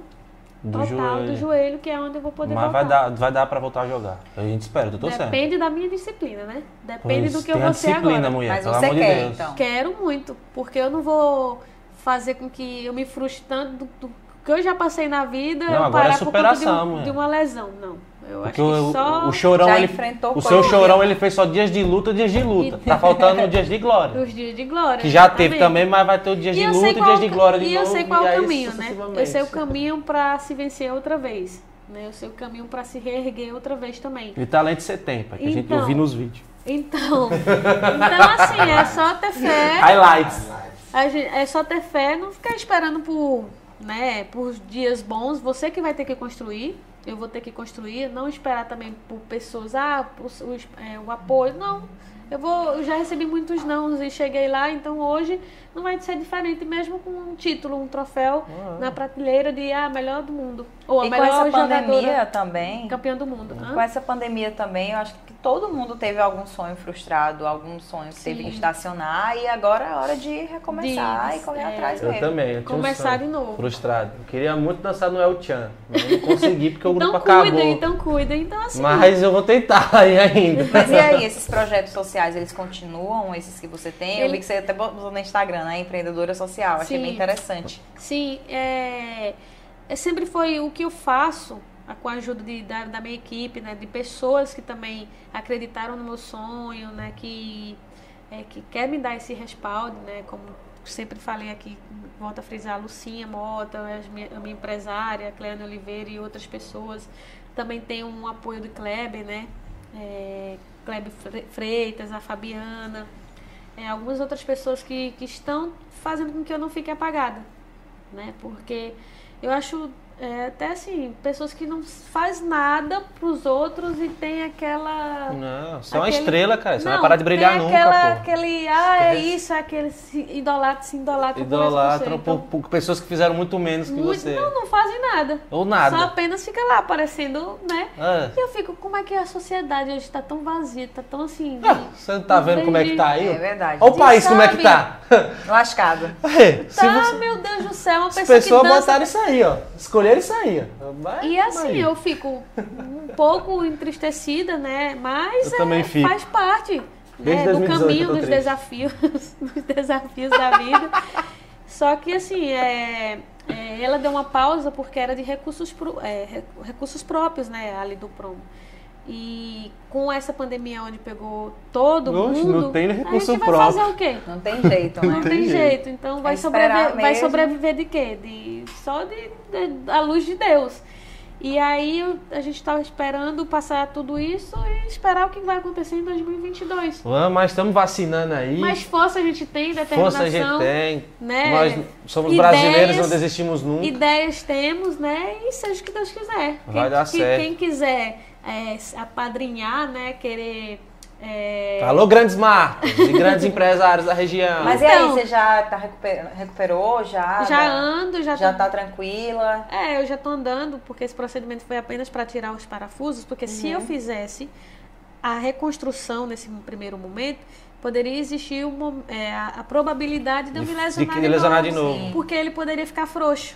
Do total joelho. do joelho, que é onde eu vou poder Mas voltar. vai dar, vai dar pra voltar a jogar. A gente espera, eu tô certo. Depende da minha disciplina, né? Depende Pois, do que eu vou ser disciplina, agora. mulher, Mas você quer, de Deus. então. Quero muito, porque eu não vou fazer com que eu me frustre tanto do, do que eu já passei na vida, Não, eu agora é parar por conta de, superação, um- de uma lesão. Não, eu Porque acho o, que só o, o chorão, Já ele, enfrentou o seu chorão, ele fez só dias de luta, dias de luta. Tá faltando dias de glória. os dias de glória. Que já teve exatamente. também, mas vai ter o dias E de luta e dias de glória de e novo. eu sei qual e é o caminho, né? Eu sei o caminho pra se vencer outra vez. Né? Eu sei o caminho pra se reerguer outra vez também. E talento você tem, pai, que a gente Então. ouviu nos vídeos. Então, então assim, é só ter fé. Highlights. A gente- é só ter fé, não ficar esperando por, né, por dias bons. Você que vai ter que construir. Eu vou ter que construir, não esperar também por pessoas, ah, o, o, é, o apoio. Não. Eu vou, eu já recebi muitos nãos e cheguei lá, então hoje não vai ser diferente, mesmo com um título, um troféu na prateleira de ah, melhor do mundo. Ou a E com melhor essa jogadora pandemia também, campeã do mundo. Hã? com essa pandemia também, eu acho que todo mundo teve algum sonho frustrado, algum sonho que teve que estacionar e agora é hora de recomeçar De- e correr é. atrás Eu mesmo. também. Eu tinha um Começar sonho. de novo. Frustrado. Eu queria muito dançar no El Chan. Mas eu não consegui porque o Então grupo cuida, acabou. então cuida. Então assim, Mas eu vou tentar aí ainda. Mas e aí, esses projetos sociais, eles continuam, esses que você tem? Eu Ele- vi que você até botou no Instagram, né? Empreendedora social. Achei Sim. bem interessante. Sim, é, é sempre foi o que eu faço com a ajuda de, da, da minha equipe, né, de pessoas que também acreditaram no meu sonho, né, que é, que quer me dar esse respaldo, né, como sempre falei aqui, volto a frisar, a Lucinha Mota, a minha empresária, a Cleane Oliveira e outras pessoas. Também tem um apoio do Kleber, né, é, Kleber Fre- Freitas, a Fabiana, é, algumas outras pessoas que, que estão fazendo com que eu não fique apagada, né? Porque eu acho é, até assim, pessoas que não faz nada pros outros e tem aquela Não, você é uma Aquele- estrela, cara. Você não, vai parar de brilhar tem nunca, aquela, pô. aquele, ah, é isso, é aquele se idolatra, se idolatra por essa Idolatram pessoa. por, por pessoas que fizeram muito menos que Então, muito- você. Não, não fazem nada. Ou nada. Só apenas fica lá aparecendo, né? Ah. E eu fico, como é que a sociedade hoje tá tão vazia, tá tão assim. de- Ah, Você não tá vendo como é que tá aí? É verdade. Olha o país como é que tá. Lascado. É, se Tá, você- meu Deus do céu, uma as pessoa pessoas que dança botaram isso aí, ó. Escolheram aí, ó. Vai, E assim, vai. eu fico um pouco entristecida, né? Mas é, faz parte né, do 2018 caminho, dos triste. desafios, dos desafios da vida. Só que assim, é, é, ela deu uma pausa porque era de recursos, pro- é, re- recursos próprios, né, ali do prom. E com essa pandemia onde pegou todo Oxe, mundo, não tem nem a recurso gente vai próprio. fazer o quê? Não tem jeito, né? Não tem jeito. Então vai, esperar sobreviver, vai sobreviver de quê? De, só de, de- da luz de Deus. E aí a gente estava esperando passar tudo isso e esperar o que vai acontecer em 2022. Vamos, mas estamos vacinando aí. Mas força a gente tem, determinação. Força a gente tem. né? Nós somos Ideias- brasileiros, não desistimos nunca. Ideias temos, né? E seja o que Deus quiser. Vai quem, dar que- certo. Quem quiser é, se apadrinhar, né? Querer. é, Alô, grandes marcas e grandes empresários da região. Mas e aí, Então- você já tá recuper... recuperou? Já? já ando, já, Já tô- tá tranquila? É, eu já tô andando, porque esse procedimento foi apenas para tirar os parafusos, porque se Uhum. eu fizesse a reconstrução nesse primeiro momento, poderia existir um mom- é, a, a probabilidade de eu me lesionar de de, lesionar novo, de novo. Porque ele poderia ficar frouxo.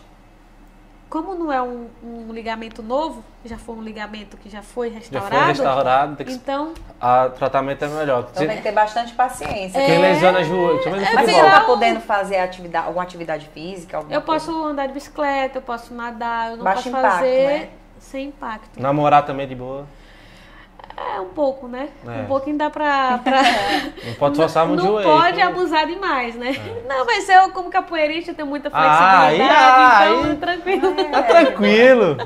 Como não é um, um ligamento novo, já foi um ligamento que já foi Já restaurado, foi restaurado, tem que... então a, o tratamento é melhor. Então tem que ter bastante paciência. É. Quem lesiona joelho, deixa eu ver no Mas você já tá Não. podendo fazer atividade, alguma atividade física? Alguma eu coisa? posso andar de bicicleta, eu posso nadar, eu não Baixo posso impacto, fazer né? sem impacto. Namorar também de boa. É um pouco, né? É. Um pouquinho dá pra. pra... Não pode forçar muito não pode abusar demais, né? Não, mas eu, como capoeirista, tenho muita Ah, flexibilidade, aí, então aí. tranquilo. Tá tranquilo.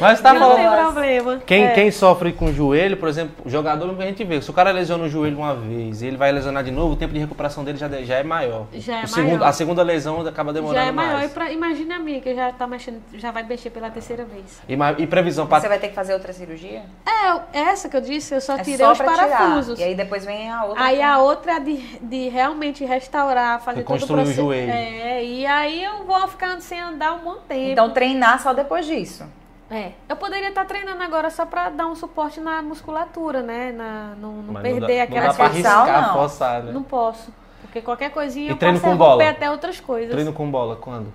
Mas tá não falando. tem problema. Quem, É. quem sofre com o joelho, por exemplo, o jogador, a gente vê, se o cara lesiona o joelho uma vez e ele vai lesionar de novo, o tempo de recuperação dele já, já é maior. Já é O segundo- maior. a segunda lesão acaba demorando Já é maior. mais. E pra, imagine a minha, que já tá mexendo, já vai mexer pela terceira vez. E, e previsão para Você vai ter que fazer outra cirurgia? É, essa que eu disse, eu só É tirei só os pra tirar. parafusos. E aí depois vem a outra. Aí a outra é de, de realmente restaurar, fazer todo o Reconstruir o joelho. É, e aí eu vou ficar sem andar um bom tempo. Então treinar só depois disso. É, eu poderia estar treinando agora só pra dar um suporte na musculatura, né? Na, não não perder não dá, aquela não dá arriscar, não. forçar, né? Não posso. Porque qualquer coisinha E eu treino posso com bola? romper até outras coisas. Treino com bola, quando?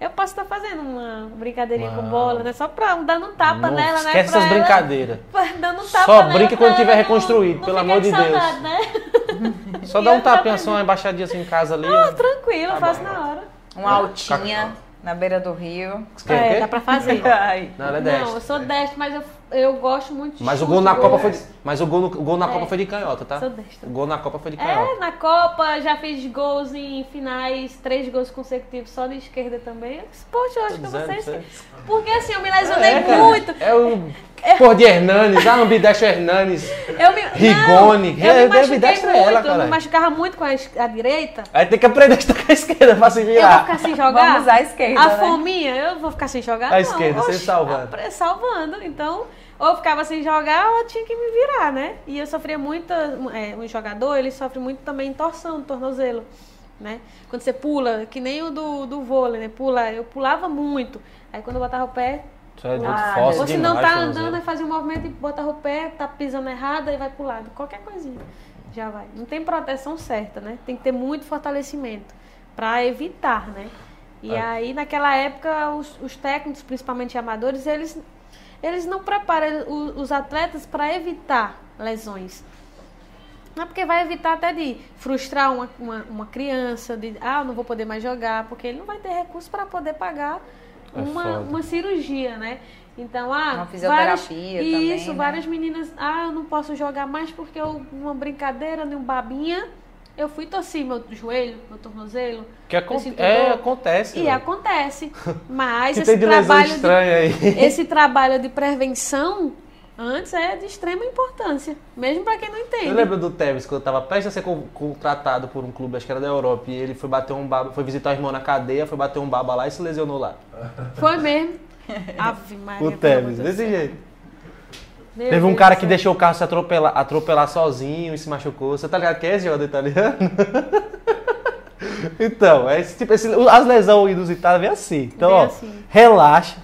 Eu posso estar fazendo uma brincadeirinha Uau. com bola, né? Só pra dando um tapa Não nela, né? esquece essas ela- brincadeiras. Dando um tapa Só nela brinca quando tiver não- reconstruído, não pelo ficar amor de Deus. saudade, Né? Só E dá um tava- tapinha, só uma embaixadinha assim em casa ali. Ah, ó. tranquilo, Tá faço bom. na hora. Uma altinha na beira do rio. Quer o É, quê? dá pra fazer. Não, ela é Não, destro. eu sou destro, mas eu, eu gosto muito de Mas o chute, gol na. Copa foi de, mas o gol, o gol na É. Copa foi de canhota, tá? Sou destro. O gol na Copa foi de canhota. É, na Copa já fiz gols em finais, três gols consecutivos só de esquerda também. Poxa, eu acho que Tô eu vou ser dizendo, esquerda. Porque assim, eu me lesionei É, muito. É o Pô de Hernanes, ah, ambidestro Hernanes. Eu me, Rigoni. Não, eu me é muito, ela, eu cara. me machucava muito com a, es- a direita. Aí tem que aprender a tocar a esquerda pra se Eu vou virar. ficar sem jogar. Vamos usar a esquerda, A né? fominha, eu vou ficar sem jogar? A não. esquerda, Oxe, salvando. a- Salvando. Então, ou eu ficava sem jogar ou eu tinha que me virar, né? E eu sofria muito, é, um jogador, ele sofre muito também torção do tornozelo, né? Quando você pula, que nem o do, do vôlei, né? Pula, eu pulava muito. Aí quando eu botava o pé, Isso é muito Ah, forte ou se não tá andando, aí fazia um movimento e botava o pé, tá pisando errado, aí vai pro lado. Qualquer coisinha já vai. Não tem proteção certa, né? Tem que ter muito fortalecimento para evitar, né? E É. aí, naquela época, os, os técnicos, principalmente amadores, eles, eles não preparam o- os atletas para evitar lesões. Não é porque vai evitar até de frustrar uma, uma, uma criança, de ah, não vou poder mais jogar, porque ele não vai ter recurso para poder pagar É uma, uma cirurgia, né? Então, ah, Uma fisioterapia várias, também, Isso, né? várias meninas, ah, eu não posso jogar mais porque eu, uma brincadeira, nem um babinha, eu fui torcer meu joelho, meu tornozelo. Que acon- eu sinto é, acontece. E velho. acontece. Mas Que esse tem de lesão trabalho de, estranha aí. esse trabalho de prevenção antes é de extrema importância, mesmo para quem não entende. Eu lembro do Tevez, quando tava prestes a ser con- contratado por um clube, acho que era da Europa, e ele foi bater um baba, foi visitar o irmão na cadeia, foi bater um baba lá e se lesionou lá. Foi mesmo. Ave Maria. O Tevez, desse jeito. Meu Teve um cara que deixou o carro se atropelar, atropelar sozinho e se machucou. Você tá ligado que é esse jogador italiano? então, é esse tipo, esse, as lesões inusitadas vem assim. Então, Vem ó, assim. relaxa.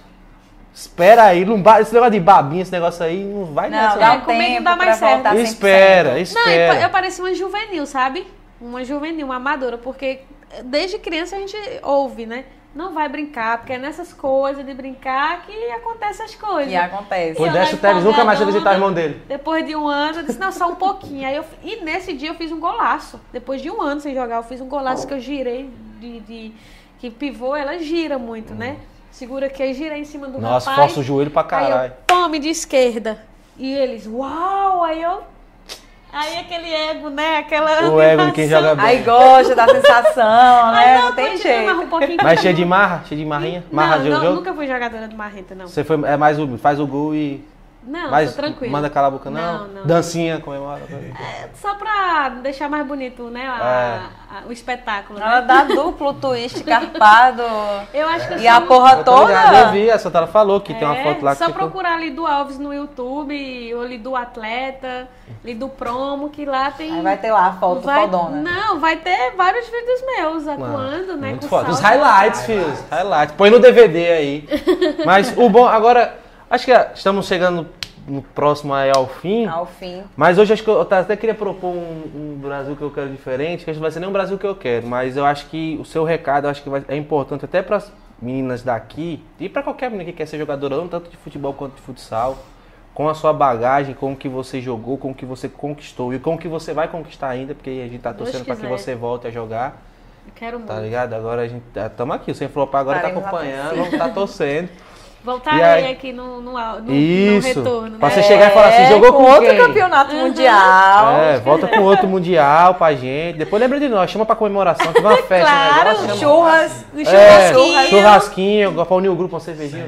Espera aí, não ba- esse negócio de babinha, esse negócio aí, não vai Não, nessa. dá um comigo não dá mais certo. voltar 100%. Espera, Não, espera. eu, parecia uma juvenil, sabe? Uma juvenil, uma amadora, porque desde criança a gente ouve, né? Não vai brincar, porque é nessas coisas de brincar que acontecem as coisas. E acontece. Décio lá Teves nunca mais foi visitar o irmão dele. Depois de um ano, eu disse, não, só um pouquinho. Aí eu, e nesse dia eu fiz um golaço. Depois de um ano sem jogar, eu fiz um golaço que eu girei de. de- que pivô, ela gira muito, né? Segura aqui, aí girei em cima do Nossa, rapaz. força o joelho pra Aí caralho. eu, tome de esquerda. E eles, uau! Aí eu. Aí aquele ego, né? Aquela. O ego de quem joga bem. Aí gosta da sensação, né? Não, tem jeito. Um Mas cheio de marra? Cheio de marrinha? Marra não, de não, jogo? nunca fui jogadora de marrenta, não. Você foi, é mais o, faz o gol e. Não, sou tranquilo. Manda calar a boca, não? Não, não. Dancinha, comemora. É só pra deixar mais bonito, né? a- a- o espetáculo. Ela Né? dá duplo twist, carpado. Eu acho que E a porra Eu ligado, eu toda. vi, a Santana falou que tem uma É, foto lá que Só ficou- procurar Lidu Alves no YouTube, ou Lidu Atleta, Lidu Promo, que lá tem. Aí vai ter lá a foto vai- fodona. Não, vai ter vários vídeos meus atuando, né? Muito com foda. Os highlights, filhos. Highlights. Põe no DVD aí. Mas o bom, agora, acho que estamos chegando no próximo aí ao fim. Ao fim. Mas hoje acho que eu até queria propor um, um Brasil que eu quero diferente, que acho que não vai ser nem um Brasil que eu quero, mas eu acho que o seu recado eu acho que vai- é importante até para as meninas daqui e para qualquer menina que quer ser jogadora, tanto de futebol quanto de futsal, com a sua bagagem, com o que você jogou, com o que você conquistou e com o que você vai conquistar ainda, porque a gente tá Deus torcendo para que você volte a jogar. Quero muito. Tá ligado? Agora a gente estamos aqui. O Sem Flopar agora tá a acompanhando, vamos tá torcendo. Voltarei E aí? aqui no, no, no, no Isso. retorno. Pra né? você chegar e falar assim, jogou com outro quem? campeonato mundial. É, volta com outro mundial pra gente. Depois lembra de nós, chama pra comemoração, teve uma festa, Claro, um negócio, chama- Churras. No É, churrasquinho. churrasquinho, pra unir o grupo, uma cervejinha.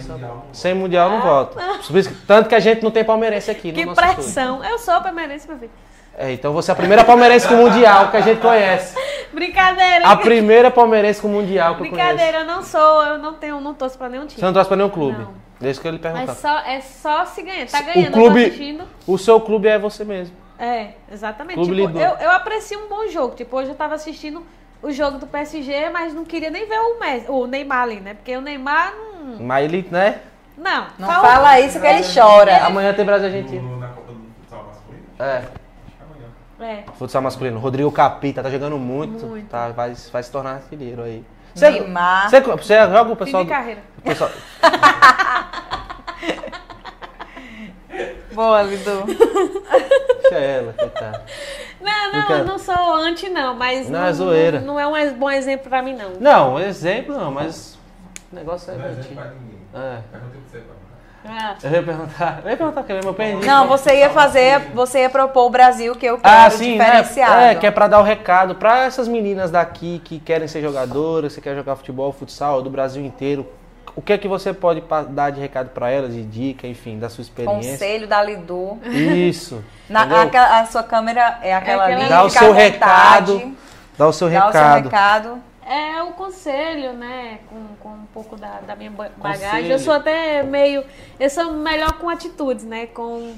Sem mundial não volta. Por isso que- Tanto que a gente não tem palmeirense aqui. no Que nosso estúdio. pressão. Eu sou palmeirense, meu filho. É, então você é a primeira palmeirense com mundial que a gente conhece. Brincadeira. A primeira palmeirense com mundial que eu conheço. Brincadeira, eu não sou, eu não tenho, não torço pra nenhum time. Você não torce pra nenhum clube? Não. Desde que eu lhe perguntar. Mas só, é só se ganhar. Tá O ganhando, clube- tô assistindo. O seu clube é você mesmo. É, exatamente. Clube Tipo, eu, eu aprecio um bom jogo. Tipo, hoje eu tava assistindo o jogo do PSG, mas não queria nem ver o, Messi, o Neymar ali, né? Porque o Neymar não. Mas ele, né? Não, Não fala- fala isso que ele chora. Amanhã tem Brasil e Argentina. No- Na Copa do Masculino? É. É. É. Futsal masculino. Rodrigo Capita tá jogando muito. Muito. Tá, vai, vai se tornar artilheiro aí. Neymar. Você, você joga o Fim pessoal. de do- carreira. pessoal Boa, Lidu. deixa ela, coitada. Não, não, eu não sou anti, não, mas Não, é zoeira. Não, não é um bom exemplo pra mim, não. Não, exemplo não, mas o negócio é Não é bonitinho. pra ninguém. É. Perguntei pra você. Ah, Eu ia perguntar, eu ia perguntar que eu perdi. Não, você ia fazer, você ia propor o Brasil que eu quero Ah, sim, né? diferenciado. É, que é pra dar o recado pra essas meninas daqui que querem ser jogadoras, que quer jogar futebol, futsal, do Brasil inteiro. O que é que você pode dar de recado pra elas, de dica, enfim, da sua experiência? Conselho da Lidu. Isso. Na- aquela- a sua câmera é aquela aquela ali. Dá o seu vontade, recado. Dá o seu Dá o seu recado. É o conselho, né? Com, com um pouco da, da minha ba- bagagem. Conselho. Eu sou até meio. Eu sou melhor com atitudes, né? Com,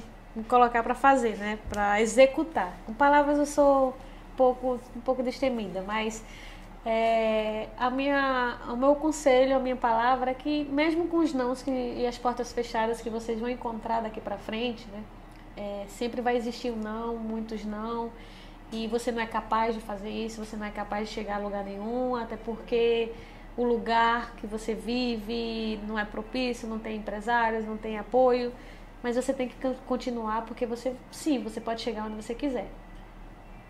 colocar pra fazer, né? Pra executar. Com palavras eu sou um pouco, um pouco destemida, mas é, a minha, o meu conselho, a minha palavra é que, mesmo com os nãos que, e as portas fechadas que vocês vão encontrar daqui pra frente, né? É, sempre vai existir um não, muitos não. E você não é capaz de fazer isso, você não é capaz de chegar a lugar nenhum, até porque o lugar que você vive não é propício, não tem empresários, não tem apoio. Mas você tem que con- continuar porque você, sim, você pode chegar onde você quiser.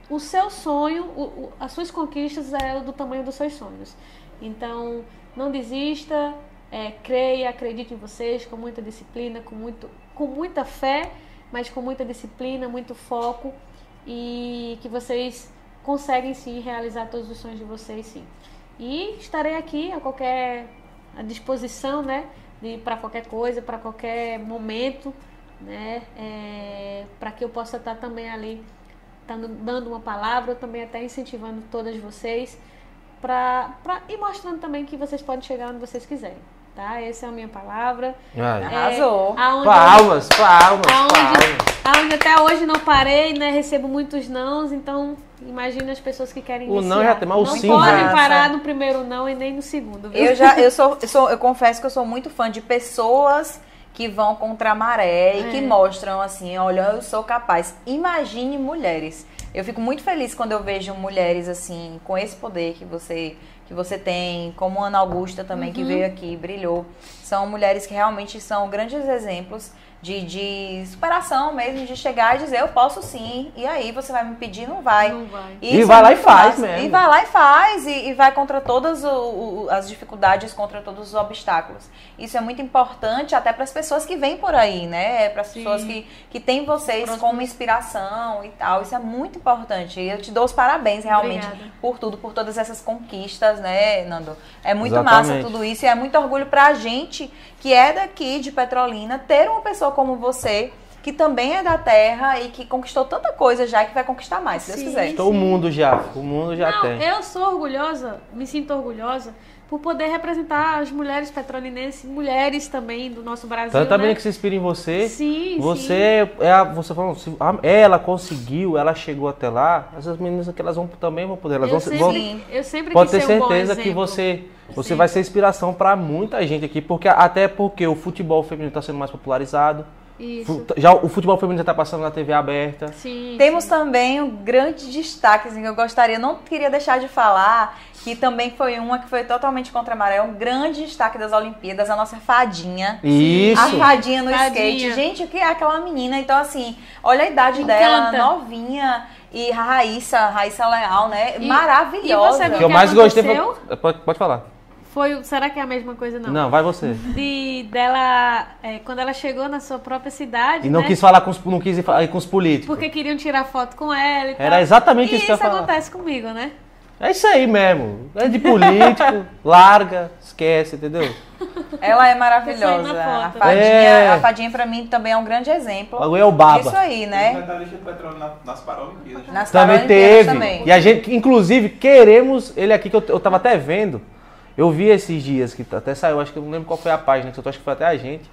O seu sonho, o- o- as suas conquistas é do tamanho dos seus sonhos. Então, não desista, é, creia, acredite em vocês com muita disciplina, com, muito, com muita fé, mas com muita disciplina, muito foco e que vocês conseguem sim realizar todos os sonhos de vocês sim. E estarei aqui a qualquer à disposição, né, para qualquer coisa, para qualquer momento, né, para que eu possa estar também ali dando, dando uma palavra, também até incentivando todas vocês para ir mostrando também que vocês podem chegar onde vocês quiserem, tá? Essa é a minha palavra. Ai. Arrasou. É, aonde eu- Palmas, palmas, Aonde, palmas. aonde até hoje não parei, né? Recebo muitos nãos, então imagina as pessoas que querem O iniciar. não já tem, mas o não sim podem já. parar no primeiro não e nem no segundo, viu? Eu já, eu sou, eu sou, eu confesso que eu sou muito fã de pessoas que vão contra a maré e que É. mostram assim, olha, eu sou capaz. Imagine mulheres. Eu fico muito feliz quando eu vejo mulheres assim, com esse poder que você que você tem, como Ana Augusta também Uhum. que veio aqui, brilhou. São mulheres que realmente são grandes exemplos de, de superação mesmo, de chegar e dizer eu posso sim. E aí você vai me pedir, não vai. Não vai. E Isso vai é lá e faz massa. mesmo. E vai lá e faz, e, e vai contra todas o- o- as dificuldades, contra todos os obstáculos. Isso é muito importante até para as pessoas que vêm por aí, né? Para as pessoas que, que têm vocês como inspiração e tal. Isso é muito importante. E eu te dou os parabéns realmente Obrigada. por tudo, por todas essas conquistas, né, Nando? É muito Exatamente. massa tudo isso e é muito orgulho pra gente que é daqui de Petrolina ter uma pessoa como você. Que também é da terra e que conquistou tanta coisa já e que vai conquistar mais, se Deus Sim. quiser. Então o mundo já, o mundo já Não, tem. eu sou orgulhosa, me sinto orgulhosa por poder representar as mulheres petrolinenses, mulheres também do nosso Brasil. Tanta né? que se inspira em você. Sim, Você é a, você falou, se a- ela conseguiu, ela chegou até lá, essas meninas aqui elas vão também vão poder, elas Eu vão, sempre, vão Sim. eu sempre pode quis ter ser um certeza que você você Sim. vai ser inspiração pra muita gente aqui, porque até porque o futebol feminino está sendo mais popularizado. Isso. Já o futebol feminino já tá passando na TV aberta. Sim. Temos sim. também um grande destaque assim, que eu gostaria, não queria deixar de falar, que também foi uma que foi totalmente contra a maré, um grande destaque das Olimpíadas, a nossa fadinha. Isso. A fadinha no Fadinha. skate. Gente, o que é aquela menina? Então, assim, olha a idade dela, novinha. E a Raíssa, Raíssa Leal, né? E- Maravilhosa. e você O que eu que mais gostei foi... aconteceu? Pode, pode falar. Foi, o- será que é a mesma coisa não? Não, vai você. De dela, é, quando ela chegou na sua própria cidade, E não né? quis falar com os, não quis ir com os políticos. Porque queriam tirar foto com ela e tal. Era exatamente e isso que eu falar. acontece comigo, né? É isso aí mesmo. É de político, larga, esquece, entendeu? Ela é maravilhosa. A fadinha, É. a fadinha pra mim também é um grande exemplo. O bagulho é o baba. Isso aí, né? medalhista de petróleo nas Paralimpíadas. Nas Também Paralimpíadas teve. também. E a gente, inclusive, queremos ele aqui, que eu, eu tava até vendo. Eu vi esses dias, que até saiu, acho que eu não lembro qual foi a página, que eu acho que foi até a gente.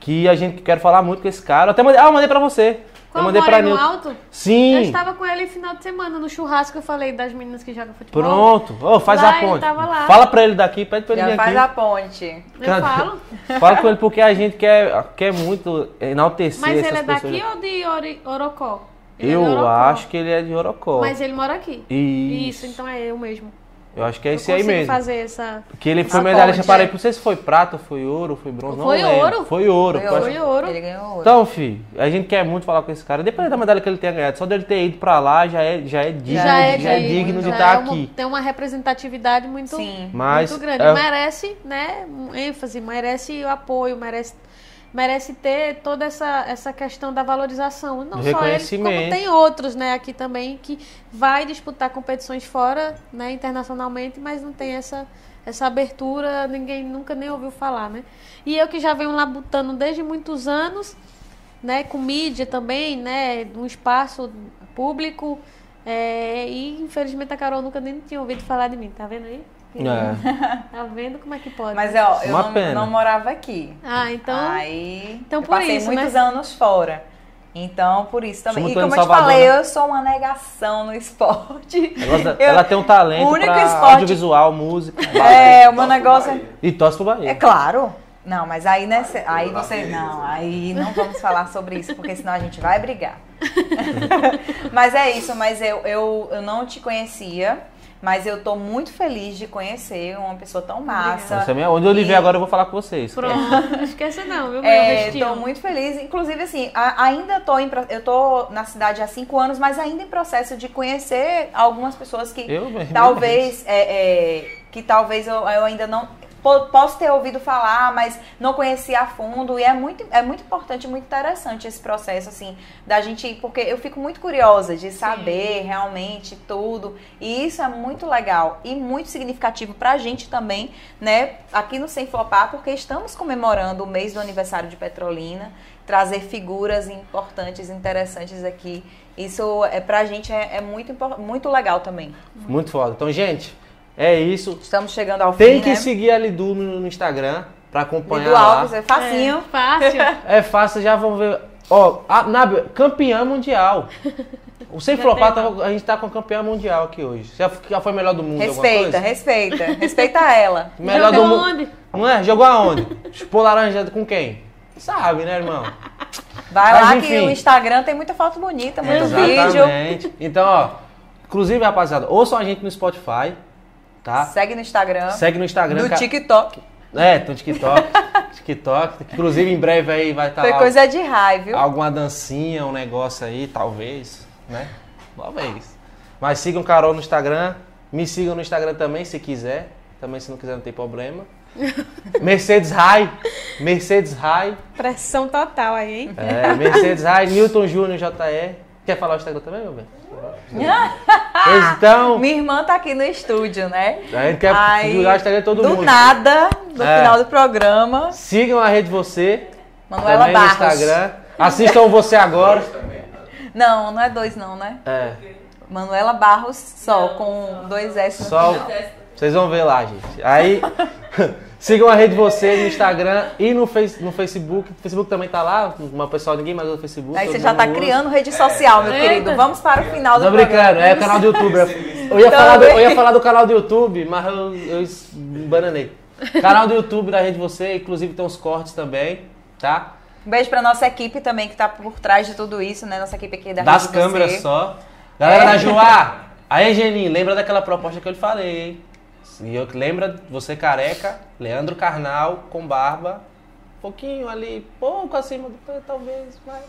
Que a gente quer falar muito com esse cara. Eu até mandei, ah, eu mandei pra você. Qual eu mandei pra Moreno Nilton. Alto? Eu Sim. estava com ele no final de semana, no churrasco, eu falei das meninas que jogam futebol. Pronto. Ô, faz Lá a ele ponte. tava lá. Fala pra ele daqui, pede pra ele Já vir faz aqui. a ponte. Eu falo. Fala com ele porque a gente quer, quer muito enaltecer Mas essas ele é pessoas. daqui ou de Ori- Orocó? Ele é de Eu Orocó. acho que ele é de Orocó. Mas ele mora aqui. Isso. Isso, então é eu mesmo. Eu acho que é esse aí mesmo. fazer essa... Que ele foi A medalhista para aí. Não sei se foi prata, foi ouro, foi bronze. Foi não lembro. ouro? Foi ouro. Foi acho- Foi ouro. Ele ganhou ouro. Então, filho, a gente quer muito falar com esse cara. Depois da medalha que ele tenha ganhado, só dele ter ido pra lá já é, já é digno, Já é já é digno, digno de já estar é uma- aqui. Tem uma representatividade muito, Sim. Mas muito grande. é- Merece, né, um ênfase, merece o apoio, merece, merece ter toda essa, essa questão da valorização. Não só ele, como tem outros, né, aqui também, que vai disputar competições fora, né, internacionalmente, mas não tem essa, essa abertura, ninguém nunca nem ouviu falar, né. E eu que já venho labutando desde muitos anos, né, com mídia também, né, um espaço público, é, e infelizmente a Carol nunca nem tinha ouvido falar de mim, tá vendo aí? É. Tá vendo como é que pode? Mas ó, eu não, não morava aqui. Ah, então. Aí então eu por passei isso, muitos né? anos fora. Então, por isso também. Somos E como eu te Salvador, falei, né? eu sou uma negação no esporte. Ela, Eu- ela tem um talento o único pra esporte- audiovisual, música. É, o meu negócio é. E torce pro Bahia. É claro. Não, mas aí, né, cê- aí você. Não, aí não vamos falar sobre isso, porque senão a gente vai brigar. mas é isso, mas eu, eu, eu não te conhecia, mas eu tô muito feliz de conhecer uma pessoa tão massa. Você é- Onde eu lhe ver E- agora, eu vou falar com vocês. Pronto, não esqueça não, viu, meu É, tô muito feliz. Inclusive, assim, a- ainda tô em. Eu tô na cidade há cinco anos, mas ainda em processo de conhecer algumas pessoas que Eu talvez. é, é, que talvez eu, eu ainda não. Po- Posso ter ouvido falar, mas não conhecia a fundo. E é muito, é muito importante, muito interessante esse processo, assim, da gente. Porque eu fico muito curiosa de saber realmente tudo. E isso é muito legal e muito significativo pra gente também, né? Aqui no Sem Flopar, porque estamos comemorando o mês do aniversário de Petrolina, trazer figuras importantes, interessantes aqui. Isso é pra gente é, é muito, muito legal também. Muito foda. Então, gente, é isso. Estamos chegando ao Tem fim, que né? seguir a Lidu no, no Instagram pra acompanhar Lido lá. Alves, é facinho. É, fácil. É fácil, já vão ver. Ó, a Nábia, campeã mundial. O Sem Flopar, tem, tá- a gente tá com a campeã mundial aqui hoje. Já, já foi melhor do mundo Respeita, coisa? respeita. Respeita ela. Melhor Jogou do mundo. onde? Não é? Jogou aonde? Chupou laranja com quem? Sabe, né, irmão? Vai Mas, lá que enfim. o Instagram tem muita foto bonita, muito vídeo. Exatamente. Então, ó, inclusive, rapaziada, ouçam a gente no Spotify, tá? Segue no Instagram. Segue no Instagram. no TikTok. É, tem um TikTok. TikTok. Inclusive, em breve aí vai estar Foi lá coisa de raio, viu? alguma dancinha, um negócio aí, talvez, né? Talvez. Mas sigam o Carol no Instagram. Me sigam no Instagram também, se quiser. Também, se não quiser, não tem problema. Mercedes High. Mercedes High. Pressão total aí, hein? É, Mercedes High. Newton Júnior JE. Quer falar o Instagram também, meu bem? Então, Minha irmã tá aqui no estúdio, né? a gente quer Aí, divulgar o Instagram de todo do mundo. nada, no É. final do programa, Sigam a Rede Você. Manuela também no Barros. Instagram. Assistam o Você Agora. Não, não é dois não, né? É, Manuela Barros só, com dois S no só. final. Vocês vão ver lá, gente. Aí, sigam a Rede Você no Instagram e no, face, no Facebook. O Facebook também tá lá. Uma pessoal, ninguém mais usa o Facebook. Aí você já tá usa. criando rede social, meu É. querido. Vamos para o final do Tô brincando, programa. é o canal do YouTube. Eu ia, falar do, eu ia falar do canal do YouTube, mas eu, eu bananei. Canal do YouTube da Rede Você, inclusive tem uns cortes também, tá? Um beijo pra nossa equipe também que tá por trás de tudo isso, né? Nossa equipe aqui da Das Rede câmeras Você. só. Galera É. da Joá, aí Geninho, lembra daquela proposta que eu lhe falei, hein? E eu, lembra, você careca, Leandro Carnal com barba, um pouquinho ali, pouco acima do peito, talvez, mas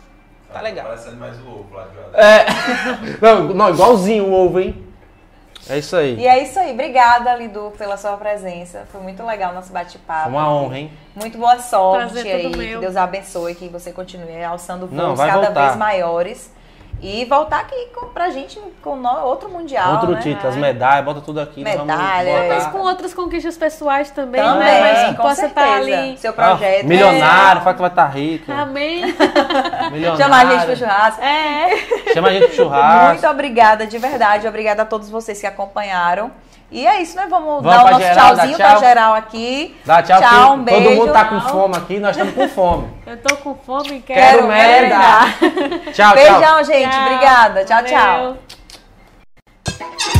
tá legal. Parecendo mais o ovo lá de lá. É, não, não, igualzinho o ovo, hein? É isso aí. E é isso aí. Obrigada, Lidu, pela sua presença. Foi muito legal o nosso bate-papo. Foi uma honra, hein? Muito boa sorte Prazer aí. Que. Deus abençoe, que você continue alçando voos cada voltar. vez maiores. E voltar aqui com, pra gente com no- outro mundial. Outro né? título, as medalhas, bota tudo aqui. Medalha. Mas com outras conquistas pessoais também, Também, né? Mas que com possa certeza. estar ali. Seu Ah, projeto. milionário, fala que vai estar rico. Amém. Milionário. Chamar a gente pro churrasco. É. Chama a gente pro churrasco. Muito obrigada, de verdade. Obrigada a todos vocês que acompanharam. E é isso, nós Vamos, Vamos dar o nosso geral, tchauzinho tchau. pra geral aqui. Dá tchau, tchau um beijo. Todo mundo tá com fome aqui, nós estamos com fome. Eu tô com fome e quero, quero merda. tchau, tchau. Beijão, gente. Tchau. Obrigada. Tchau, Valeu. tchau.